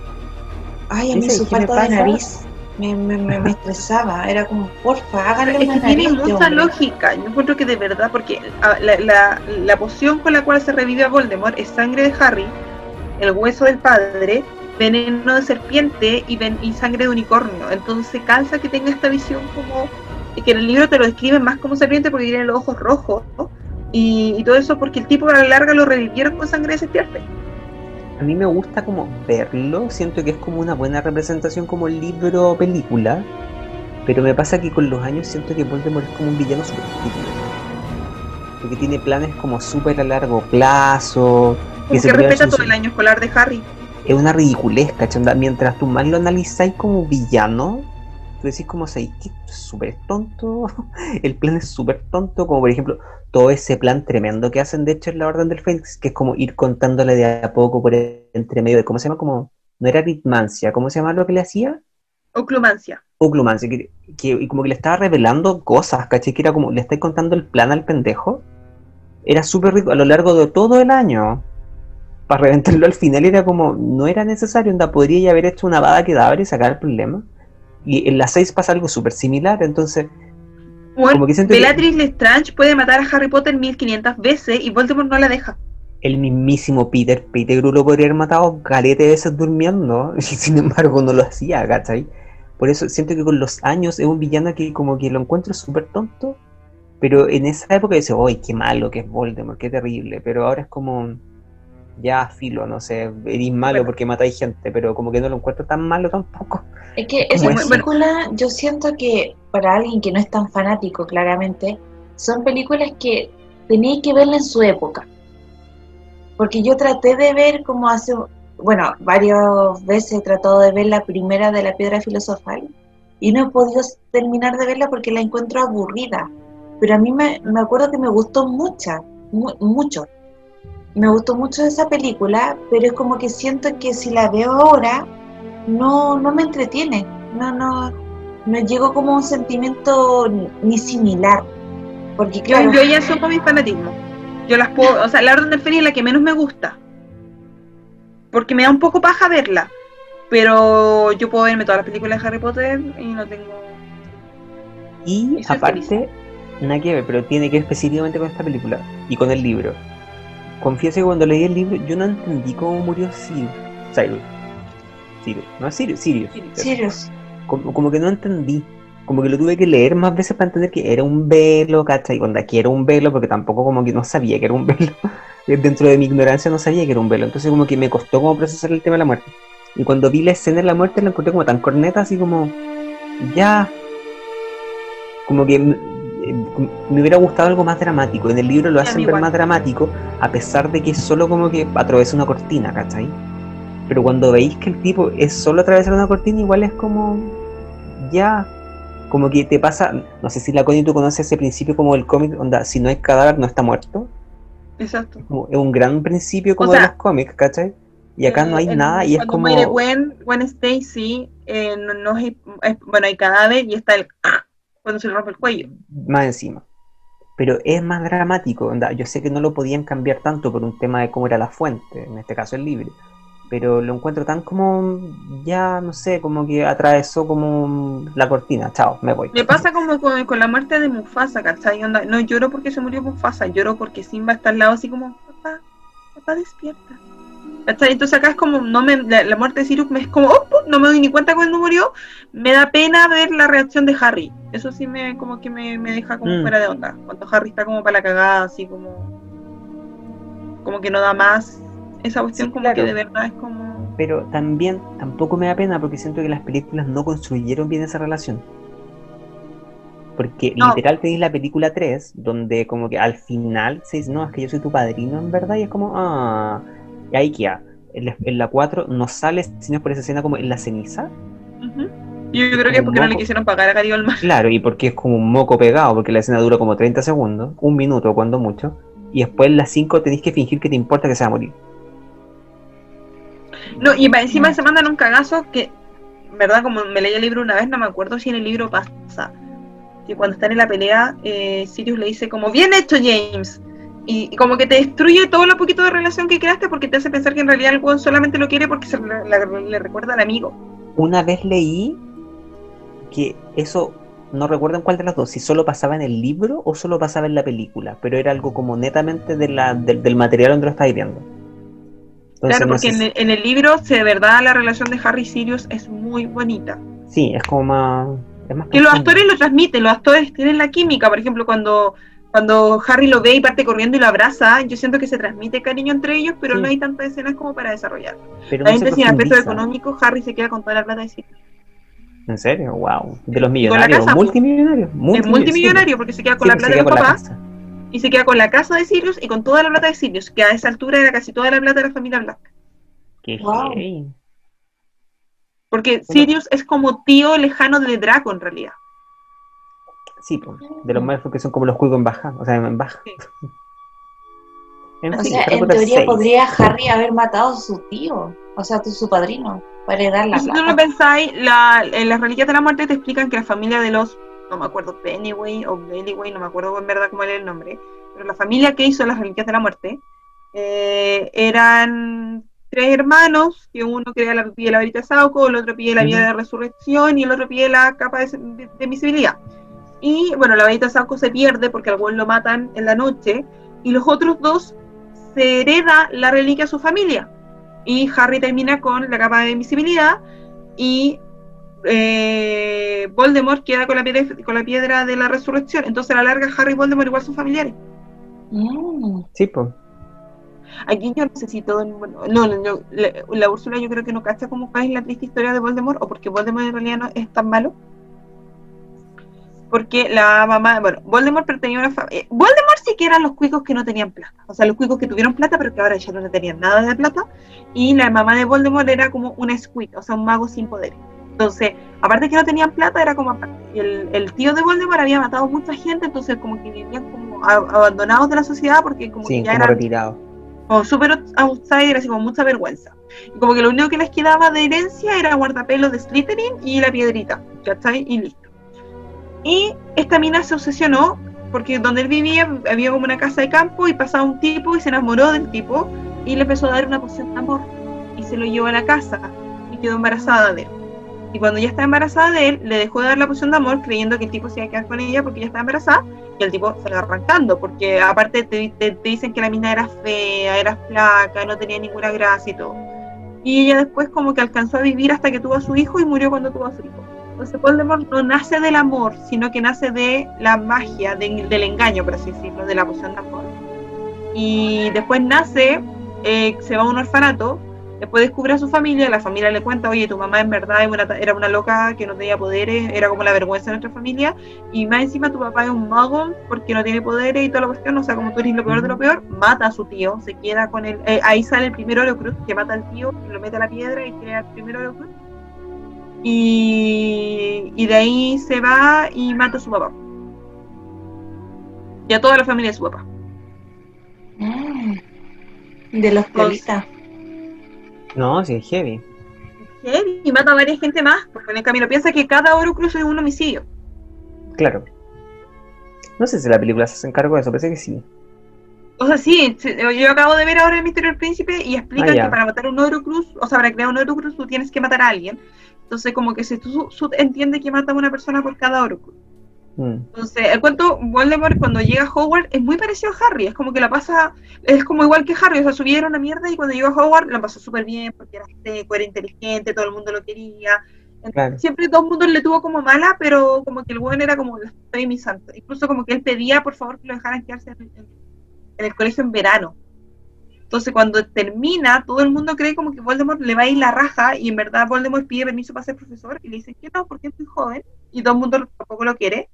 Ay, a mí
¿Sabes
su falta de nariz me, me, me, me estresaba. Era como, porfa, háganle
Es que
una
tiene
este
mucha lógica. Yo encuentro que de verdad, porque ah, la, la, la poción con la cual se revive a Voldemort es sangre de Harry, el hueso del padre, veneno de serpiente y, ven, y sangre de unicornio. Entonces cansa que tenga esta visión como. Y que en el libro te lo describen más como serpiente porque tiene los ojos rojos. ¿no? Y, y todo eso porque el tipo a la larga lo revivieron con sangre de serpiente.
A mí me gusta como verlo, siento que es como una buena representación como libro o película, pero me pasa que con los años siento que Voldemort es como un villano súper. Porque tiene planes como súper a largo plazo, que
Como que
podrían
respeta todo el año escolar de Harry.
es una ridiculez, ¿cachai? Mientras tú más lo analizáis como villano, tú decís como, ¿sabes qué? Es súper tonto, el plan es súper tonto, como por ejemplo, todo ese plan tremendo que hacen de hecho en la Orden del Fénix, que es como ir contándole de a poco por entre medio de, ¿cómo se llama? Como, no era ritmancia, ¿cómo se llama lo que le hacía?
Oclumancia.
Oclumancia, que, que y como que le estaba revelando cosas, ¿cachai? Que era como, le estáis contando el plan al pendejo. Era súper rico a lo largo de todo el año. Para reventarlo al final era como, no era necesario, onda, podría ya haber hecho una bada que daba y sacar el problema. Y en la 6 pasa algo súper similar, entonces,
Bueno,
como que siento que
Bellatrix Lestrange puede matar a Harry Potter 1500 veces y Voldemort no la deja.
el mismísimo Peter Pettigrew lo podría haber matado calete de veces durmiendo, y sin embargo no lo hacía, ¿cachai? Por eso siento que con los años es un villano que como que lo encuentro súper tonto, pero en esa época dice, ¡ay, qué malo que es Voldemort, qué terrible! Pero ahora es como, ya filo, no sé, eres malo
Bueno.
porque matáis gente, pero como que no lo encuentro tan malo tampoco.
Es que esa
es.
película, yo siento que para alguien que no es tan fanático, claramente, son películas que tenéis que verla en su época. Porque yo traté de ver como hace, bueno, varias veces he tratado de ver la primera de la piedra filosofal y no he podido terminar de verla porque la encuentro aburrida. pero a mí me, me acuerdo que me gustó mucha, mu- mucho. Me gustó mucho esa película, pero es como que siento que si la veo ahora, no, no me entretiene, no, no, no llego como a un sentimiento ni- similar. Porque
Yo,
claro,
yo ya asumo mi fanatismo. Yo las puedo, o sea, la orden del Fénix es la que menos me gusta. Porque me da un poco paja verla. Pero yo puedo verme todas las películas de Harry Potter y no tengo.
Y
Y soy
aparte, nada que ver, pero tiene que ver específicamente con esta película y con el libro. Confieso que cuando leí el libro yo no entendí cómo murió Sirius. Cyrus. Sirius. No, Sirius. Sirius.
Sirius.
Como, como que no entendí. Como que lo tuve que leer más veces para entender que era un velo, ¿cachai? Cuando aquí era un velo, porque tampoco como que no sabía que era un velo. Dentro de mi ignorancia no sabía que era un velo. Entonces como que me costó como procesar el tema de la muerte. Y cuando vi la escena de la muerte la encontré como tan corneta, así como... Ya... Como que me hubiera gustado algo más dramático. En el libro lo hacen ver más dramático, a pesar de que es solo como que atraviesa una cortina, ¿cachai? Pero cuando veis que el tipo es solo atravesar una cortina, igual es como. Ya. Como que te pasa. No sé si la Connie tú conoces ese principio como el cómic, onda, si no hay cadáver, no está muerto.
Exacto.
Como, es un gran principio como
O sea,
de los cómics, ¿cachai? Y acá no hay
Eh, en-
nada y es como.
muere Gwen, Gwen Stacy, eh, no, no es, es- bueno, hay cadáver y está el cuando se le rompe el cuello.
más encima. Pero es más dramático, onda. Yo sé que no lo podían cambiar tanto por un tema de cómo era la fuente, en este caso el libro. Pero lo encuentro tan como, ya no sé, como que atravesó como la cortina. Chao, me voy.
Me pasa como con, con la muerte de Mufasa, ¿cachai? Onda, no lloro porque se murió Mufasa, lloro porque Simba está al lado así como, papá, papá despierta. ¿Cachai? Entonces acá es como, no me, la, la muerte de Sirius me es como, oh, no me doy ni cuenta cuando murió, me da pena ver la reacción de Harry. Eso sí me, como que me, me deja como
Mm.
fuera de onda. Cuando Harry está como para la cagada, así como, como que no da más. Esa cuestión
Sí,
como
claro.
que de verdad es como...
Pero también tampoco me da pena porque siento que las películas no construyeron bien esa relación. Porque
No.
literal tenéis la película 3, donde como que al final se dice, no, es que yo soy tu padrino en verdad, y es como, ah, y ahí queda. En la, en la 4 no sale, sino por esa escena como en la ceniza.
Yo creo que es porque no le quisieron pagar a Gary Oldman.
Claro, y porque es como un moco pegado, porque la escena dura como 30 segundos, un minuto cuando mucho, y después en la 5 tenéis que fingir que te importa que se va a morir.
No, y encima se mandan un cagazo que, verdad, como me leí el libro una vez, no me acuerdo si en el libro pasa. Que cuando están en la pelea, eh, Sirius le dice como, bien hecho James. Y, y como que te destruye todo lo poquito de relación que creaste porque te hace pensar que en realidad el weón solamente lo quiere porque se le, la- le recuerda al amigo.
Una vez leí que eso, no recuerdo en cuál de las dos, si solo pasaba en el libro o solo pasaba en la película, pero era algo como netamente de la, del, del material donde lo estáis viendo. Entonces,
claro,
no
porque en el, en el libro, de verdad, la relación de Harry y Sirius es muy bonita.
Sí, es como más... Es más
que los actores lo transmiten, los actores tienen la química, por ejemplo, cuando, cuando Harry lo ve y parte corriendo y lo abraza, yo siento que se transmite cariño entre ellos, pero
Sí.
no hay tantas escenas como para desarrollar.
Pero
La
no
sin aspecto económico, Harry se queda con toda la plata de Sirius.
¿En serio? Wow. De los
Y con la
millonarios,
casa, pues.
multimillonarios.
Es
multimillonario,
porque se queda con
Sí,
la
porque
plata de los papás
casa.
y se queda con la casa de Sirius y con toda la plata de Sirius, que a esa altura era casi toda la plata de la familia Black.
Qué
Wow.
Porque Sirius es como tío lejano de Draco en realidad.
Sí, pues, de los más que son como los cuicos en baja, o sea, en baja.
Sí.
En
O
fin,
sea, en teoría
6.
podría Harry haber matado a su tío, o sea, tu- su padrino, para heredar la
si tú lo pensáis, la, en las reliquias de la muerte te explican que la familia de los, no me acuerdo, Pennyway o Bellyway, no me acuerdo en verdad cómo era el nombre, pero la familia que hizo las reliquias de la muerte eh, eran tres hermanos, que uno creía la pide la varita de Sauco, el otro pide la vía
Ujú.
de resurrección y el otro pide la capa de, de, de invisibilidad. Y bueno, la varita de Sauco se pierde porque al buen lo matan en la noche y los otros dos se hereda la reliquia a su familia. Y Harry termina con la capa de invisibilidad y eh, Voldemort queda con la, piedra, con la piedra de la resurrección. Entonces a la larga Harry y Voldemort igual son familiares.
Mm,
Sí, pues.
Aquí yo necesito... bueno, no, no, no, la, la Úrsula yo creo que no cacha cómo es la triste historia de Voldemort o porque Voldemort en realidad no es tan malo. Porque la mamá, bueno, Voldemort pertenecía a una familia. Voldemort sí que eran los cuicos que no tenían plata. O sea, los cuicos que tuvieron plata, pero que ahora ya no tenían nada de plata. Y la mamá de Voldemort era como una squid, o sea, un mago sin poderes. Entonces, aparte que no tenían plata, era como el, el tío de Voldemort había matado mucha gente, entonces como que vivían como abandonados de la sociedad porque como
Sí,
que ya
como
eran
retirado.
como súper outsiders y con mucha vergüenza. Y como que lo único que les quedaba de herencia era guardapelos de Slytherin y la piedrita, ¿cachai? Y listo. Y esta mina se obsesionó porque donde él vivía había como una casa de campo y pasaba un tipo y se enamoró del tipo y le empezó a dar una poción de amor y se lo llevó a la casa y quedó embarazada de él. Y cuando ya estaba embarazada de él, le dejó de dar la poción de amor creyendo que el tipo se iba a quedar con ella porque ya estaba embarazada y el tipo se la arrancando porque aparte te, te- te dicen que la mina era fea, era flaca, no tenía ninguna gracia y todo. Y ella después como que alcanzó a vivir hasta que tuvo a su hijo y murió cuando tuvo a su hijo. Entonces Voldemort no nace del amor, sino que nace de la magia, de- del engaño, por así decirlo, de la poción de amor. Y después nace, eh, se va a un orfanato, después descubre a su familia, la familia le cuenta, oye, tu mamá en verdad era una, loca que no tenía poderes, era como la vergüenza de nuestra familia, y más encima tu papá es un mago porque no tiene poderes y toda la cuestión, o sea, como tú eres lo peor de lo peor, mata a su tío, se queda con él, eh, ahí sale el primer Horcrux que mata al tío, lo mete a la piedra y crea el primer Horcrux. Y, y de ahí se va y mata a su papá. Y a toda la familia de su papá.
Mm. De los piolitas.
No, sí, es heavy.
Heavy, Y mata a varias gente más, porque en el camino piensa que cada Horcrux es un homicidio.
Claro. No sé si la película se hace cargo de eso, pensé que sí.
O sea, sí, yo acabo de ver ahora el Misterio del Príncipe y explican
Ah,
que para matar un Horcrux, o sea, para crear un Horcrux tú tienes que matar a alguien. Entonces, como que se tú, tú entiende que mata a una persona por cada Horcrux.
Mm.
Entonces, el cuento Voldemort cuando llega a Hogwarts es muy parecido a Harry, es como que la pasa, es como igual que Harry, o sea, su era una mierda y cuando llegó a Hogwarts la pasó súper bien porque era seco, era inteligente, todo el mundo lo quería.
Claro.
Siempre todo el mundo le tuvo como mala, pero como que el buen era como la estoy mi santo. Incluso como que él pedía por favor que lo dejaran quedarse en el colegio en verano. Entonces cuando termina, todo el mundo cree como que Voldemort le va a ir la raja y en verdad Voldemort pide permiso para ser profesor y le dicen que no, porque es muy joven y todo el mundo tampoco lo quiere.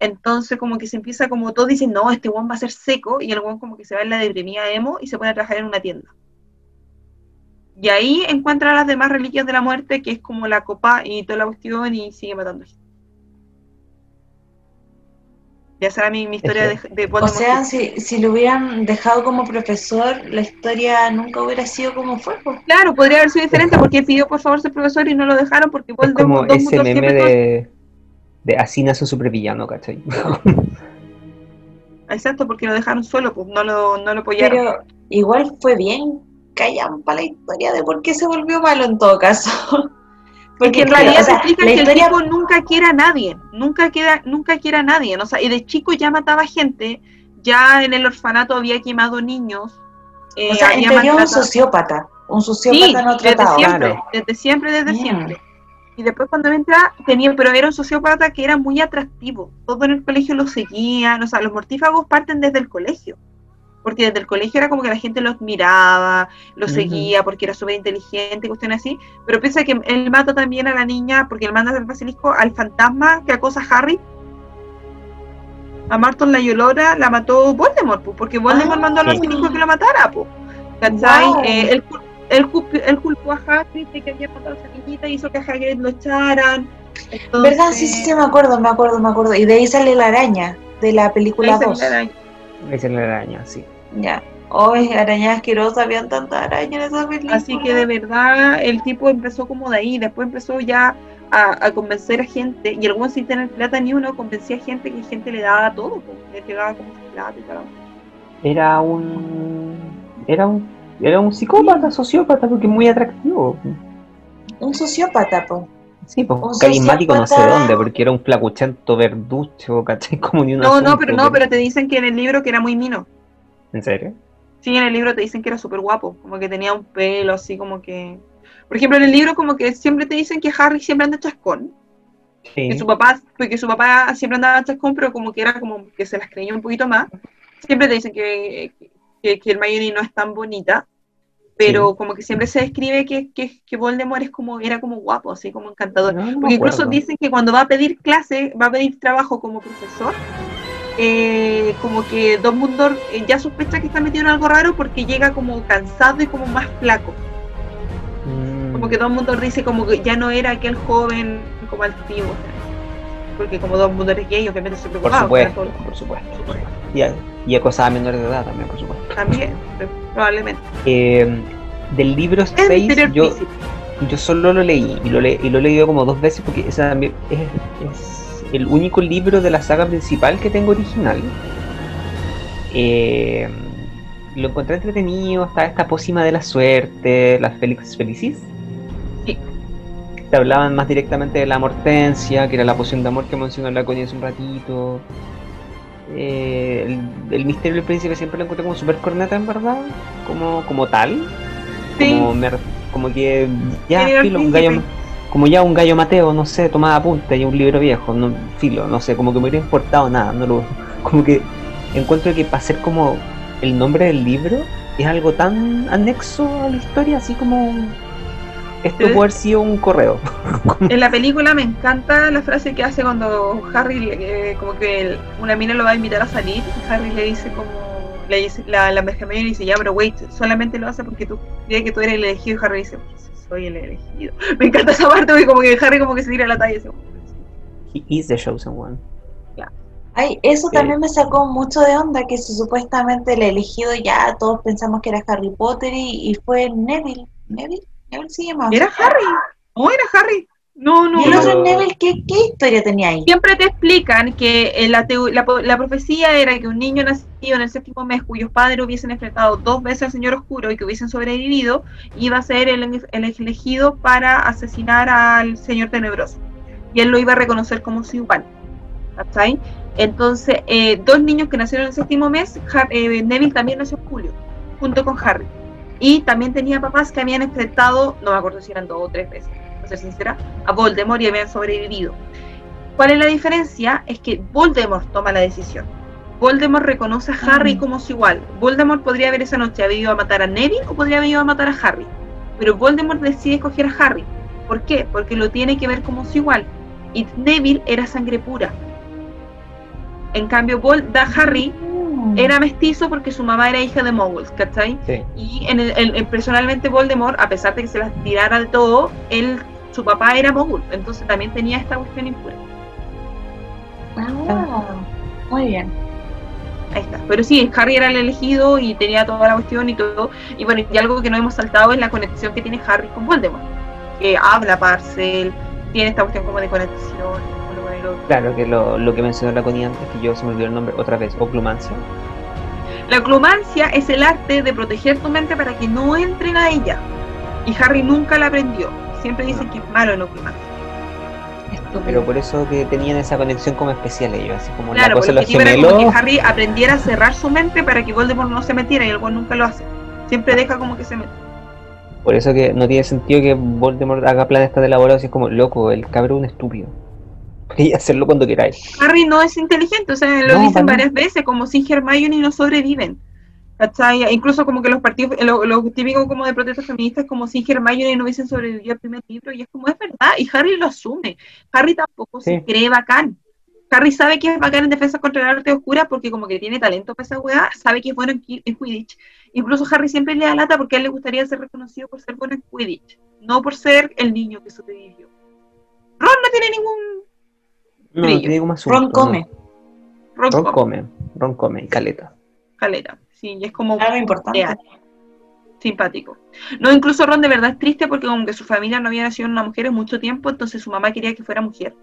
Entonces como que se empieza como todos dicen, no, este one va a ser seco y el one como que se va en la deprimida emo y se pone a trabajar en una tienda. Y ahí encuentra las demás reliquias de la muerte, que es como la copa y toda la cuestión y sigue matando gente. Ya será mi, mi historia de, de
O sea, si, si lo hubieran dejado como profesor, la historia nunca hubiera sido como fue. pues.
Claro, podría haber sido diferente porque él pidió por favor ser profesor y no lo dejaron porque
Es como ese meme de, de así nace un supervillano, ¿cachai?
Exacto, porque lo dejaron solo, pues no lo, no lo apoyaron.
Pero igual fue bien callampa la historia de por qué se volvió malo en todo caso.
Porque en realidad
o sea,
se explica
la
que
historia
el tipo nunca quiere a nadie, nunca queda, nunca quiere a nadie, o sea, y de chico ya mataba gente, ya en el orfanato había quemado niños, eh,
o sea, en
había
teoría un sociópata. Un
Sí,
sociópata no
desde
tratado.
siempre,
Claro.
desde siempre, desde
Mm.
siempre. Y después cuando entra, tenía, pero era un sociópata que era muy atractivo. Todo en el colegio lo seguían, o sea, los mortífagos parten desde el colegio. Porque desde el colegio era como que la gente los miraba, los
Ujú.
seguía porque era súper inteligente, cuestiones así. Pero piensa que él mata también a la niña, porque él manda al basilisco al fantasma que acosa a Harry. A Marton la Llorona la mató Voldemort, pues, porque Voldemort
Ah.
mandó al
Sí.
basilisco que lo matara, pues. ¿Cachai?
Wow.
Eh, él, cul- él culp- él culpó a Hagrid de que había matado a esa niñita y hizo que a Hagrid lo echaran. Entonces,
¿Verdad? Sí, sí, sí, me acuerdo, me acuerdo, me acuerdo. Y de ahí sale la araña, de la película
ahí
2.
salió la araña.
Es la araña, sí.
Ya. Hoy, arañas asquerosas, habían tantas arañas en esa película.
Así que de verdad el tipo empezó como de ahí, después empezó ya a, a convencer a gente, y buen sin tener plata ni uno convencía a gente que gente le daba todo, pues, le llegaba como su plata y tal.
Era un. Era un. Era un psicópata, sociópata, porque muy atractivo.
Un sociópata, pues.
Sí, pues carismático no sé dónde, porque era un flacuchento verducho, ¿cachai? Como ni un
No, no, pero no, pero te dicen que en el libro que era muy mino.
¿En serio?
Sí, en el libro te dicen que era súper guapo, como que tenía un pelo así como que... Por ejemplo, en el libro como que siempre te dicen que Harry siempre anda chascón,
Sí.
que su papá, porque su papá siempre andaba chascón, pero como que era como que se las creyó un poquito más. Siempre te dicen que, que, que Hermione no es tan bonita, pero
Sí.
como que siempre se describe que, que, que Voldemort es como, era como guapo, así como encantador.
No, no me
Porque incluso dicen que cuando va a pedir clase, va a pedir trabajo como profesor, eh, como que Dumbledore eh, ya sospecha que está metido en algo raro porque llega como cansado y como más flaco.
Mm.
Como que todo el mundo dice como que ya no era aquel joven como antiguo. Porque como todo el mundo es gay, obviamente se
Por
preocupaba.
supuesto,
era todo-
por supuesto. Y, a- y acosaba a menores de edad también, por supuesto.
También, probablemente.
Eh, del libro Space, yo, yo solo lo leí y lo, le- y lo he leído como dos veces porque también es, es el único libro de la saga principal que tengo original. Eh, lo encontré entretenido, está esta pócima de la suerte, las Félix Felicis.
Sí.
Te hablaban más directamente de la mortencia, que era la poción de amor que mencionó la Connie hace un ratito. Eh, el, el misterio del príncipe siempre lo encontré como super corneta en verdad, como, como tal.
Sí.
Como, me como que ya,
¿Quién era el
filo, un gallo, como ya un gallo Mateo, no sé, tomaba apunte y un libro viejo, no, filo, no sé, como que me hubiera importado nada, no lo, como que encuentro que para ser como el nombre del libro es algo tan anexo a la historia, así como esto puede haber sido un correo.
En la película me encanta la frase que hace cuando Harry, eh, como que el- una mina lo va a invitar a salir, y Harry le dice como, le dice, la, la le dice, ya, pero wait, solamente lo hace porque tú crees que tú eres el elegido, y Harry dice, "Pues, soy el elegido. Me encanta esa parte, porque como que Harry como que se tira la talla y dice,
He is the chosen one.
Ay, eso
Sí.
también me sacó mucho de onda, que si supuestamente el elegido ya todos pensamos que era Harry Potter y, y fue Neville. ¿Neville? ¿Neville se llama?
¿era Harry? ¿No era Harry? No, no,
¿Y el
no.
otro Neville qué, qué historia tenía ahí?
Siempre te explican que eh, la, la, la profecía era que un niño nacido en el séptimo mes cuyos padres hubiesen enfrentado dos veces al Señor Oscuro y que hubiesen sobrevivido, iba a ser el, el elegido para asesinar al Señor Tenebroso. Y él lo iba a reconocer como su igual. ¿Cachai? Entonces, eh, dos niños que nacieron en el séptimo mes, Har- eh, Neville también nació en julio, junto con Harry. Y también tenía papás que habían enfrentado, no me acuerdo si eran dos o tres veces, para ser sincera, a Voldemort y habían sobrevivido. ¿Cuál es la diferencia? Es que Voldemort toma la decisión. Voldemort reconoce a Harry
Mm.
como su igual. Voldemort podría haber esa noche haber ido a matar a Neville o podría haber ido a matar a Harry. Pero Voldemort decide escoger a Harry. ¿Por qué? Porque lo tiene que ver como su igual. Y Neville era sangre pura. En cambio, Vol da Harry
Mm.
era mestizo porque su mamá era hija de Muggles, ¿cachai?
Sí.
Y en el, en- en- personalmente Voldemort, a pesar de que se las tirara de todo, él, su papá era mogul, entonces también tenía esta cuestión impura.
Ah, muy bien.
Ahí está. Pero sí, Harry era el elegido y tenía toda la cuestión y todo. Y bueno, y algo que no hemos saltado es la conexión que tiene Harry con Voldemort. Que habla Parcel, tiene esta cuestión como de conexión.
Claro, que lo, lo que mencionó la Connie antes, que yo se me olvidó el nombre otra vez, Oclumancia.
La clomancia es el arte de proteger tu mente para que no entren a ella. Y Harry nunca la aprendió. Siempre dicen que es malo en oclumancia.
Pero por eso que tenían esa conexión como especial ellos, así como
Claro,
la cosa los
como que Harry aprendiera a cerrar su mente para que Voldemort no se metiera y el cual nunca lo hace. Siempre deja como que se mete.
Por eso que no tiene sentido que Voldemort haga planes tan elaborados y es como, loco, el cabrón estúpido. Podría hacerlo cuando queráis.
Harry no es inteligente, o sea, lo
No,
dicen varias veces, como sin Hermione no sobreviven. ¿Cachai? Incluso como que los partidos, lo, lo típico como de protestas feministas, como sin Hermione no hubiesen sobrevivido al primer libro, y es como, es verdad, y Harry lo asume. Harry tampoco se cree bacán. Harry sabe que es bacán en defensa contra el arte oscura porque como que tiene talento para esa weá, sabe que es bueno en Quidditch. Incluso Harry siempre le da lata porque a él le gustaría ser reconocido por ser bueno en Quidditch, no por ser el niño que sobrevivió. Ron no tiene ningún...
No,
Brillo.
Ron come.
Ron,
no. Ron
come,
come, Ron come, y caleta.
caleta. Sí, y es como...
Algo importante.
real, simpático. No, incluso Ron de verdad es triste porque como que su familia no había nacido en una mujer en mucho tiempo, entonces su mamá quería que fuera mujer.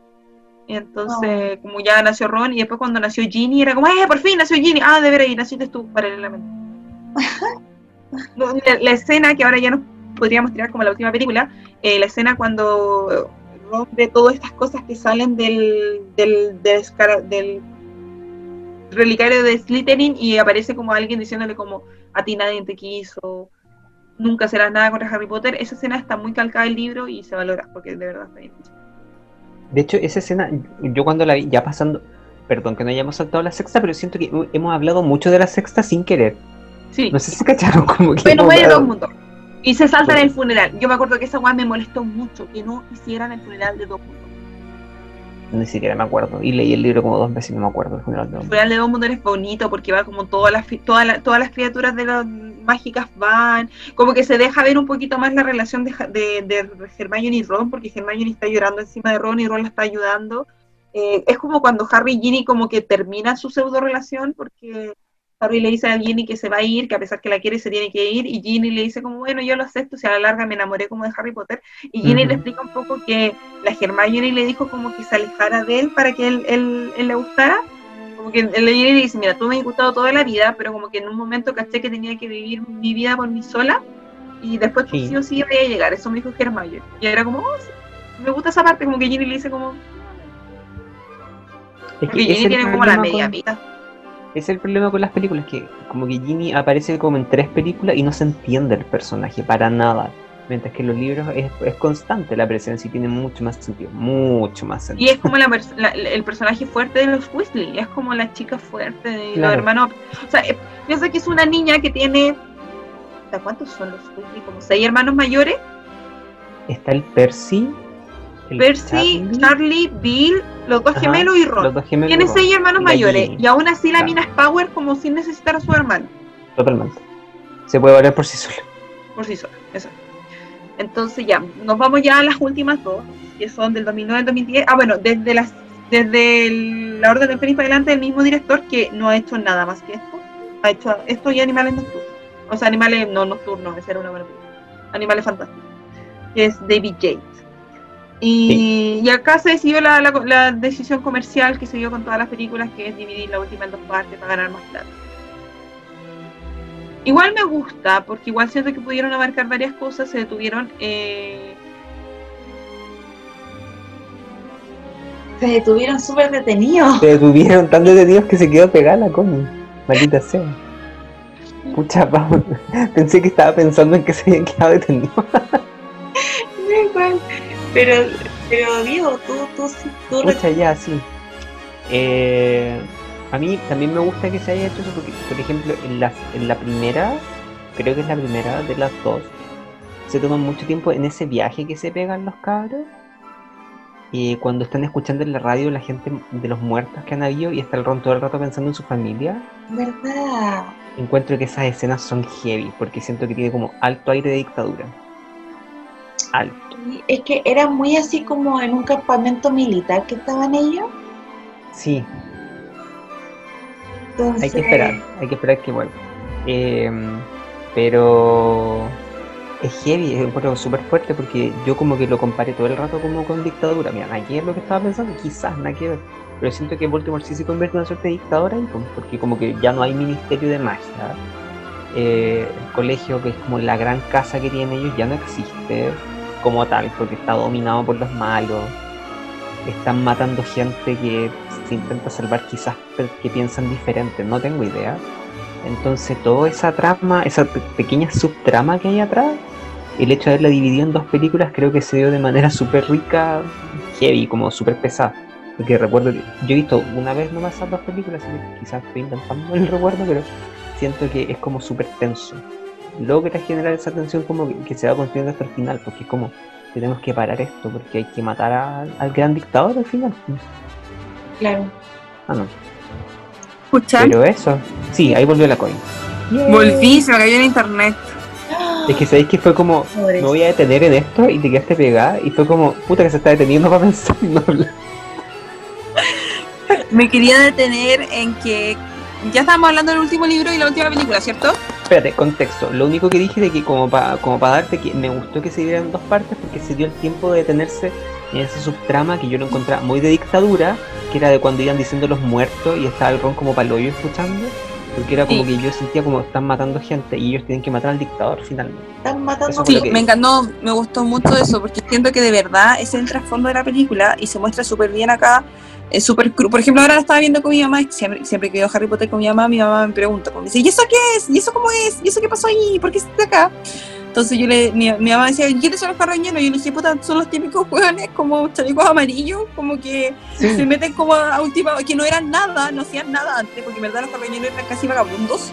Y entonces, como ya nació Ron, y después cuando nació Ginny, era como, ¡eh, por fin nació Ginny! Ah, de veras, y naciste tú paralelamente. La escena que ahora ya nos podríamos tirar como la última película, eh, la escena cuando Ve todas estas cosas que salen del, del, del, escara- del relicario de Slytherin y aparece como alguien diciéndole como a ti nadie te quiso, nunca serás nada contra Harry Potter, esa escena está muy calcada del libro y se valora porque de verdad está bien. hecha.
De hecho, esa escena, yo cuando la vi, ya pasando, perdón que no hayamos saltado la sexta, pero siento que hemos hablado mucho de la sexta sin querer.
Sí,
No sé si cacharon como que...
bueno,
hablado-
el mundo. Y se saltan el funeral. Yo me acuerdo que esa weá me molestó mucho, que no hicieran el funeral de dos mundos.
Ni siquiera me acuerdo. Y leí el libro como dos veces y no me acuerdo el funeral de
El
Dumbledore.
funeral de Dumbledore es bonito porque va como todas las todas las todas las criaturas de las mágicas van, como que se deja ver un poquito más la relación de, de, de Hermione y Ron, porque Hermione está llorando encima de Ron y Ron la está ayudando. Eh, es como cuando Harry y Ginny como que terminan su pseudo relación porque Harry le dice a Ginny que se va a ir, que a pesar que la quiere se tiene que ir, y Ginny le dice como, bueno, yo lo acepto, si a la larga me enamoré como de Harry Potter, y Ginny le explica un poco que la Hermione le dijo como que se alejara de él para que él, él, él le gustara, como que el Ginny le dice, mira, tú me has gustado toda la vida, pero como que en un momento caché que tenía que vivir mi vida por mí sola, y después tú
Sí.
sí o sí voy a llegar, eso me dijo Hermione, y era como, oh, sí, me gusta esa parte, como que Ginny le dice como,
Es que
Ginny tiene como la media
con-
vida.
Es el problema con las películas, que como que Ginny aparece como en tres películas y no se entiende el personaje para nada. Mientras que en los libros es, es constante la presencia y tiene mucho más sentido, mucho más
Y
sentido.
es como la el personaje fuerte de los Weasley, es como la chica fuerte de los hermanos. O sea, eh, piensa que es una niña que tiene. ¿hasta ¿Cuántos son los Weasley? Como seis hermanos mayores:
Está el Percy, el
Percy, Charlie, Bill, los dos
Ajá,
gemelos y Ron.
los dos gemelos.
Tiene seis hermanos
Y
mayores, y aún así la
Claro.
mina es Power como sin necesitar a su hermano,
Totalmente. Se puede valer por sí sola.
por sí sola. Eso. Entonces, ya, nos vamos ya a las últimas dos, que son del 2009 al 2010. Ah, bueno, desde las desde el- la Orden del Fénix para adelante, el mismo director que no ha hecho nada más que esto. Ha hecho esto y Animales Nocturnos. O sea, Animales no nocturnos, esa era una buena película. Animales Fantásticos. Que es David Yates. Y, y acá se decidió la, la- la decisión comercial que se dio con todas las películas, que es dividir la última en dos partes para ganar más plata. Igual me gusta, porque igual siento que pudieron abarcar varias cosas, se detuvieron. eh,
Se detuvieron súper detenidos.
Se detuvieron tan detenidos que se quedó pegada la Connie. Maldita sea. Pucha, Pau. Pensé que estaba pensando en que se habían quedado detenidos.
Pero, pero Diego, tú, tú, sí- tú
Pucha, ya, sí. Eh, a mí también me gusta que se haya hecho eso porque, por ejemplo, en la, en la primera, creo que es la primera de las dos, se toma mucho tiempo en ese viaje que se pegan los cabros. Y cuando están escuchando en la radio la gente de los muertos que han habido y está el Ron todo el rato pensando en su familia,
¿verdad?
encuentro que esas escenas son heavy porque siento que tiene como alto aire de dictadura. Alto.
Y es que era muy así como en un campamento militar que estaban ellos.
Sí,
Entonces,
Hay que esperar, hay que esperar que vuelva. Eh, pero es heavy, es un poco súper fuerte porque yo como que lo comparé todo el rato como con dictadura. Mira, nada que ver lo que estaba pensando, quizás nada que ver. Pero siento que Baltimore sí se convierte en una suerte de dictadura ahí, como- porque como que ya no hay ministerio de magia. Eh, el colegio, que es como la gran casa que tienen ellos, ya no existe como tal, porque está dominado por los malos. Están matando gente que se intenta salvar quizás que piensan diferente, no tengo idea. Entonces toda esa trama, esa pe- pequeña subtrama que hay atrás, el hecho de haberla dividido en dos películas creo que se dio de manera súper rica, heavy, como súper pesada. Porque recuerdo que yo he visto una vez nomás esas dos películas, así quizás estoy inventando el recuerdo, pero siento que es como súper tenso. Logra generar esa tensión como que, que se va construyendo hasta el final, porque es como tenemos que parar esto, porque hay que matar a- al gran dictador al final.
Claro.
Ah, no.
Escucha,
Pero eso, sí, ahí volvió la coin.
volví, se me cayó en internet.
Es que sabéis que fue como,
Pobres.
me voy a detener en esto y te quedaste pegada y fue como, puta que se está deteniendo para pensar y no hablar.
Me quería detener en que ya estábamos hablando del último libro y la última película, ¿cierto?
Espérate, contexto. Lo único que dije de que como para como para darte que me gustó que se diera en dos partes porque se dio el tiempo de detenerse en esa subtrama que yo lo encontraba muy de dictadura, que era de cuando iban diciendo los muertos y estaba el ron como paloyo escuchando. Porque era como
Sí.
que yo sentía como están matando gente y ellos tienen que matar al dictador finalmente.
Están matando
Sí, me encantó, me gustó mucho eso, porque siento que de verdad es el trasfondo de la película y se muestra súper bien acá. Es súper cru. Por ejemplo, ahora estaba viendo con mi mamá siempre, siempre que veo Harry Potter con mi mamá, mi mamá me pregunta, como dice, ¿y eso qué es? ¿Y eso cómo es? ¿Y eso qué pasó ahí? ¿Por qué está acá? Entonces yo le, mi, mi mamá decía, ¿quiénes son los carroñeros? Y yo le dije, puta, son los típicos hueones como chalecos amarillos, como que se meten como a última, que no eran nada, no hacían nada antes, porque en verdad los carroñeros eran casi vagabundos,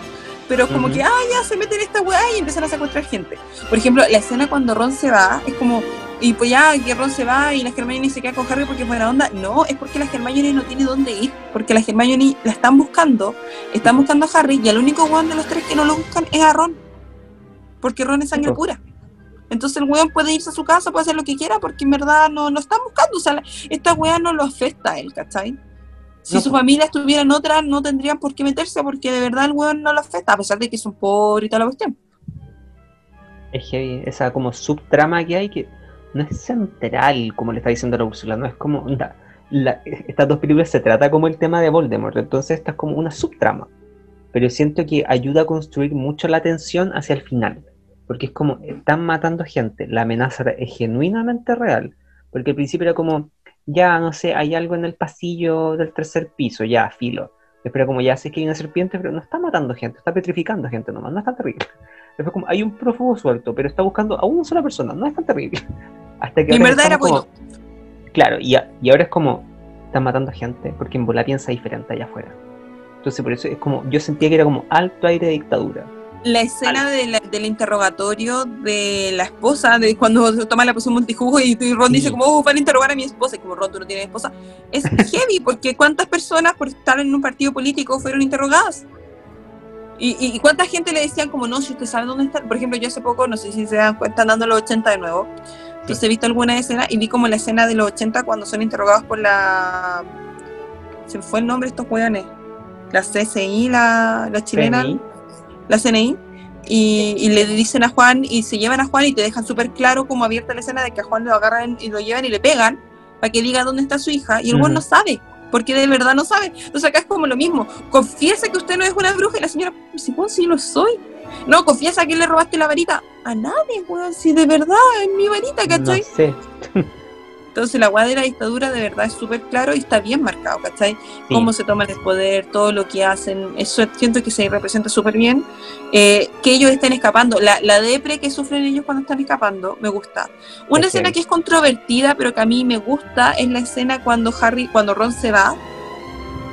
pero como
Ujú.
que, ah, ya se meten en esta weá y empiezan a secuestrar gente. Por ejemplo, la escena cuando Ron se va es como
y pues ya que Ron se va y la Hermione se queda con Harry porque es buena onda. No, es porque la Hermione no tiene dónde ir. Porque la Hermione la están buscando, están buscando a Harry y el único weón de los tres que no lo buscan es a Ron. Porque Ron es sangre pura. Entonces el weón puede irse a su casa, puede hacer lo que quiera porque en verdad no lo están buscando. O sea, esta weón no lo afecta a él, ¿cachai? Si
No,
su familia estuviera en otra, no tendrían por qué meterse porque de verdad el weón no lo afecta, a pesar de que es un pobre y toda la cuestión.
Es heavy, esa como subtrama que hay que no es central, como le está diciendo la Úrsula, no es como. onda, la- estas dos películas se trata como el tema de Voldemort, entonces esta es como una subtrama. Pero siento que ayuda a construir mucho la tensión hacia el final. Porque es como, están matando gente, la amenaza es genuinamente real. Porque al principio era como, ya, no sé, hay algo en el pasillo del tercer piso, ya, filo. Era como, ya sé que hay una serpiente, pero no está matando gente, está petrificando gente nomás, no es tan terrible. Después como, hay un prófugo suelto, pero está buscando a una sola persona, no es tan terrible. Hasta que
Y en verdad era bueno.
Claro, y, a- y ahora es como, están matando gente, porque en bola piensa diferente allá afuera. Entonces por eso es como, yo sentía que era como alto aire de dictadura.
La escena de la- del interrogatorio de la esposa, de cuando se toma la poción Montijugo y y Ron
Sí.
dice como, oh, van a interrogar a mi esposa, y como Ron, tú no tienes esposa, es heavy, porque cuántas personas por estar en un partido político fueron interrogadas. Y, cuánta gente le decían como, no, si usted sabe dónde está, por ejemplo, yo hace poco, no sé si se dan cuenta, andando los 80 de nuevo, entonces he visto alguna escena y vi como la escena de los 80 cuando son interrogados por la... Se fue el nombre de estos hueones. La CCI, la, la chilena
CNI.
la CNI y, y le dicen a Juan y se llevan a Juan y te dejan súper claro como abierta la escena de que a Juan lo agarran y lo llevan y le pegan para que diga dónde está su hija y el Juan
Ujú.
no sabe porque de verdad no sabe. Entonces acá es como lo mismo. Confiesa que usted no es una bruja. Y la señora si Juan sí lo soy no confiesa que le robaste la varita. A nadie weón si de verdad es mi varita
No
¿cachai?
sé.
entonces la weá de la dictadura de verdad es súper claro y está bien marcado ¿cachai?
Sí.
cómo se toman el poder, todo lo que hacen, eso siento que se representa súper bien. Eh, que ellos estén escapando, la, la depre que sufren ellos cuando están escapando, me gusta. Una
Es
escena que es controvertida, pero que a mí me gusta, es la escena cuando Harry, cuando Ron se va,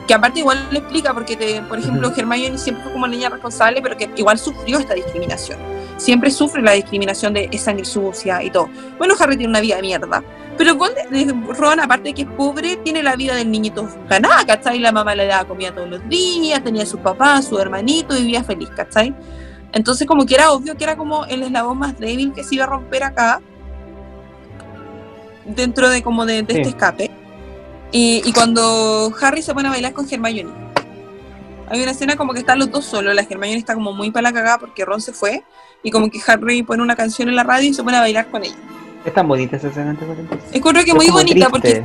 que aparte igual lo explica, porque te- por ejemplo,
Ujú.
Hermione siempre fue como niña responsable, pero que igual sufrió esta discriminación. Siempre sufre la discriminación de sangre sucia y todo. Bueno, Harry tiene una vida de mierda. Pero eh, Ron, aparte de que es pobre, tiene la vida del niñito ganada, ¿cachai? La mamá le daba comida todos los días, tenía a sus papás, su hermanito y vivía feliz, ¿cachai? Entonces como que era obvio que era como el eslabón más débil que se iba a romper acá dentro de como de, de
Sí.
este escape. Y, y cuando Harry se pone a bailar con Hermione, hay una escena como que están los dos solos, la Hermione está como muy para la cagada porque Ron se fue y como que Harry pone una canción en la radio y se pone a bailar con ella.
Es tan bonita esa escena.
Encuentro que
Es
muy bonita
triste.
porque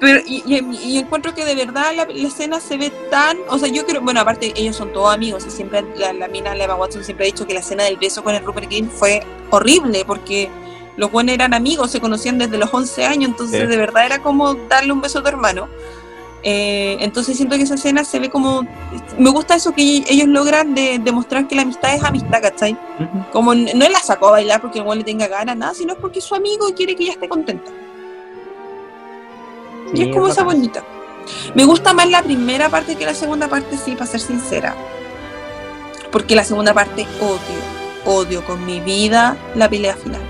pero, y, y- y encuentro que de verdad la, la escena se ve tan. O sea, yo creo. Bueno, aparte, ellos son todos amigos. Y siempre la, la mina, la Emma Watson, siempre ha dicho que la escena del beso con el Rupert Green fue horrible. Porque los buenos eran amigos, se conocían desde los 11 años. Entonces,
Sí.
de verdad era como darle un beso a tu hermano. Eh, entonces, siento que esa escena se ve como. Me gusta eso que ellos logran de demostrar que la amistad es amistad, ¿cachai?
Ujú.
Como n- no la sacó a bailar porque weón le tenga ganas, nada, sino es porque es su amigo y quiere que ella esté contenta. y es como esa bonita. Me gusta más la primera parte que la segunda parte, sí, para ser sincera. Porque la segunda parte odio, odio con mi vida la pelea final.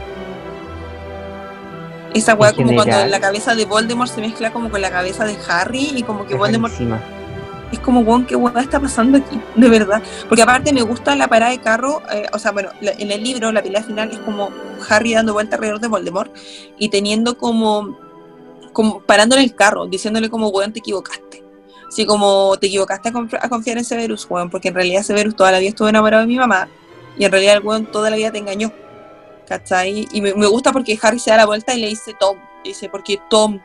Esa weá como cuando la cabeza de Voldemort se mezcla como con la cabeza de Harry y como que Voldemort
rarísima.
es como, weón, ¿qué weá está pasando aquí? De verdad. Porque aparte me gusta la parada de carro, eh, o sea, bueno, la- en el libro la pelea final es como Harry dando vuelta alrededor de Voldemort y teniendo como, como parándole el carro, diciéndole como, weón, te equivocaste. Así como te equivocaste a, conf- a confiar en Severus, weón, porque en realidad Severus toda la vida estuvo enamorado de mi mamá y en realidad el weón toda la vida te engañó. ¿Cachai? Y me, me gusta porque Harry se da la vuelta y le dice Tom. Dice, porque Tom,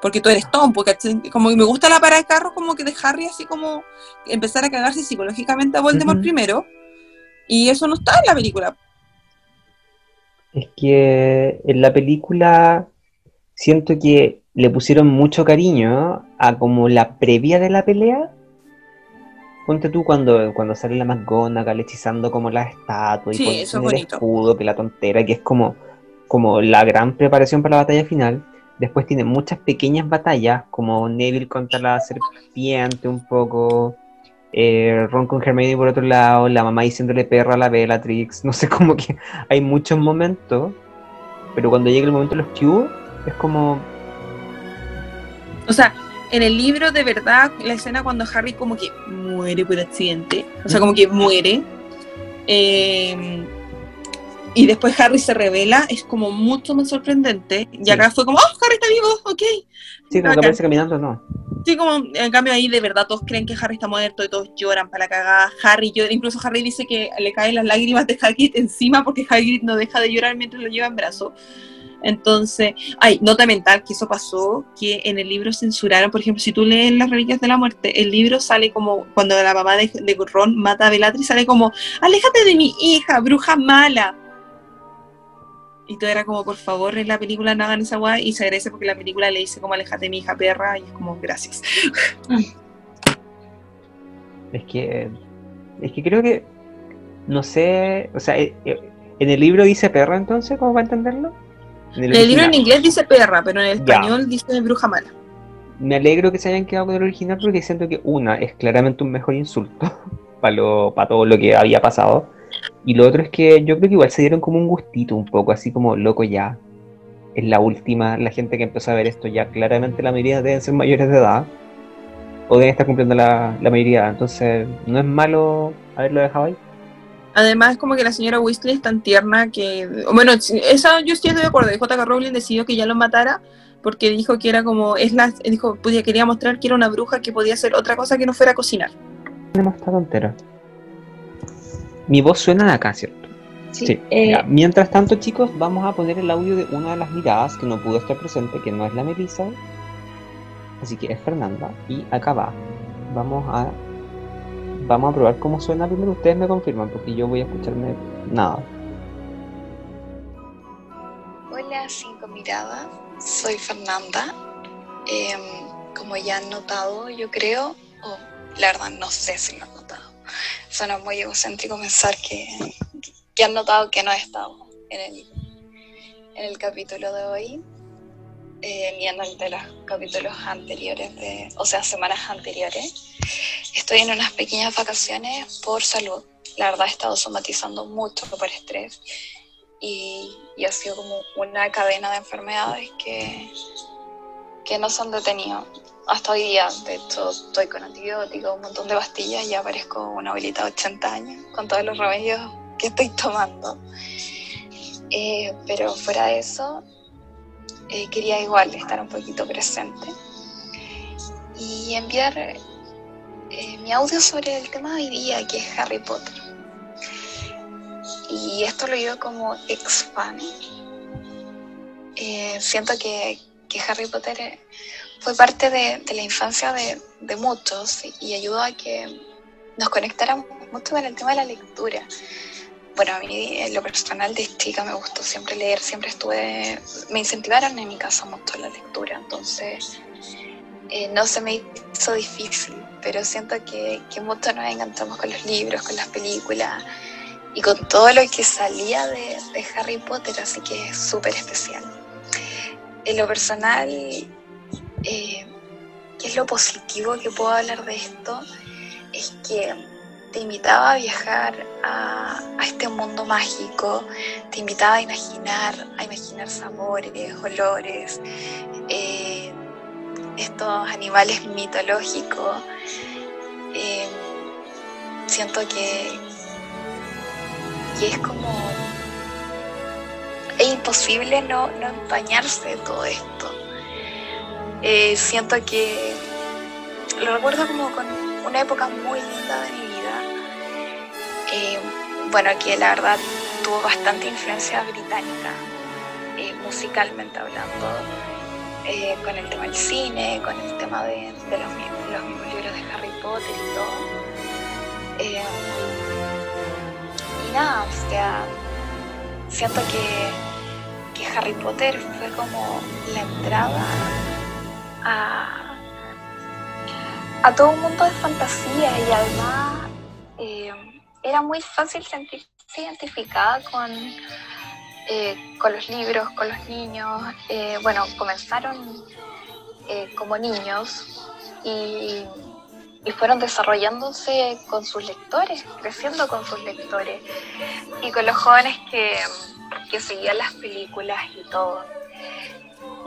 porque tú eres Tom, porque como que me gusta la parada de carro como que de Harry así como empezar a cagarse psicológicamente a Voldemort primero. Y eso no está en la película.
Es que en la película siento que le pusieron mucho cariño a como la previa de la pelea. Ponte tú cuando, cuando sale la McGonagall hechizando como la estatua y
Sí,
poniendo
eso es
el
bonito.
escudo, que la tontera, que es como, como la gran preparación para la batalla final. Después tiene muchas pequeñas batallas, como Neville contra la serpiente un poco, eh, Ron con Hermione por otro lado, la mamá diciéndole perra a la Bellatrix, no sé, como que hay muchos momentos pero cuando llega el momento de los cubos, es como.
O sea, en el libro de verdad, la escena cuando Harry como que muere por accidente, o sea, como que muere, eh, y después Harry se revela, es como mucho más sorprendente. Y
Sí.
acá fue como, ¡oh, Harry está vivo! Ok.
Sí,
Bacán.
aparece caminando, no.
Sí, como en cambio ahí de verdad todos creen que Harry está muerto y todos lloran para la cagada. Harry llora, incluso Harry dice que le caen las lágrimas de Hagrid encima porque Hagrid no deja de llorar mientras lo lleva en brazo. Entonces, ay, nota mental que eso pasó, que en el libro censuraron, por ejemplo, si tú lees Las Reliquias de la Muerte, el libro sale como cuando la mamá de, de Ron mata a Bellatrix, sale como, aléjate de mi hija, bruja mala. Y todo era como, por favor, en la película no hagan esa weá, y se agradece porque la película le dice como, aléjate de mi hija perra, y es como, gracias.
Es que. Es que creo que. No sé. O sea, eh, eh, en el libro dice perro entonces, ¿cómo va a entenderlo? En
el libro en inglés dice perra, pero en el
Ya.
español dice bruja mala.
Me alegro que se hayan quedado con el original porque siento que una es claramente un mejor insulto para lo, para todo lo que había pasado. Y lo otro es que yo creo que igual se dieron como un gustito un poco, así como loco ya. Es la última, la gente que empezó a ver esto ya claramente la mayoría deben ser mayores de edad. O deben estar cumpliendo la, la mayoría. Entonces, no es malo haberlo dejado ahí.
Además, como que la señora Weasley es tan tierna que. Bueno, esa yo estoy de acuerdo. J.K. Rowling decidió que ya lo matara porque dijo que era como. es la Dijo, pues, quería mostrar que era una bruja que podía hacer otra cosa que no fuera cocinar.
Tenemos esta tontera. Mi voz suena de acá, ¿cierto?
Sí,
Sí.
eh.
Mientras tanto, chicos, vamos a poner el audio de una de las miradas que no pudo estar presente, que no es la Melissa. Así que es Fernanda. Y acá va. Vamos a. Vamos a probar cómo suena primero. Ustedes me confirman, porque yo voy a escucharme nada.
Hola, cinco miradas. Soy Fernanda. Em, como ya han notado, yo creo, o la verdad no sé si lo han notado. Suena muy egocéntrico pensar que, que han notado que no he estado en el, en el capítulo de hoy, eh, ni en el de los capítulos anteriores, de, o sea, semanas anteriores. Estoy en unas pequeñas vacaciones por salud. La verdad he estado somatizando mucho por estrés y, y ha sido como una cadena de enfermedades que, que no se han detenido hasta hoy día. De hecho, estoy con antibióticos, un montón de pastillas y ya parezco una abuelita de 80 años con todos los remedios que estoy tomando. Eh, pero fuera de eso, eh, quería igual estar un poquito presente y enviar eh, mi audio sobre el tema de hoy día, que es Harry Potter. Y esto lo digo como ex fan. Eh, siento que, que Harry Potter fue parte de, la infancia de, de muchos y ayudó a que nos conectáramos mucho con el tema de la lectura. Bueno, a mí en lo personal de chica me gustó siempre leer, siempre estuve, me incentivaron en mi casa mucho la lectura, entonces eh, no se me hizo difícil, pero siento que, mucho nos enganchamos con los libros, con las películas y con todo lo que salía de, de Harry Potter, así que es súper especial. En lo personal, eh, ¿qué es lo positivo que puedo hablar de esto? Es que te invitaba a viajar a, este mundo mágico, te invitaba a imaginar, a imaginar sabores, olores, eh, estos animales mitológicos. Eh, siento que, que es como es imposible no, no empañarse de todo esto. Eh, siento que lo recuerdo como con una época muy linda de mi. Bueno, que la verdad tuvo bastante influencia británica, eh, musicalmente hablando, eh, con el tema del cine, con el tema de, los, los mismos libros de Harry Potter y todo. Eh, y nada, o sea, siento que, que Harry Potter fue como la entrada a, a todo un mundo de fantasía y además era muy fácil sentirse identificada con, eh, con los libros, con los niños. Eh, bueno, comenzaron eh, como niños y, y fueron desarrollándose con sus lectores, creciendo con sus lectores y con los jóvenes que, que seguía las películas y todo.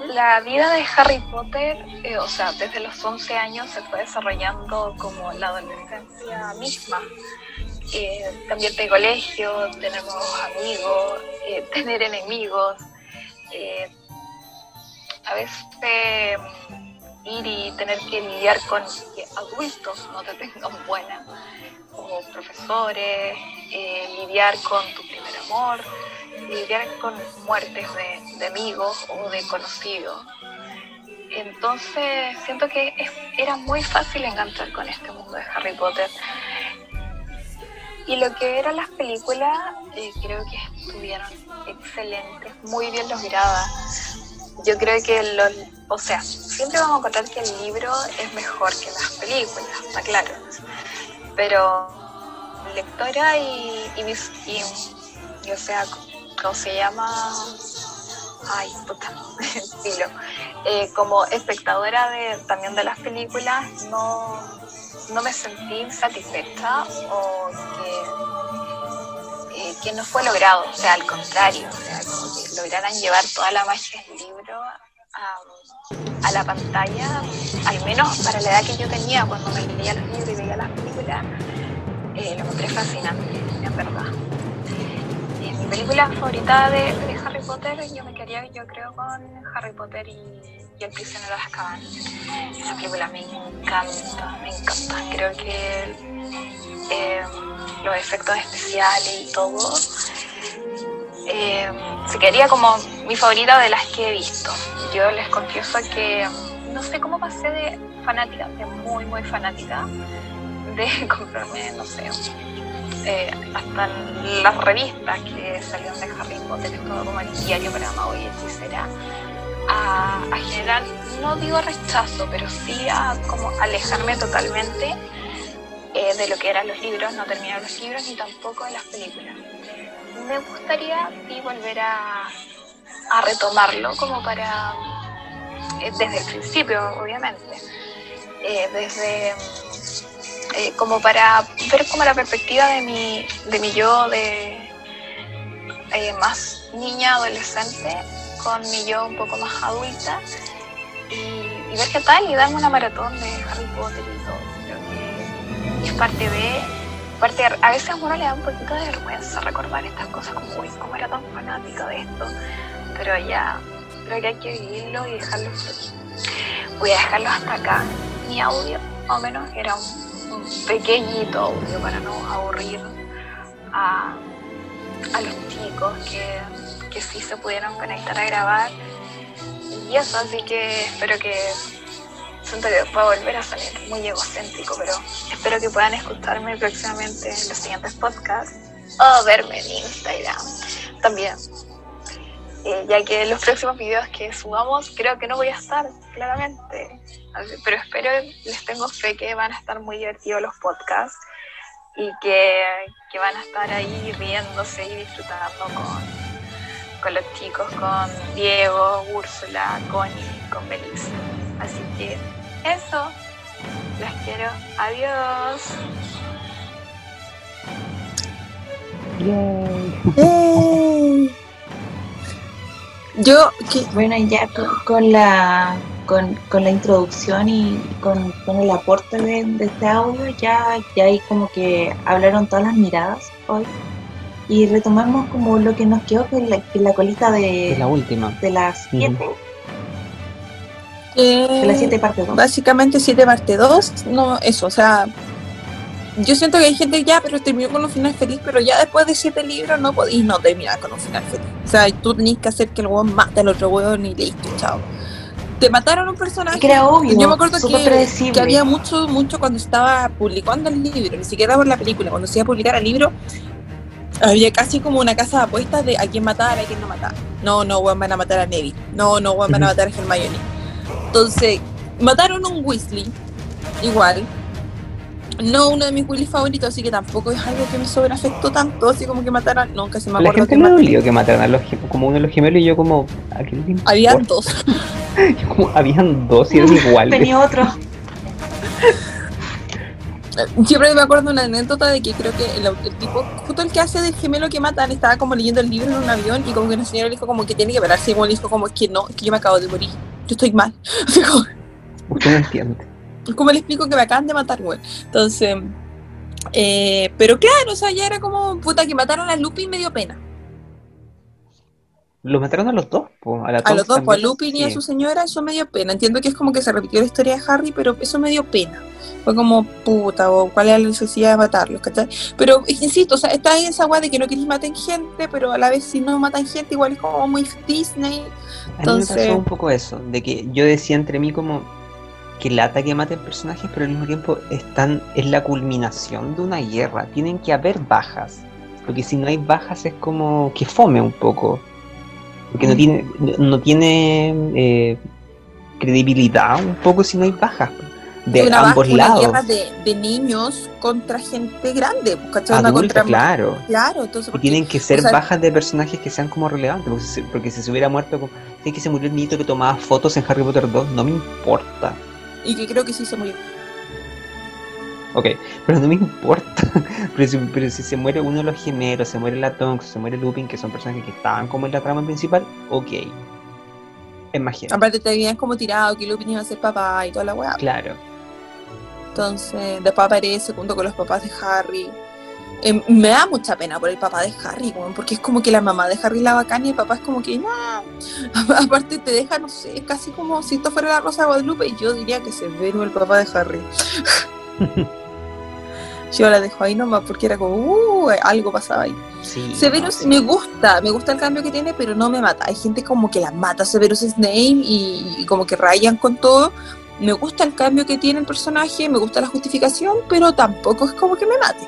La vida de Harry Potter, o sea, desde los 11 años se fue desarrollando como la adolescencia misma. Eh, de colegio, tener nuevos amigos, eh, tener enemigos, eh, a veces eh, ir y tener que lidiar con adultos no te tengan buena, como profesores, eh, lidiar con tu primer amor, lidiar con muertes de, amigos o de conocidos. Entonces siento que era muy fácil enganchar con este mundo de Harry Potter. Y lo que eran las películas, eh, creo que estuvieron excelentes, muy bien logradas. Yo creo que, lo, o sea, siempre vamos a encontrar que el libro es mejor que las películas, está claro. Pero lectora y, y, y- y, o sea, ¿cómo se llama? Ay, puta, filo. Eh, como espectadora de, también de las películas, no, no me sentí insatisfecha o que, eh, que no fue logrado, o sea, al contrario, o sea, como que lograran llevar toda la magia del libro a, la pantalla, al menos para la edad que yo tenía cuando me leía los libros y veía las películas, eh, lo encontré fascinante, en verdad. Eh, mi película favorita de, de Harry Potter, yo me quedaría, yo creo, con Harry Potter y, y El prisionero de Azkaban. Esa película me encanta, me encanta. Creo que eh, los efectos especiales y todo eh, se quedaría como mi favorita de las que he visto. Yo les confieso que no sé cómo pasé de fanática, de muy, muy fanática, de comprarme, no sé, eh, hasta las revistas que salieron de Harry Potter, todo como el diario para mago y hechicera, a, a generar, no digo rechazo, pero sí a como alejarme totalmente eh, de lo que eran los libros, no terminar los libros ni tampoco de las películas. Me gustaría sí volver a, retomarlo como para, eh, desde el principio, obviamente, eh, desde como para ver como la perspectiva de mi, de mi yo de más niña, adolescente, con mi yo un poco más adulta y, ver qué tal y darme una maratón de Harry Potter y todo. Creo que es parte de, parte de- a veces a uno le da un poquito de vergüenza recordar estas cosas como, uy, cómo era tan fanática de esto, pero ya creo que hay que vivirlo y dejarlo. Voy a dejarlo hasta acá. Mi audio, o menos, era un, un pequeñito audio para no aburrir a, a los chicos que, que sí se pudieron conectar a grabar. Y eso, así que espero que siento que pueda volver a salir muy egocéntrico, pero espero que puedan escucharme próximamente en los siguientes podcasts o verme en Instagram también. Eh, ya que los próximos videos que subamos creo que no voy a estar, claramente. Pero espero, les tengo fe que van a estar muy divertidos los podcasts y que, que van a estar ahí riéndose y disfrutando con, con los chicos, con Diego, Úrsula, Connie, con Belisa. Así que eso, las quiero. Adiós.
Yo, que,
Bueno, ya con, con la con, con la introducción y con, con el aporte de, de este audio, ya, ya ahí como que hablaron todas las miradas hoy. Y retomamos como lo que nos quedó, que la, que es la colita de,
Es la última.
de las 7,
que-
de las 7 parte 2.
básicamente 7 parte 2, no, eso, o sea, yo siento que hay gente ya, pero terminó con un final feliz, pero ya después de 7 libros no podéis no terminar con un final feliz. O sea, tú tenés que hacer que el hueón mate al otro hueón y listo, chao. Te mataron un personaje.
Que era obvio,
Yo me acuerdo que,
predecible.
que había mucho, mucho cuando estaba publicando el libro, ni siquiera por la película, cuando se iba a publicar el libro, había casi como una casa de apuestas de a quién matar, a quién no matar. No, no, weón, van a matar a Neville. No, no, weón, van a matar a Hermione. Entonces, mataron a un Weasley, igual. No uno de mis Weasley favoritos, así que tampoco es algo que me sobreafectó tanto, así como que mataran. No, casi me
A la
acuerdo
gente
que mataron.
dolió que mataran a los como uno de los gemelos y yo como, ¿a quién le importa?
Había dos.
Yo como, habían dos y eran iguales.
Tenía otro.
Siempre me acuerdo de una anécdota de que creo que el, el tipo, justo el que hace del gemelo que matan, estaba como leyendo el libro en un avión y como que una señora le dijo como que tiene que pararse y como le dijo como es que no, es que yo me acabo de morir, yo estoy mal.
Usted no entiende.
¿Cómo le explico que me acaban de matar, güey? Entonces, eh, pero claro, o sea, ya era como, puta, que mataron a Lupin me dio pena.
Los mataron a los dos, po, a la
A los dos, pues, a Lupin y a su señora, eso me dio pena. Entiendo que es como que se repitió la historia de Harry, pero eso me dio pena. Fue como, puta, o cuál es la necesidad de matarlos, ¿cachai? Pero, insisto, o sea, está ahí esa weá de que no queréis matar gente, pero a la vez si no matan gente, igual es como muy Disney.
A mí me
Entonces-
pasó un poco eso, de que yo decía entre mí como que lata que maten personajes, pero al mismo tiempo están, es la culminación de una guerra. Tienen que haber bajas. Porque si no hay bajas es como que fome un poco. Porque no
Mm.
tiene, no, no tiene eh, credibilidad un poco si no hay bajas. De
una, baja-
ambos
una
lados.
guerra de, de niños contra gente grande, ¿cachai? Una
Adulta,
contra-
claro.
Claro, entonces,
Y
porque-
tienen que ser
o sea-
bajas de personajes que sean como relevantes. Porque si, porque si se hubiera muerto, como, "Sí, que se murió el niñito que tomaba fotos en Harry Potter 2, no me importa.
y que creo que sí se murió.
Ok, pero no me importa. Pero si, pero si se muere uno de los gemelos, se muere la Tonks, se muere Lupin, que son personajes que estaban como en la trama principal, ok. Es magia.
Aparte te habían como tirado que Lupin iba a ser papá y toda la weá.
Claro.
Entonces, después aparece junto con los papás de Harry. Eh, me da mucha pena por el papá de Harry, porque es como que la mamá de Harry es la bacana y el papá es como que, nah. Aparte te deja, no sé, casi como si esto fuera la Rosa de Guadalupe y yo diría que se ve el papá de Harry. yo la dejo ahí nomás porque era como, uh, algo pasaba ahí.
Sí.
Severus
no, sí.
me gusta, me gusta el cambio que tiene, pero no me mata. Hay gente como que la mata Severus Snape y, y como que rayan con todo. Me gusta el cambio que tiene el personaje, me gusta la justificación, pero tampoco es como que me mate.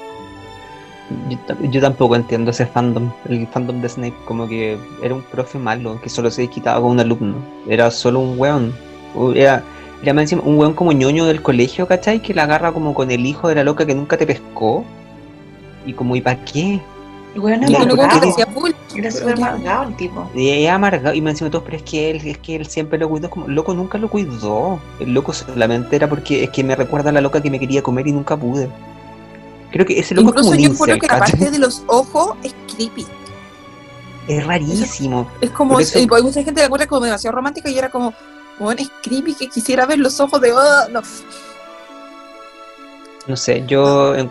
Yo, yo tampoco entiendo ese fandom, el fandom de Snape, como que era un profe malo, que solo se desquitaba con un alumno. Era solo un weón. Era, era más encima un weón como ñoño del colegio, ¿cachai? Que la agarra como con el hijo de la loca que nunca te pescó. Y como, ¿y para qué?
Y bueno,
Y
luego que hacía bullying,
Era súper amargado el tipo.
Y es amargado, y me encima todos, pero es que él, es que él siempre lo cuidó como, loco nunca lo cuidó. El loco solamente era porque es que me recuerda a la loca que me quería comer y nunca pude. Creo que ese loco es como
Incluso yo
incel,
que la parte de los ojos es creepy.
Es rarísimo.
Es como,
eso-
hay mucha gente que la encuentra como demasiado romántica y era como, bueno, es creepy que quisiera ver los ojos de... "Ah", no.
No sé, yo eh,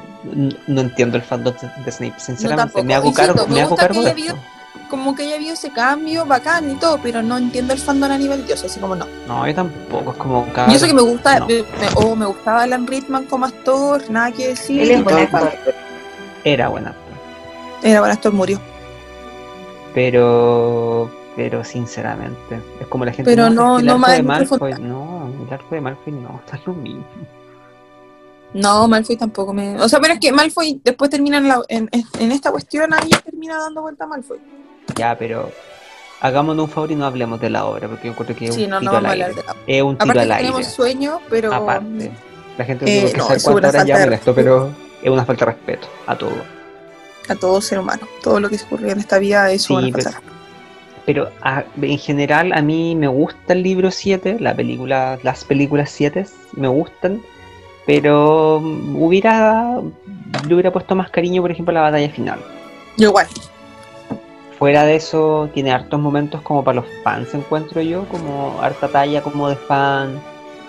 no entiendo el fandom de de Snape, sinceramente.
tampoco.
me hago
Insisto,
cargo,
me
me hago
gusta
cargo
que
de
haya
esto.
Como que haya habido ese cambio bacán y todo, pero no entiendo el fandom a nivel dios, así como no.
No, yo tampoco, es como
Y eso que me gusta,
no.
me, me- oh, me gustaba Alan Rickman como actor, nada que decir.
Él es
y
buen actor.
Era buena.
Era buen actor, murió.
Pero, pero sinceramente, es como la gente.
Pero no-
el
no
arco
más
de Malfoy, no, el arco de Malfoy no, está lo mismo.
No, Malfoy tampoco me... O sea, pero es que Malfoy después termina en, la- en, en esta cuestión, ahí termina dando vuelta a Malfoy.
Ya, pero hagámonos un favor y no hablemos de la obra, porque yo encuentro que es
Sí,
un
no,
tiro
no
al aire.
de la...
Es un tiro
Aparte
al aire.
tenemos sueño, pero...
Aparte. La gente
Eh,
tiene que
no,
saber cuántas horas esto, pero es una falta de respeto a todo.
A todo ser humano. Todo lo que ocurrió en esta vida es
Sí,
una
pues,
falta.
Pero a- en general a mí me gusta el libro 7, la película, las películas 7 me gustan, pero mm, hubiera le hubiera puesto más cariño, por ejemplo, a la batalla final.
Yo igual.
Fuera de eso, tiene hartos momentos como para los fans, encuentro yo, como harta talla como de fan.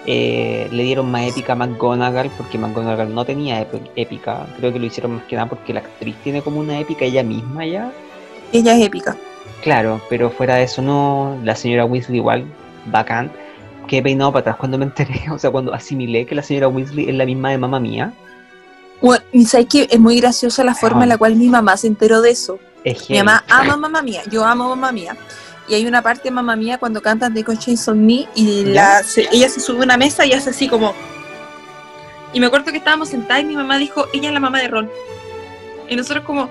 Eh, le dieron más épica a McGonagall porque McGonagall no tenía épica. Creo que lo hicieron más que nada porque la actriz tiene como una épica ella misma ya.
Ella es épica.
Claro, pero fuera de eso no, la señora Weasley igual, bacán. He peinado para atrás cuando me enteré, o sea, cuando asimilé que la señora Weasley es la misma de mamá mía.
Bueno, y sabes que es muy graciosa la forma en la cual mi mamá se enteró de eso.
Es
Mi mamá ama mamá mía, yo amo mamá mía. Y hay una parte de mamá mía cuando cantan The Conscience on Me y la, se- ella se sube a una mesa y hace así como. Y me acuerdo que estábamos sentados y mi mamá dijo, ella es la mamá de Ron. Y nosotros como.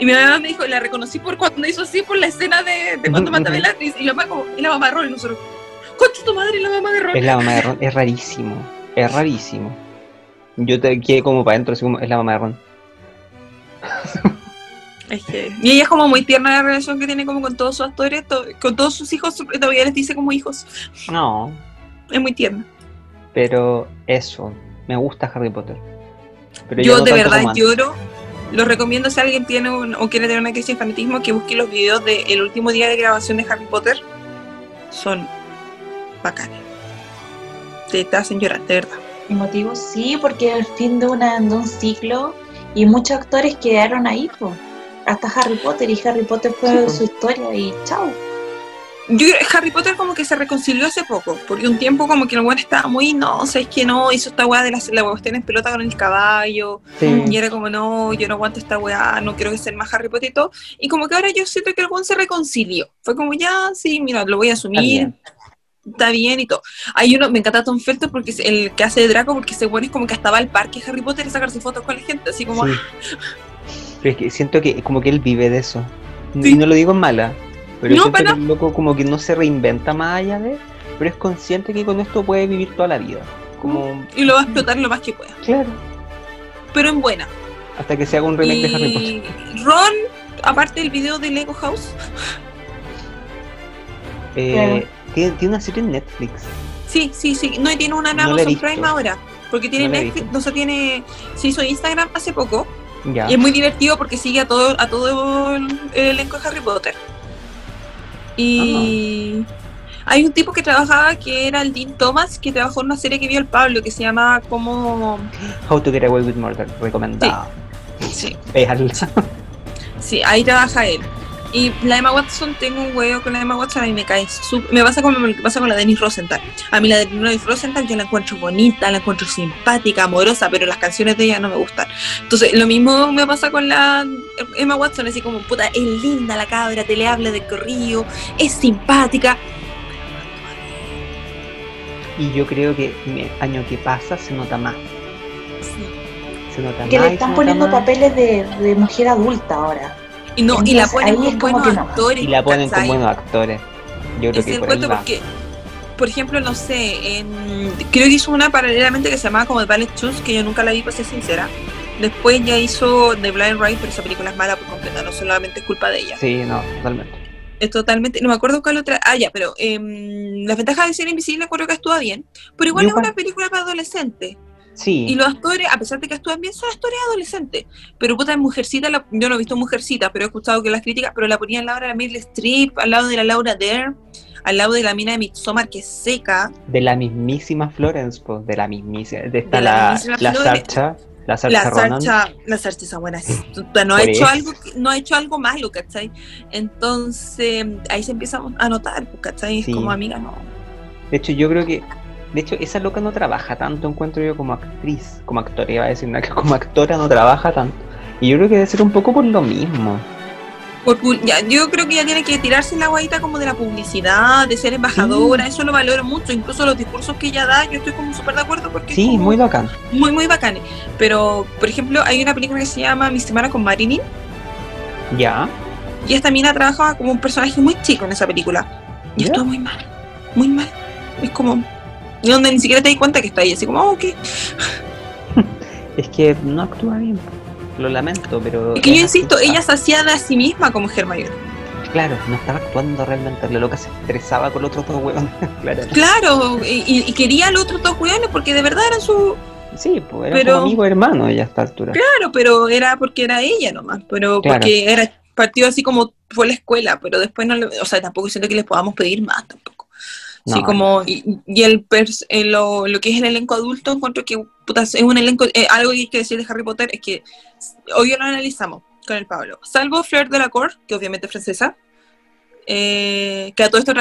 Y mi mamá me dijo, la reconocí por cuando hizo así por la escena de, de cuando mata a. Bellatrix. Y la mamá como, es la mamá de Ron. Y nosotros, concha tu madre, es la mamá de Ron.
Es la mamá de Ron, es rarísimo, es rarísimo. Yo te quedé como para adentro, así como, es la mamá de Ron.
Es que- y ella es como muy tierna la relación que tiene como con todos sus actores, to- con todos sus hijos, todavía les dice como hijos.
No,
Es muy tierna.
pero eso, me gusta Harry Potter. Pero
Yo
no
de verdad lloro. Lo recomiendo si alguien tiene un- o quiere tener una crisis de fanatismo que busque los videos del último día de grabación de Harry Potter. Son bacanes. Te, te hacen llorar, de verdad.
Emotivo, sí, porque el fin de, una, de un ciclo y muchos actores quedaron ahí, po. hasta Harry Potter, y Harry Potter fue
Sí,
su historia y chao.
Yo Harry Potter como que se reconcilió hace poco, porque un tiempo como que el weón estaba muy, no, sabes que no, hizo esta weá de la, la cuestión en pelota con el caballo,
Sí.
y era como, no, yo no aguanto esta weá, no quiero que sea más Harry Potter y todo, y como que ahora yo siento que el weón se reconcilió, fue como, ya, sí, mira, lo voy a
Está
asumir,
bien.
está bien y todo. Hay uno, me encanta Tom Felton porque es el que hace de Draco, porque ese weón es como que hasta va al parque Harry Potter y sacarse fotos con la gente, así como,
Sí. Pero es que siento que como que él vive de eso.
Sí.
Y no lo digo en mala, pero
No,
siento
para
que el loco como que no se reinventa más allá de, pero es consciente que con esto puede vivir toda la vida. Como,
y lo va a explotar lo más que pueda,
claro,
pero en buena.
hasta que se haga un remake de Harry Potter.
Y Ron, aparte del video de Lego House,
Eh, tiene, tiene una serie en Netflix.
Sí, sí, sí. No, y tiene una en Amazon. Prime ahora. Porque tiene
No
Netflix, no sé, tiene. Se hizo Instagram hace poco.
Ya.
Y es muy divertido porque sigue a todo, a todo el, el elenco de Harry Potter. Y hay un tipo que trabajaba que era el Dean Thomas, que trabajó en una serie que vio el Pablo, que se llama como.
How to Get Away with Murder, recomendado.
Sí, ahí trabaja él. Y la Emma Watson, tengo un huevo con la Emma Watson, a mí me cae. me pasa como me pasa con la Denise Rosenthal. A mí la Denise Rosenthal yo la encuentro bonita, la encuentro simpática, amorosa, pero las canciones de ella no me gustan. Entonces, lo mismo me pasa con la Emma Watson, así como, puta, es linda la cabra, te le habla de corrido, es simpática.
Y yo creo que año que pasa se nota más. Se nota
Que
más.
le
y
están poniendo
más.
papeles de, de mujer adulta ahora.
Y no, y la ponen con
como
buenos
no.
actores.
Y la ponen con
¿cachai?
buenos actores. Yo creo que por ahí va.
porque, por ejemplo, no sé, en, creo que hizo una paralelamente que se llamaba como The Ballet Shoes, que yo nunca la vi, para ser sincera. Después ya hizo The Blind Ride, pero esa película es mala por completa, no solamente es culpa de ella.
Sí, no, totalmente.
Es totalmente, no me acuerdo cuál otra. Ah, ya, pero em, La ventaja de ser invisible creo que actúa bien, pero igual
Yo
es una película para adolescentes.
Sí.
Y los actores, a pesar de que actúan bien, son actores adolescentes. Pero puta, en Mujercita, la- yo no he visto Mujercita, pero he escuchado que las críticas, pero la ponían al lado de la Meryl Streep, al lado de la Laura Dern, al lado de la mina de Midsommar, que es seca.
De la mismísima Florence, pues, de la mismísima. De esta
De la
la, la. Sarcha, la Sarcha
La. Sarcha, la Sarcha esa buena, no ha hecho algo, no ha hecho algo malo, ¿cachai? Entonces, ahí se empieza a notar, ¿cachai?
Sí.
como amiga, no.
De hecho, yo creo que. De hecho, esa loca no trabaja tanto, encuentro yo, como actriz. Como actora, iba a decir, una que como actora no trabaja tanto. Y yo creo que debe ser un poco por lo mismo.
Por ya, yo creo que ya tiene que tirarse la guaita como de la publicidad, de ser embajadora, eso lo valoro mucho, incluso los discursos que ella da, yo estoy como súper de acuerdo porque
Sí, muy bacán.
muy, muy bacanes. Pero, por ejemplo, hay una película que se llama Mi semana con Marilyn,
Ya.
y esta mina trabajaba como un personaje muy chico en esa película. Y
¿Ya?
estuvo muy mal, muy mal. Es como, y donde ni siquiera te di cuenta que está ahí, así como, oh, ok.
Es que no actúa bien. Lo lamento, pero.
Es que yo insisto, ella de a sí misma como Hermione.
Claro, no estaba actuando realmente. La loca se estresaba con los otros dos huevones. claro.
Claro, y, quería a los otros dos weones porque de verdad eran su,
Sí, pues era
Pero-
como amigo hermano ya a esta altura.
Claro, pero era porque era ella nomás, pero
Claro.
porque era partido así como fue la escuela, pero después no le, o sea, tampoco siento que les podamos pedir más tampoco. Sí, como, y, y el pers- eh, lo, lo que es el elenco adulto, encuentro que puta, es un elenco, eh, algo que hay que decir de Harry Potter es que hoy lo analizamos con el Pablo, salvo Fleur de la Cour, que obviamente es francesa, eh, que a todo esto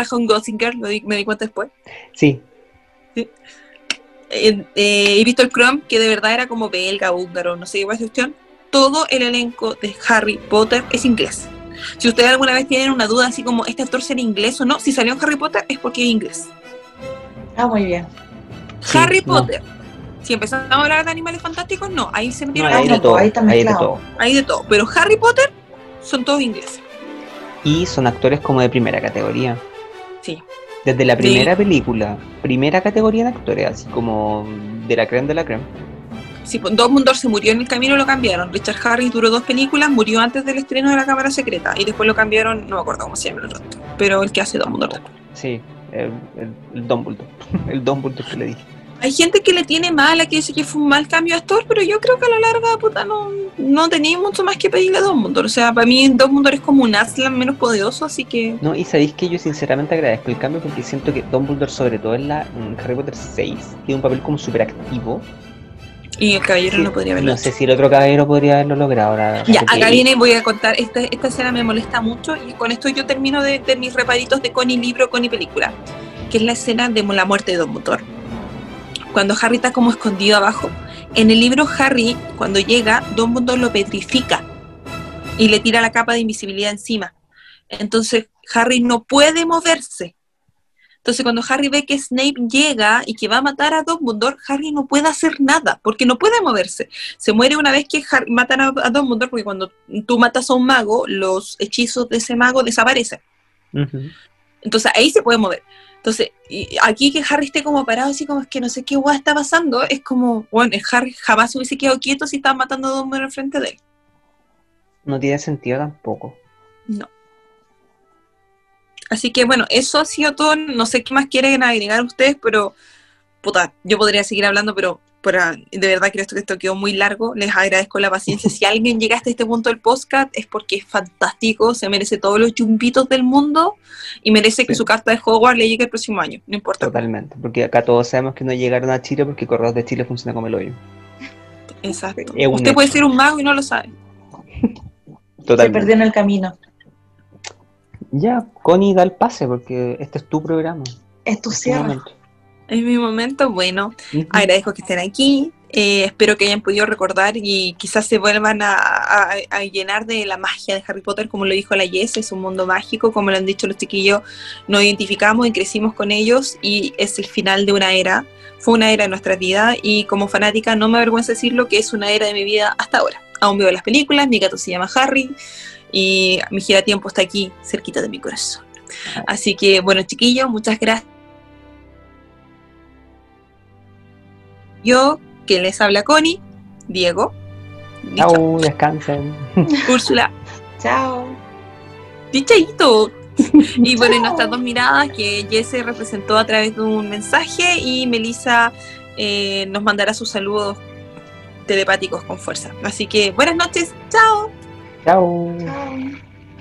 Girl, lo di- me di cuenta después.
Sí,
Eh, eh, he visto el Chrome, que de verdad era como belga, húngaro, no sé qué cuestión. Todo el elenco de Harry Potter es inglés. Si ustedes alguna vez tienen una duda así como este actor será inglés o no, si salió en Harry Potter es porque es inglés.
Ah, muy bien.
Sí,
Harry
no.
Potter. Si empezamos a hablar de animales fantásticos, no, ahí se
no,
metieron
hay
ahí,
de
no,
todo.
ahí está
Hay de
mezclado.
todo.
ahí de todo. Pero Harry Potter son todos ingleses.
Y son actores como de primera categoría.
Sí.
Desde la
Sí.
primera película, primera categoría de actores, así como de la creme de la creme.
Si pues, Dumbledore se murió en el camino, lo cambiaron. Richard Harris duró dos películas, murió antes del estreno de la Cámara Secreta. Y después lo cambiaron, no me acuerdo cómo se llama el otro. Pero el que hace Dumbledore.
Sí, el, el, el Dumbledore. El Dumbledore que le dije.
Hay gente que le tiene mala, que dice que fue un mal cambio de actor, pero yo creo que a la larga, puta, no, no tenía mucho más que pedirle a Dumbledore. O sea, para mí Dumbledore es como un Aslan menos poderoso, así que...
No, y sabéis que yo sinceramente agradezco el cambio porque siento que Dumbledore, sobre todo en, la, en Harry Potter 6, tiene un papel como súper activo.
Y el caballero
Sí,
no podría haberlo
No
hecho.
sé si el otro caballero podría haberlo logrado. ahora,
Ya, acá viene, voy a contar, esta, esta escena me molesta mucho y con esto yo termino de, de mis reparitos de Connie libro, Connie película, que es la escena de la muerte de Dumbledore. Cuando Harry está como escondido abajo. En el libro Harry, cuando llega, Dumbledore lo petrifica y le tira la capa de invisibilidad encima. Entonces Harry no puede moverse. Entonces cuando Harry ve que Snape llega y que va a matar a Dumbledore, Harry no puede hacer nada porque no puede moverse se muere una vez que Har- matan a, a Dumbledore, porque cuando tú matas a un mago, los hechizos de ese mago desaparecen. Entonces ahí se puede mover. Entonces, y aquí que Harry esté como parado, así como es que no sé qué guay está pasando, es como, bueno, el Harry jamás se hubiese quedado quieto si estaban matando a Dumbledore enfrente de él.
No tiene sentido tampoco.
No. Así que bueno, eso ha sido todo. No sé qué más quieren agregar ustedes, pero puta, yo podría seguir hablando, pero para, de verdad creo que esto quedó muy largo. Les agradezco la paciencia. Si alguien llega hasta este punto del podcast es porque es fantástico, se merece todos los chumpitos del mundo y merece que
Sí.
su carta de Hogwarts le llegue el próximo año. No importa.
Totalmente. Porque acá todos sabemos que no llegaron a Chile porque Correos de Chile funciona como el hoyo.
Exacto. Usted puede ser un mago y no lo sabe.
Se
Totalmente.
perdió en el camino.
Ya, Connie, da el pase porque este es tu programa.
Es tu
es
cierre.
momento.
En mi momento, bueno, agradezco que estén aquí. eh, espero que hayan podido recordar y quizás se vuelvan a, a- a llenar de la magia de Harry Potter, como lo dijo la Jess, es un mundo mágico, como lo han dicho los chiquillos, nos identificamos y crecimos con ellos y es el final de una era, fue una era de nuestra vida y como fanática no me avergüenza decirlo que es una era de mi vida hasta ahora. Aún veo las películas, mi gato se llama Harry y mi giratiempo está aquí cerquita de mi corazón. Así que bueno chiquillos, muchas gracias. Yo, que les habla Connie, Diego,
Chau, descansen.
Úrsula,
Chao.
Dichaito. Y bueno, y nuestras dos miradas que Jesse representó a través de un mensaje y Melissa eh, nos mandará sus saludos telepáticos con fuerza. Así que buenas noches, chao.
Chau.
Chao.